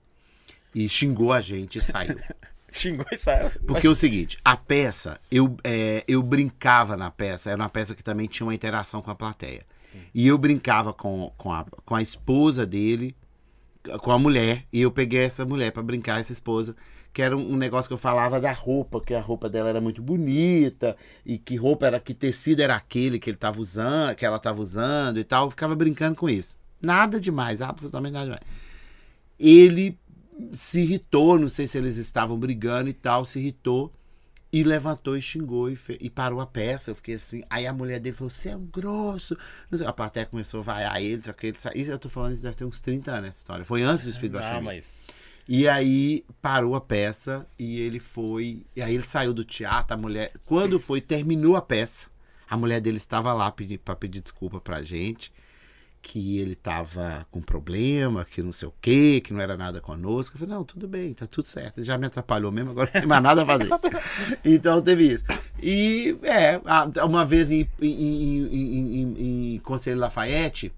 e xingou a gente e saiu. Xingou e saiu. Porque é o seguinte, a peça, eu, é, eu brincava na peça, era uma peça que também tinha uma interação com a plateia. E eu brincava com, com, a, com a esposa dele, com a mulher, e eu peguei essa mulher pra brincar, essa esposa, que era um, negócio que eu falava da roupa, que a roupa dela era muito bonita, e que roupa era, que tecido era aquele que ele tava usando, que ela tava usando e tal, eu ficava brincando com isso. Nada demais, absolutamente nada demais. Ele se irritou, não sei se eles estavam brigando e tal, se irritou e levantou e xingou e, fe- e parou a peça. Eu fiquei assim. Aí a mulher dele falou: Você é um grosso. A plateia começou a vaiar ele, só que ele sa- Isso eu tô falando, isso deve ter uns 30 anos essa história. Foi antes do Espírito Não, Baixo. mas. E aí parou a peça e ele foi. E aí ele saiu do teatro, a mulher. Quando foi, terminou a peça. A mulher dele estava lá pedir, pra pedir desculpa pra gente. Que ele tava com problema, que não sei o quê, que não era nada conosco. Eu falei, não, tudo bem, tá tudo certo. Ele já me atrapalhou mesmo, agora não tem mais nada a fazer. então teve isso. E é, uma vez em, em, em, em- Conselho Lafayette,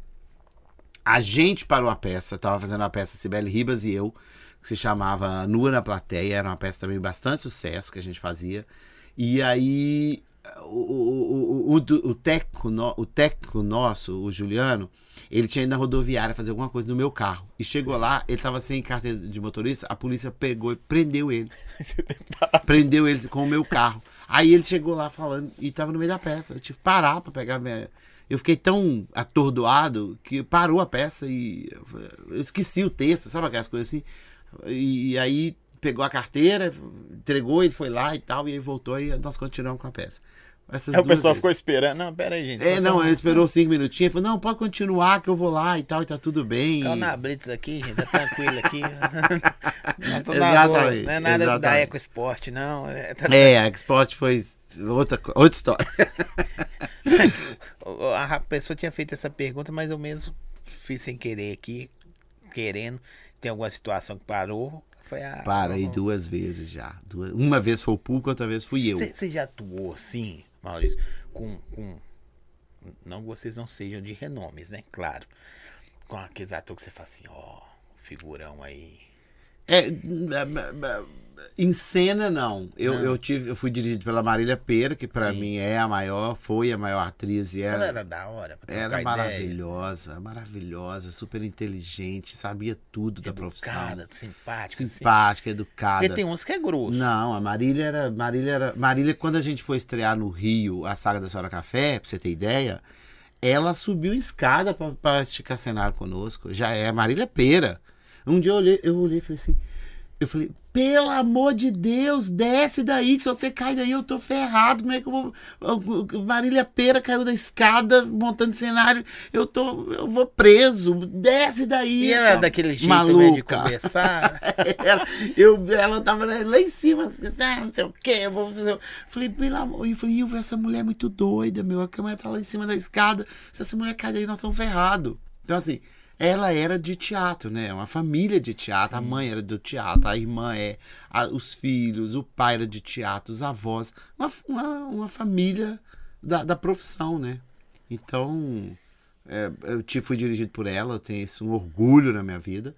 a gente parou a peça, tava fazendo a peça Sibeli Ribas e eu, que se chamava Nua na Plateia, era uma peça também bastante sucesso que a gente fazia. E aí o, o, o, o, técnico, o técnico nosso, o Juliano, ele tinha ido na rodoviária fazer alguma coisa no meu carro. E chegou lá, ele tava sem carteira de motorista, a polícia pegou e prendeu ele. prendeu ele com o meu carro. Aí ele chegou lá falando, e tava no meio da peça. Eu tive que parar pra pegar minha. Eu fiquei tão atordoado que parou a peça e eu esqueci o texto, sabe aquelas coisas assim? E aí pegou a carteira, entregou, ele foi lá e tal, e aí voltou e nós continuamos com a peça. Essas Aí o duas pessoal vezes. ficou esperando. Não, pera aí, gente. É, não, um- ele esperou cinco minutinhos, falou, não, pode continuar que eu vou lá e tal, e tá tudo bem. Fica na Blitz aqui, gente, tá tranquilo aqui. não, tô Exatamente, não é nada da exatamente. EcoSport, não. É, tá- É, a Export foi outra, outra história. A pessoa tinha feito essa pergunta, mas eu mesmo fiz sem querer aqui, querendo. Tem alguma situação que parou? Foi a. Para aí duas vezes já. Duas- uma vez foi o Pulco, outra vez fui eu. Você já atuou assim, Maurício, com, com. Não que vocês não sejam de renomes, né? Claro. Com aqueles atores que você fala assim, ó, figurão aí. É, em cena não. Eu, eu tive, eu fui dirigido pela Marília Pera, que Sim. mim é a maior, foi a maior atriz e Ela era, era da hora. Era maravilhosa, maravilhosa, super inteligente, sabia tudo da profissão. Educada, simpática. assim. Simpática, educada. Porque tem uns que é grosso. Não, a Marília era. Marília era. Marília, quando a gente foi estrear no Rio a saga da Senhora Café, pra você ter ideia, ela subiu escada pra esticar cenário conosco. Já é a Marília Pera. Um dia eu olhei, eu olhei e falei assim. Eu falei, pelo amor de Deus, desce daí, se você cair daí eu tô ferrado. Como é que eu vou. Marília Pera caiu da escada montando cenário, eu tô. Eu vou preso. Desce daí. E ela tal. daquele jeito Maluca. mesmo de conversar. ela, eu, ela tava lá em cima, ah, não sei o quê. Eu vou fazer. Falei, pelo amor. Eu falei, essa mulher é muito doida, meu. A câmera tá lá em cima da escada. Se essa mulher cair daí, nós somos ferrados. Então, assim, ela era de teatro, né? Uma família de teatro. A mãe era do teatro, a irmã é, a- os filhos, o pai era de teatro, os avós. Uma, uma, uma família da, da profissão, né? Então, é, eu te- fui dirigido por ela, eu tenho isso, um orgulho na minha vida.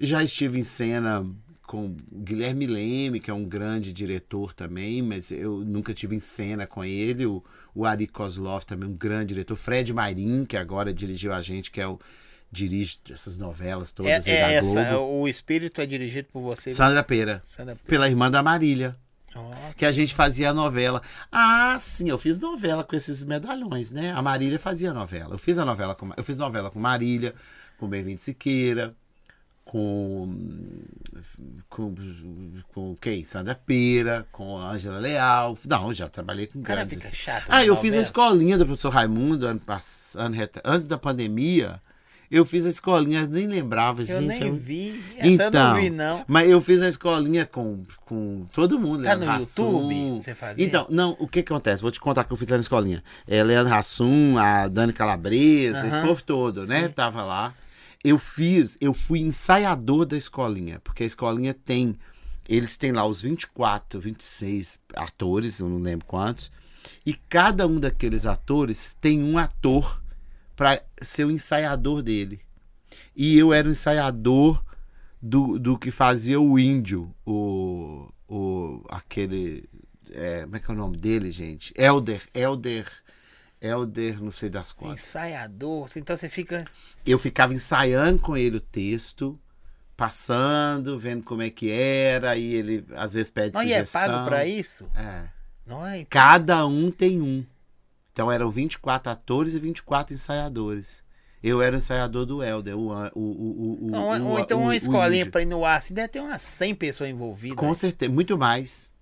Já estive em cena com Guilherme Leme, que é um grande diretor também, mas eu nunca tive em cena com ele. O, o Ari Kozlov também, um grande diretor. Fred Mairin, que agora dirigiu a gente, que é o dirige essas novelas É, todas é da essa, Globo. o espírito é dirigido por você. Sandra Pera, Sandra Pera. pela irmã da Marília, que a gente fazia a novela. Ah, sim, eu fiz novela com esses medalhões, né? A Marília fazia novela. Eu fiz a novela com, eu fiz novela com Marília, com Bem-vindo Siqueira, com, com com quem? Sandra Pera, com Ângela Leal. Não, já trabalhei com cara grandes. fica chato. Ah, eu fiz a novela. escolinha do professor Raimundo ano passado, antes da pandemia. Eu fiz a escolinha, nem lembrava, Eu gente. nem eu- vi. Essa eu não vi, não. mas eu fiz a escolinha com, com todo mundo. Tá Leandro no Hassum. YouTube? Você fazia? Então, não, o que acontece? Vou te contar que eu fiz lá na escolinha. É, Leandro Hassum, a Dani Calabresa, esse Aham. povo todo, né? Sim. Tava lá. Eu fiz, eu fui ensaiador da escolinha, porque a escolinha tem, eles têm lá os 24, 26 atores, eu não lembro quantos, e cada um daqueles atores tem um ator para ser o ensaiador dele. E eu era o ensaiador do, do que fazia o índio, o, o aquele. é, como é que é o nome dele, gente? Elder, Elder, Elder, não sei das quantas. Ensaiador. Então você fica. Eu ficava ensaiando com ele o texto, passando, vendo como é que era, e ele às vezes pede Não, e é sugestão. pago pra isso? É. Não é? Cada um tem um. Então eram 24 atores e 24 ensaiadores. Eu era o ensaiador do Elder, o, o, o, o, Não, o- ou então uma escolinha pra ir no ar, assim, deve ter umas 100 pessoas envolvidas. Com certeza, muito mais.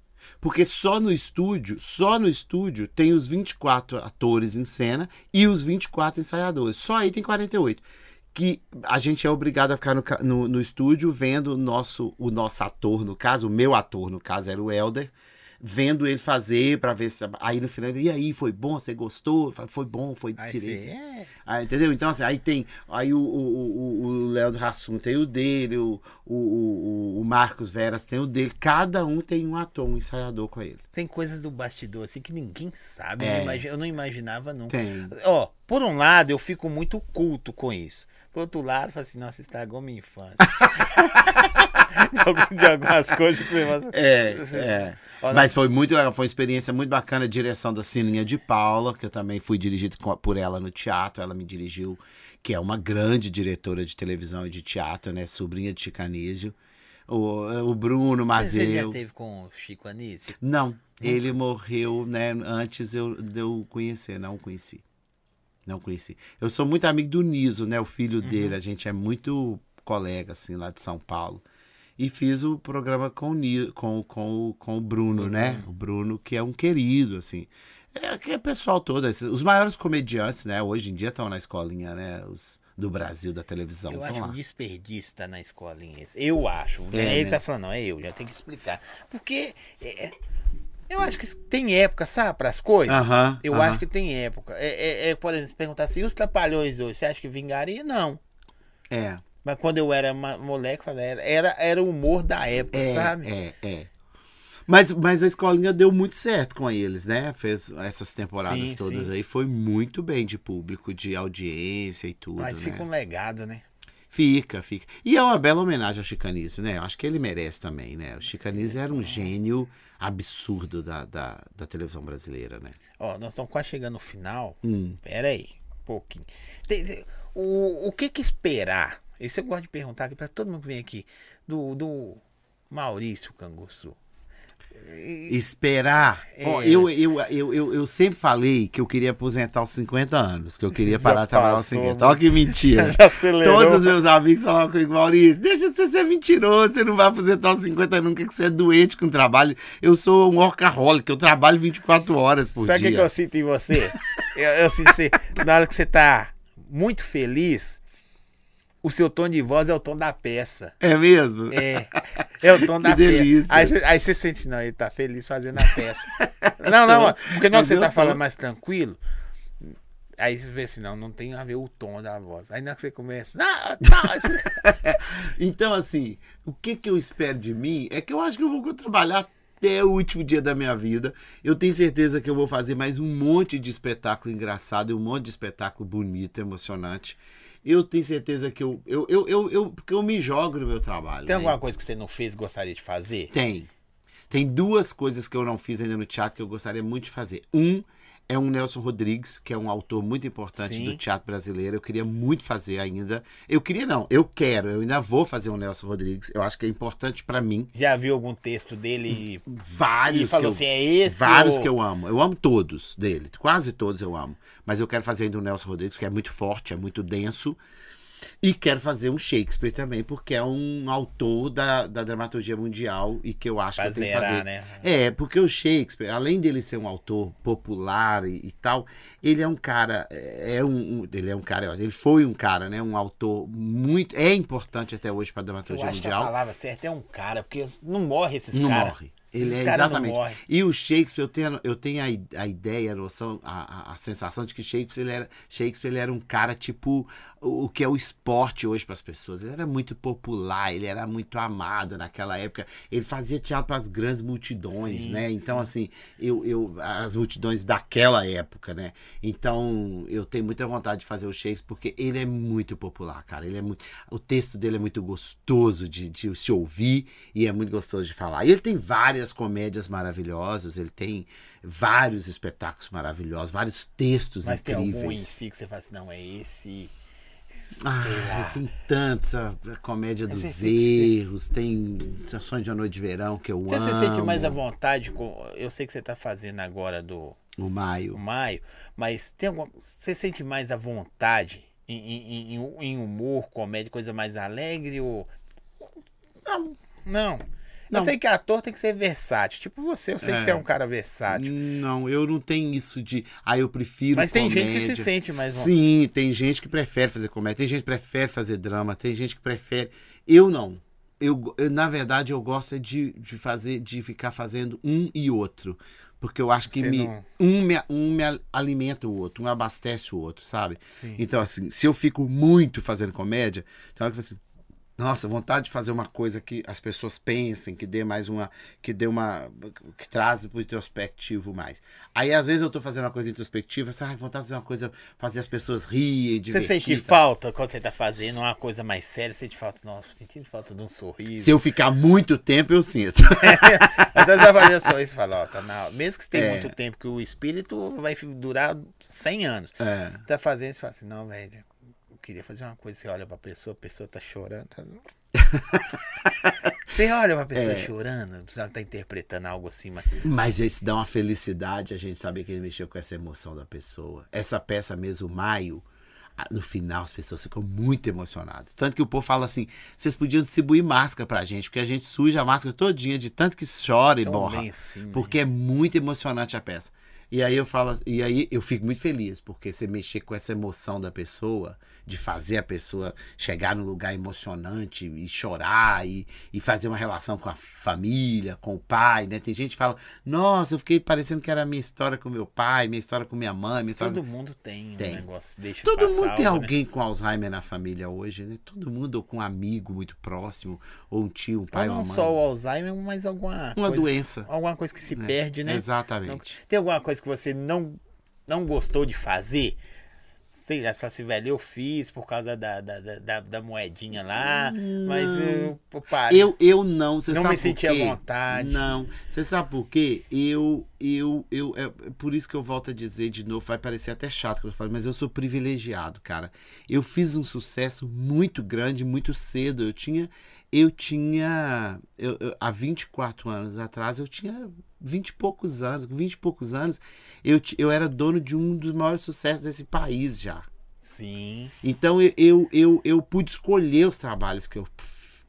Porque só no estúdio, só no estúdio tem os 24 atores em cena e os 24 ensaiadores. Só aí tem 48. Que a gente é obrigado a ficar no, no, no estúdio vendo o nosso, o nosso ator, no caso, o meu ator, no caso, era o Elder, vendo ele fazer pra ver se. Aí no final, e aí, foi bom? Você gostou? Foi bom, foi Aí direito. é, Ah, entendeu? Então, assim, aí tem. Aí o, o, o, o Leandro Hassum tem o dele, o, o, o, Marcos Veras tem o dele. Cada um tem um ator, um ensaiador com ele. tem coisas do bastidor assim que ninguém sabe. É. Eu, não imagi- eu não imaginava nunca. Tem. Ó, por um lado, eu fico muito culto com isso. Por outro lado, eu falo assim, nossa, estragou minha infância. de, algum- de algumas coisas que você. É, é. Mas foi muito foi uma experiência muito bacana. Direção da Sininha de Paula, que eu também fui dirigido por ela no teatro. Ela me dirigiu, que é uma grande diretora de televisão e de teatro, né? Sobrinha de Chicanísio. O, o Bruno Você, você já Mazeu. teve com o Chico Anísio? Não, ele morreu, né? Antes eu, de eu conhecer, não o conheci. Não conheci. Eu sou muito amigo do Niso, né? O filho Uhum. dele. A gente é muito colega, assim, lá de São Paulo. E fiz o programa com o, Ni- com, com, com o Bruno, né? O Bruno, que é um querido, assim. É que é pessoal todo. esses- Os maiores comediantes, né? Hoje em dia estão na escolinha, né? Os do Brasil, da televisão. Eu acho lá. um desperdício estar na escolinha. Eu acho. né? É, Ele né? tá falando, não, é eu, já tenho que explicar. Porque é, eu acho que tem época, sabe, para as coisas. Aham, eu acho que tem época. É, é- é, por exemplo, se perguntar assim, os trapalhões hoje, você acha que vingaria? Não. É. Mas quando eu era moleque, era, era, era o humor da época, É, sabe? é, é. Mas, mas a escolinha deu muito certo com eles, né? Fez essas temporadas Sim, todas sim. aí. Foi muito bem de público, de audiência e tudo. Mas né? fica um legado, né? Fica, fica. E é uma bela homenagem ao Chicanísio, né? Eu acho que ele merece também, né? O Chicanísio era um gênio absurdo da, da, da televisão brasileira, né? Ó, nós estamos quase chegando no final. Hum. Pera aí, um pouquinho. O, o que que esperar? Isso eu gosto de perguntar aqui para todo mundo que vem aqui. Do, do Maurício Canguçu. Esperar. É. eu, eu, eu, eu, eu sempre falei que eu queria aposentar aos 50 anos, que eu queria parar de trabalhar aos passou, 50. mano. Olha que mentira. Já acelerou. Todos os meus amigos falavam comigo, Maurício, deixa de você ser mentiroso, você não vai aposentar aos 50 nunca, que você é doente com trabalho. Eu sou um workaholic, eu trabalho 24 horas por Sabe o que, dia. que eu sinto em você? eu, eu sinto você, na hora que você tá muito feliz, o seu tom de voz é o tom da peça. É mesmo? É, é o tom Que da delícia. peça. Aí, você- aí você sente, não, ele tá feliz fazendo a peça. Não, não, Então, porque na hora que você tá tô. falando mais tranquilo, aí você vê assim, não, não tem a ver o tom da voz. Aí na hora que você começa, não, não, Então, assim, o que, que eu espero de mim é que eu acho que eu vou trabalhar até o último dia da minha vida. Eu tenho certeza que eu vou fazer mais um monte de espetáculo engraçado e um monte de espetáculo bonito, emocionante. Eu tenho certeza que eu. eu, eu, eu, eu- porque eu me jogo no meu trabalho. tem né? alguma coisa que você não fez e gostaria de fazer? Tem. Tem duas coisas que eu não fiz ainda no teatro que eu gostaria muito de fazer. Um é um Nelson Rodrigues, que é um autor muito importante Sim. do teatro brasileiro. Eu queria muito fazer ainda. Eu queria não, eu quero, eu ainda vou fazer um Nelson Rodrigues. Eu acho que é importante pra mim. Já viu algum texto dele Vários e falou eu, assim, é esse? vários ou- que eu amo. Eu amo todos dele, quase todos eu amo. Mas eu quero fazer ainda um Nelson Rodrigues, que é muito forte, é muito denso. E quero fazer um Shakespeare também, porque é um autor da, da dramaturgia mundial e que eu acho Pra que eu tenho que fazer. né? É, porque o Shakespeare, além dele ser um autor popular e, e tal, ele é um cara, é um, um- ele é um cara, ele foi um cara, né, um autor muito, é importante até hoje para a Eu dramaturgia acho que a mundial. palavra certa é um cara, porque não morre esses Não caras. morre. Ele é caras exatamente. E o Shakespeare, eu tenho, eu tenho a, a ideia, a noção, a, a, a sensação de que Shakespeare ele, era, Shakespeare ele era um cara tipo o, que é o esporte hoje para as pessoas. Ele era muito popular, ele era muito amado naquela época. Ele fazia teatro para as grandes multidões, Sim, né? Então, assim, eu, eu, as multidões daquela época, né? Então, eu tenho muita vontade de fazer o Shakespeare porque ele é muito popular, cara. Ele é muito, o texto dele é muito gostoso de, de se ouvir e é muito gostoso de falar. E ele tem várias comédias maravilhosas, ele tem vários espetáculos maravilhosos, vários textos Mas tem incríveis. algum em si que você fala assim, não, é esse. Ah, lá. tem tantos, a, comédia dos Mas erros, tem Sessões de uma Noite de Verão que eu Você amo. se sente mais à vontade com. Eu sei que você tá fazendo agora do O Maio. maio, mas tem alguma. Você sente mais à vontade em, em, em- em humor, comédia, coisa mais alegre ou. Não. Não. Não. Eu sei que ator tem que ser versátil. Tipo você, eu sei que É. você é um cara versátil. Não, eu não tenho isso de. Ah, eu prefiro. Mas tem gente que comédia. se sente mais. Sim, tem gente que prefere fazer comédia, tem gente que prefere fazer drama, tem gente que prefere. Eu não. Eu, eu, na verdade, eu gosto é de, de fazer, de ficar fazendo um e outro. Porque eu acho que me, não- um, me, um me alimenta o outro, um abastece o outro, sabe? Sim. Então, assim, se eu fico muito fazendo comédia, tem hora que eu falo assim, nossa, vontade de fazer uma coisa que as pessoas pensem, que dê mais uma. que dê uma. que traz pro introspectivo mais. Aí, às vezes, eu tô fazendo uma coisa introspectiva, sabe, vontade de fazer uma coisa, fazer as pessoas rirem, Você divertir. sente e tal. falta quando você tá fazendo uma coisa mais séria? Você sente falta, nossa, sentindo falta de um sorriso. Se eu ficar muito tempo, eu sinto. Então você vai fazer só isso e fala, ó, tá na... mesmo que você tenha É. muito tempo, que o espírito vai durar 100 anos. É. Tá fazendo, você fala assim, não, velho, queria fazer uma coisa, você olha pra pessoa, a pessoa tá chorando. tá- Você olha uma pessoa É. chorando, você tá interpretando algo assim, mas. Mas isso dá uma felicidade a gente saber que ele mexeu com essa emoção da pessoa. Essa peça mesmo, Maio, no final as pessoas ficam muito emocionadas. Tanto que o povo fala assim: vocês podiam distribuir máscara pra gente, porque a gente suja a máscara todinha de tanto que chora e borra. assim, né? porque é muito emocionante a peça. E aí eu falo, e aí eu fico muito feliz, porque você mexer com essa emoção da pessoa, de fazer a pessoa chegar num lugar emocionante e chorar e, e fazer uma relação com a família, com o pai, né? Tem gente que fala, nossa, eu fiquei parecendo que era a minha história com meu pai, minha história com minha mãe, minha história. Todo mundo tem, Tem. um negócio. Deixa Todo mundo tem né? alguém com Alzheimer na família hoje, né? Todo mundo, ou com um amigo muito próximo, ou um tio, um pai, Ou uma não mãe. só o Alzheimer, mas alguma Uma coisa, doença. Alguma coisa que se perde, né? Exatamente. Não- tem alguma coisa que você não, não gostou de fazer? Sei lá, se fosse velho, eu fiz por causa da, da, da, da- moedinha lá, mas eu, eu parei. Eu, eu não, você Não sabe me por senti à vontade. Não, você sabe por quê? Eu, eu, eu, é por isso que eu volto a dizer de novo, vai parecer até chato que eu falo, mas eu sou privilegiado, cara. Eu fiz um sucesso muito grande, muito cedo. Eu tinha, eu tinha, eu, eu- há 24 anos atrás, eu tinha 20 e poucos anos, com 20 e poucos anos, eu, eu era dono de um dos maiores sucessos desse país já. Sim. Então eu, eu, eu, eu pude escolher os trabalhos que eu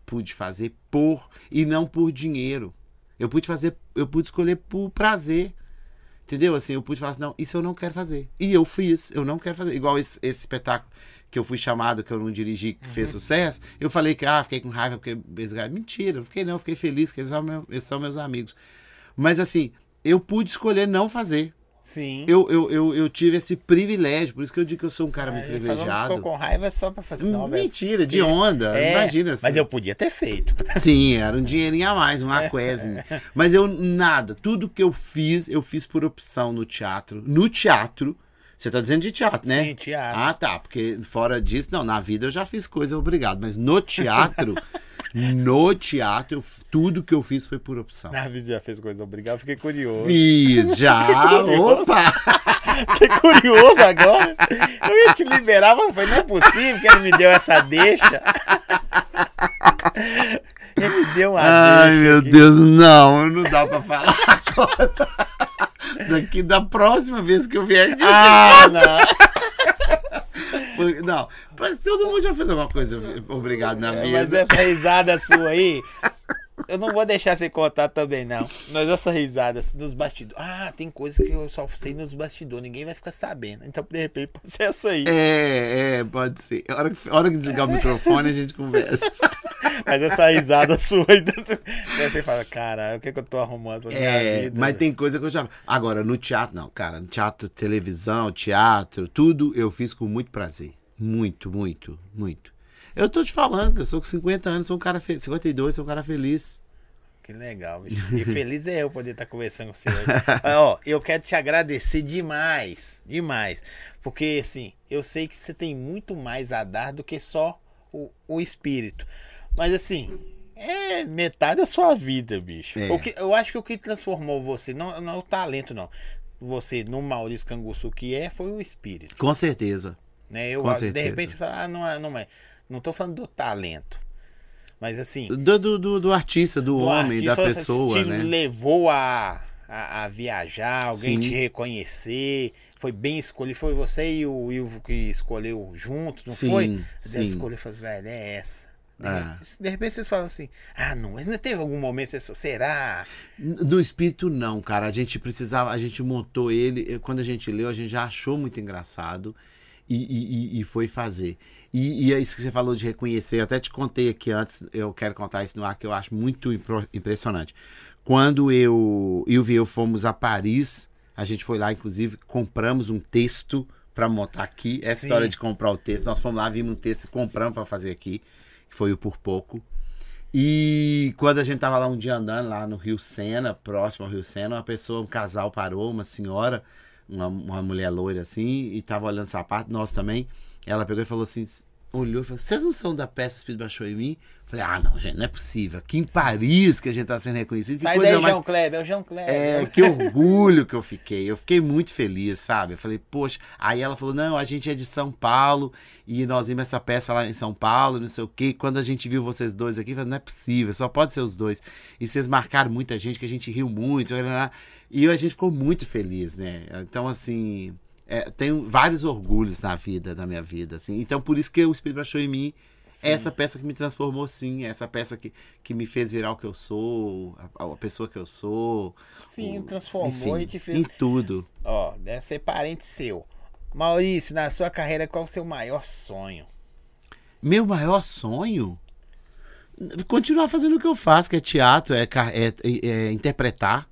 pude fazer por e não por dinheiro. Eu pude fazer, eu pude escolher por prazer. Entendeu? Assim, eu pude falar assim, não, isso eu não quero fazer. E eu fiz, eu não quero fazer. Igual esse, esse espetáculo que eu fui chamado, que eu não dirigi, que fez sucesso. Eu falei que, ah, fiquei com raiva porque. Mentira, eu fiquei não, fiquei feliz, que eles são, eles são meus amigos. Mas assim, eu pude escolher não fazer. Sim. Eu, eu, eu, eu tive esse privilégio, por isso que eu digo que eu sou um cara muito ele falou, privilegiado. ficou com raiva só pra fazer não, velho. Mentira, de onda. É, Imagina. Mas eu podia ter feito. Sim, era um dinheirinho a mais, um aquésimo. Mas eu, nada. Tudo que eu fiz, eu fiz por opção no teatro. No teatro. Você tá dizendo de teatro, né? Sim, teatro. Ah, tá. Porque fora disso, não, na vida eu já fiz coisa, obrigado. Mas no teatro, no teatro, tudo que eu fiz foi por opção. Na vida já fez coisa obrigada, fiquei curioso. Fiz, já. Opa! Fiquei curioso agora. Eu ia te liberar, mas foi, não é possível que ele me deu essa deixa. Ele me deu uma Ai, deixa. meu aqui. Deus, não, não dá pra falar agora. Daqui da próxima vez que eu vier aqui. Ah, não. Porque- Não, mas todo mundo já fez alguma coisa obrigado na Mas vida. essa risada sua aí, eu não vou deixar você contar também, não. Mas essa risada nos bastidores. Ah, tem coisa que eu só sei nos bastidores, ninguém vai ficar sabendo. Então, de repente, pode ser essa aí. É, é, pode ser. A hora que, a hora que desligar o microfone, a gente conversa. Mas essa risada sua aí, daí você fala, caralho, o que, que eu tô arrumando pra minha É, vida? mas tem coisa que eu já. Agora, no teatro, não, cara. No teatro, televisão, teatro, tudo eu fiz com muito prazer. Muito, muito, muito. Eu tô te falando, eu sou com 50 anos, sou um cara feliz. 52, sou um cara feliz. Que legal, bicho. E feliz é eu poder estar conversando com você hoje. Mas, Ó, eu quero te agradecer demais, demais. Porque, assim, eu sei que você tem muito mais a dar do que só o, o espírito. Mas, assim, é metade da sua vida, bicho. É. O que, eu acho que o que transformou você, não, não é o talento, não. Você no Maurício Canguçu que é, foi o espírito. Com certeza. Né? Eu, Com de certeza. repente, falo, ah, não é, não é. Não tô falando do talento. Mas, assim, Do, do, do, do artista, do o homem, da artista, pessoa, te né? levou a, a, a viajar, alguém Sim. te reconhecer. Foi bem escolhido. Foi você e o Ivo que escolheu juntos, não Sim, foi? Você sim. escolheu e falou, velho, é essa. De, É. de repente vocês falam assim, ah, não, mas não teve algum momento, será? No espírito, não, cara. A gente precisava, a gente montou ele. eh, Quando a gente leu, a gente já achou muito engraçado e- e- e foi fazer. E, e é isso que você falou de reconhecer. Eu até te contei aqui antes, eu quero contar isso no ar, que eu acho muito impressionante. Quando eu e o eu fomos a Paris, a gente foi lá, inclusive, compramos um texto para montar aqui. Essa Sim. história de comprar o texto. Nós fomos lá, vimos um texto e compramos para fazer aqui, que foi o Por Pouco. E quando a gente tava lá um dia andando lá no Rio Sena, próximo ao Rio Sena, uma pessoa, um casal parou, uma senhora, uma, uma mulher loira assim, e tava olhando sapato, nós também. Ela pegou e falou assim: olhou e falou: Vocês não são da peça Espírito Baixou em mim? Falei, ah, não, gente, não é possível. Aqui em Paris que a gente tá sendo reconhecido. Que Sai coisa daí, mais... João Kleber, é o João Kleber. É, que orgulho que eu fiquei. Eu fiquei muito feliz, sabe? Eu falei, poxa. Aí ela falou: não, a gente é de São Paulo e nós vimos essa peça lá em São Paulo, não sei o quê. Quando a gente viu vocês dois aqui, eu falei, não é possível, só pode ser os dois. E vocês marcaram muita gente, que a gente riu muito. E a gente ficou muito feliz, né? Então, assim. É, tenho vários orgulhos na vida, na minha vida, assim. Então, por isso que o Espírito baixou em mim Sim. essa peça que me transformou, sim. Essa peça que, que me fez virar o que eu sou, a, a pessoa que eu sou. Sim, o- transformou enfim, e te fez. Em tudo. Ó, deve ser parente seu. Maurício, na sua carreira, qual o seu maior sonho? Meu maior sonho? Continuar fazendo o que eu faço, que é teatro, é, é- é- é interpretar.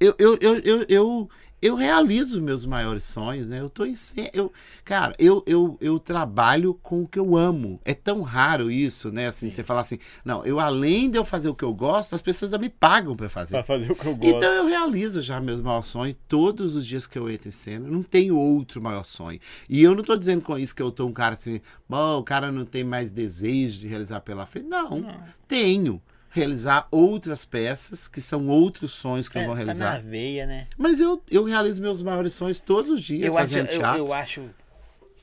Eu, eu, eu, eu, eu, eu realizo meus maiores sonhos, né? Eu tô em. Eu, cara, eu, eu, eu trabalho com o que eu amo. É tão raro isso, né? Assim, você falar assim, não, eu além de eu fazer o que eu gosto, as pessoas ainda me pagam pra fazer. fazer o que eu Então eu realizo já meus maiores sonhos todos os dias que eu entro em cena. Eu Não tenho outro maior sonho. E eu não tô dizendo com isso que eu tô um cara assim, bom, o cara não tem mais desejo de realizar pela frente. Não, tenho. Realizar outras peças, que são outros sonhos que eu vou tá na realizar. veia, né? Mas eu, eu realizo meus maiores sonhos todos os dias, Eu acho, fazendo eu, teatro. eu acho,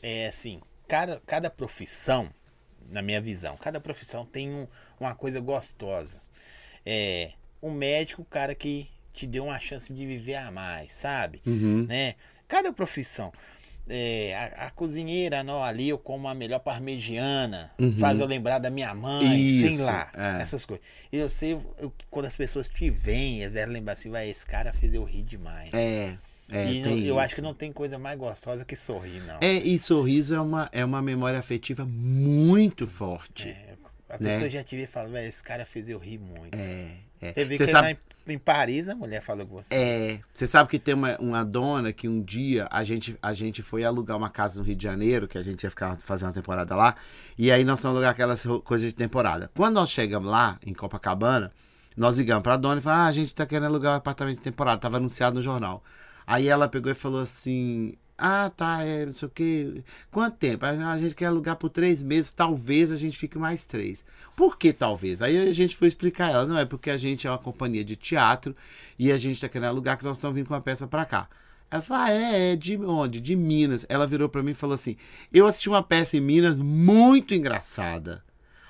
é assim, cada, cada profissão, na minha visão, cada profissão tem um- uma coisa gostosa. É, um médico, o cara que te deu uma chance de viver a mais, sabe? Uhum. Né? Cada profissão. É, a, a cozinheira, não, ali eu como a melhor parmegiana, faz eu lembrar da minha mãe, sei Uhum. Isso, lá, é. essas coisas. Eu sei, eu- quando as pessoas te veem, eles devem lembrar assim, vai, esse cara fez eu rir demais. É, é, e eu acho isso. que não tem coisa mais gostosa que sorrir, não. É, e sorriso é uma, é uma memória afetiva muito forte. É, a né? pessoa já te vê e fala, esse cara fez eu rir muito. É, é. Você Você que sabe, lá em, em Paris a mulher falou com você. É, você sabe que tem uma, uma dona que um dia a gente, a gente foi alugar uma casa no Rio de Janeiro, que a gente ia ficar fazer uma temporada lá, e aí nós fomos alugar aquelas coisas de temporada. Quando nós chegamos lá, em Copacabana, nós ligamos pra dona e falamos, ah, a gente tá querendo alugar um apartamento de temporada, tava anunciado no jornal. Aí ela pegou e falou assim, ah, tá, é, não sei o quê, quanto tempo? "Ah, A gente quer alugar por três meses, talvez a gente fique mais três. Por que talvez? Aí a gente foi explicar ela, não é porque a gente é uma companhia de teatro e a gente tá querendo alugar que nós estamos vindo com uma peça pra cá. Ela falou, ah, é, é, de onde? De Minas. Ela virou pra mim e falou assim, eu assisti uma peça em Minas muito engraçada.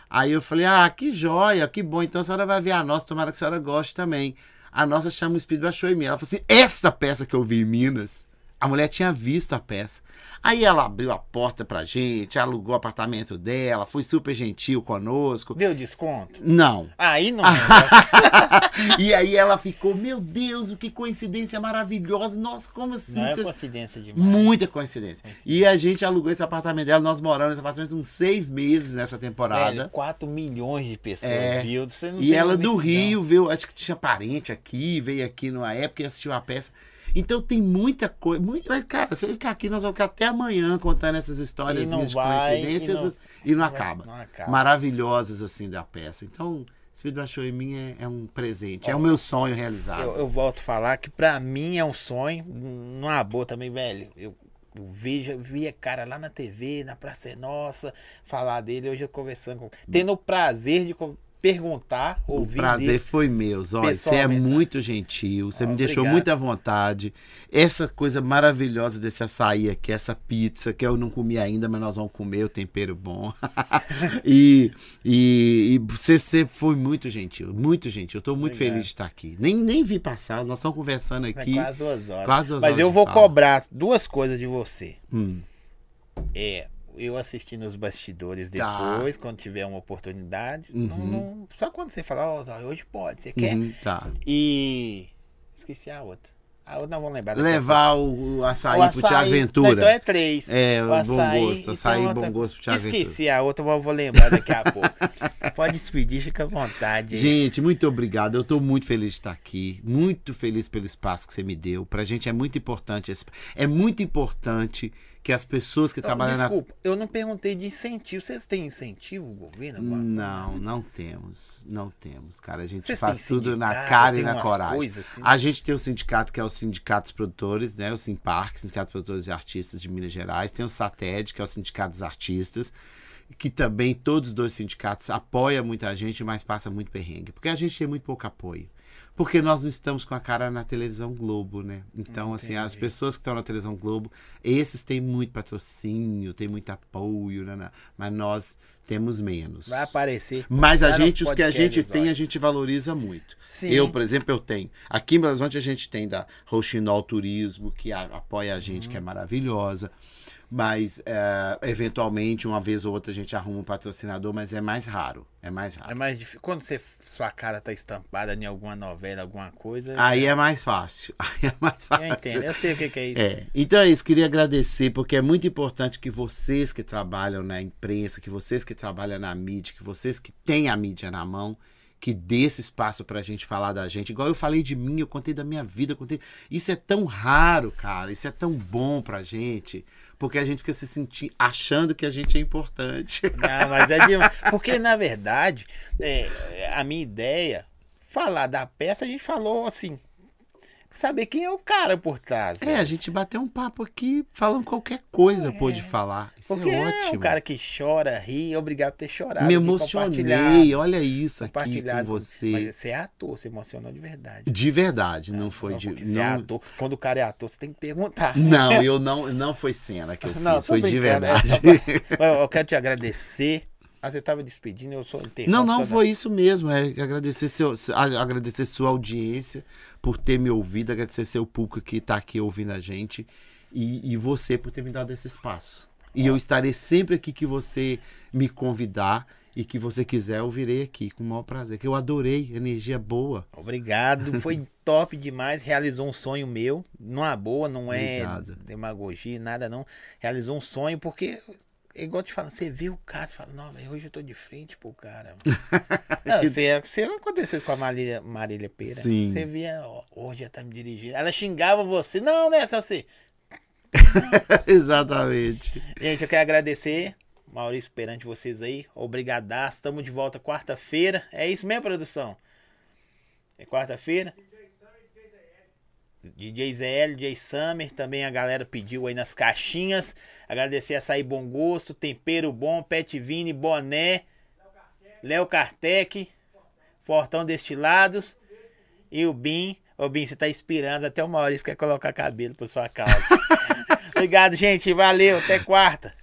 Aí eu falei, ah, que joia, que bom, então a senhora vai ver a nossa, tomara que a senhora goste também. A nossa chama o Espírito Baixou em mim. Ela falou assim, esta peça que eu vi em Minas, a mulher tinha visto a peça. Aí ela abriu a porta pra gente, alugou o apartamento dela, foi super gentil conosco. Deu desconto? Não. Aí não. e aí ela ficou, meu Deus, que coincidência maravilhosa. Nossa, como assim? não é Vocês- coincidência demais. Muita coincidência. E a gente alugou esse apartamento dela, nós moramos nesse apartamento uns seis meses nessa Velho, temporada. 4 milhões de pessoas É. viu. Você não E ela do. Rio, viu? Acho que tinha parente aqui, veio aqui numa época e assistiu a peça. Então tem muita coisa. Muito, mas, cara, se eu ficar aqui, nós vamos ficar até amanhã contando essas histórias E de vai, coincidências e não- e não acaba. não acaba. Maravilhosas, assim, da peça. Então, Espírito Baixou em mim é, é um presente. É o meu sonho realizado. Eu, eu volto a falar que pra mim é um sonho. Numa boa também, velho. Eu, eu vejo, via cara lá na TV, na Praça é Nossa, falar dele. Hoje eu conversando com. Tendo o prazer de perguntar, O ouvir. prazer dele. foi meu, Zói. Você é sabe? muito gentil, você Ah, me deixou obrigado. muito à vontade. Essa coisa maravilhosa desse açaí aqui, essa pizza, que eu não comi ainda, mas nós vamos comer, o tempero bom. e, e, e você, você foi muito gentil, muito gentil. Eu tô muito Obrigado. feliz de estar aqui. Nem, nem vi passar, nós estamos conversando É aqui. quase duas horas. quase duas Mas horas eu vou fala. cobrar duas coisas de você. Hum, É, eu assistindo os bastidores Tá. depois, quando tiver uma oportunidade. Não- não- só quando você falar, ó, Zóio, hoje pode, você quer? uhum, tá. E. Esqueci a outra. A outra não vou lembrar. Levar o, o açaí. O pro Tiago Ventura. Então é três. É, O bom açaí, gosto, então açaí, outra- bom gosto pro Tiago Ventura. Esqueci a outra, mas eu vou lembrar daqui a pouco. Pode despedir, fica à vontade. Gente, muito obrigado. Eu estou muito feliz de estar aqui. Muito feliz pelo espaço que você me deu. Pra gente é muito importante. esse- É muito importante que as pessoas que Não, trabalham na. desculpa, eu não perguntei de incentivo. Vocês têm incentivo, governo? coisa? Não, não temos. Não temos, cara. A gente Vocês faz tudo na cara e na coragem. coisas assim? A gente tem o sindicato que é o Sindicato dos Produtores, né? O Simparc, Sindicato dos Produtores e Artistas de Minas Gerais. Tem o SATED, que é o Sindicato dos Artistas. que também todos os dois sindicatos apoiam muita gente, mas passa muito perrengue. Porque a gente tem muito pouco apoio. Porque nós não estamos com a cara na televisão Globo, né? Então, assim, as pessoas que estão na televisão Globo, esses têm muito patrocínio, têm muito apoio, né? né? mas nós temos menos. Vai aparecer. Mas a gente, os que a gente tem, a gente valoriza muito. Sim. Eu, por exemplo, eu tenho. Aqui em Belo Horizonte a gente tem da Roxinol Turismo, que a- apoia a gente, Uhum. que é maravilhosa. Mas, é, eventualmente, uma vez ou outra, a gente arruma um patrocinador, mas é mais raro. É mais É raro. mais difícil. Quando você, sua cara tá estampada em alguma novela, alguma coisa. Aí é mais fácil. Aí é mais fácil. eu entendo. Eu sei o que, é isso. É, então é isso, queria agradecer, porque é muito importante que vocês que trabalham na imprensa, que vocês que trabalham na mídia, que vocês que têm a mídia na mão, que dê esse espaço pra gente falar da gente. Igual eu falei de mim, eu contei da minha vida, contei. Isso é tão raro, cara, isso é tão bom pra gente, porque a gente fica se sentindo, achando que a gente é importante. Não, mas é demais. Porque, na verdade, é, a minha ideia, falar da peça, a gente falou assim. Saber quem é o cara por trás. É, a gente bateu um papo aqui falando qualquer coisa, pôde falar. Isso Porque é é ótimo. um cara que chora, ri, obrigado por ter chorado. Me emocionei, olha isso aqui com você. Mas você é ator, você emocionou de verdade. De verdade, não foi Não, de. você é Não, ator. Quando o cara é ator, você tem que perguntar. não, eu não, não foi cena que eu fiz, Não, foi de é. verdade. Eu, eu quero te agradecer. Ah, você estava despedindo, eu sou interrompo Não, não, toda- foi isso mesmo. É agradecer, seu, agradecer sua audiência por ter me ouvido, agradecer seu público que está aqui ouvindo a gente e, e você por ter me dado esse espaço. E eu estarei sempre aqui que você me convidar e que você quiser, eu virei aqui com o maior prazer. Que eu adorei, energia boa. Obrigado, foi top demais. Realizou um sonho meu, numa boa, não é Obrigado. demagogia, nada não. Realizou um sonho porque, igual eu te falo, você vê o cara e fala, não, velho, hoje eu tô de frente pro cara. não, você, você aconteceu com a Marília, Marília Pera. Sim. Você via, ó, hoje ela tá me dirigindo. Ela xingava você, não, é só você. Exatamente. Gente, eu quero agradecer. Maurício perante vocês aí. Obrigadaço. Estamos de volta quarta-feira. É isso mesmo, produção? É quarta-feira? DJ ZL, DJ Summer, também a galera pediu aí nas caixinhas. Agradecer a Sair Bom Gosto, Tempero Bom, Pet Vini, Boné, Léo Kartek, Fortão Destilados e o Bim. Ô Bim, você tá inspirando, até o Maurício quer colocar cabelo por sua causa. Obrigado, gente. Valeu, até quarta.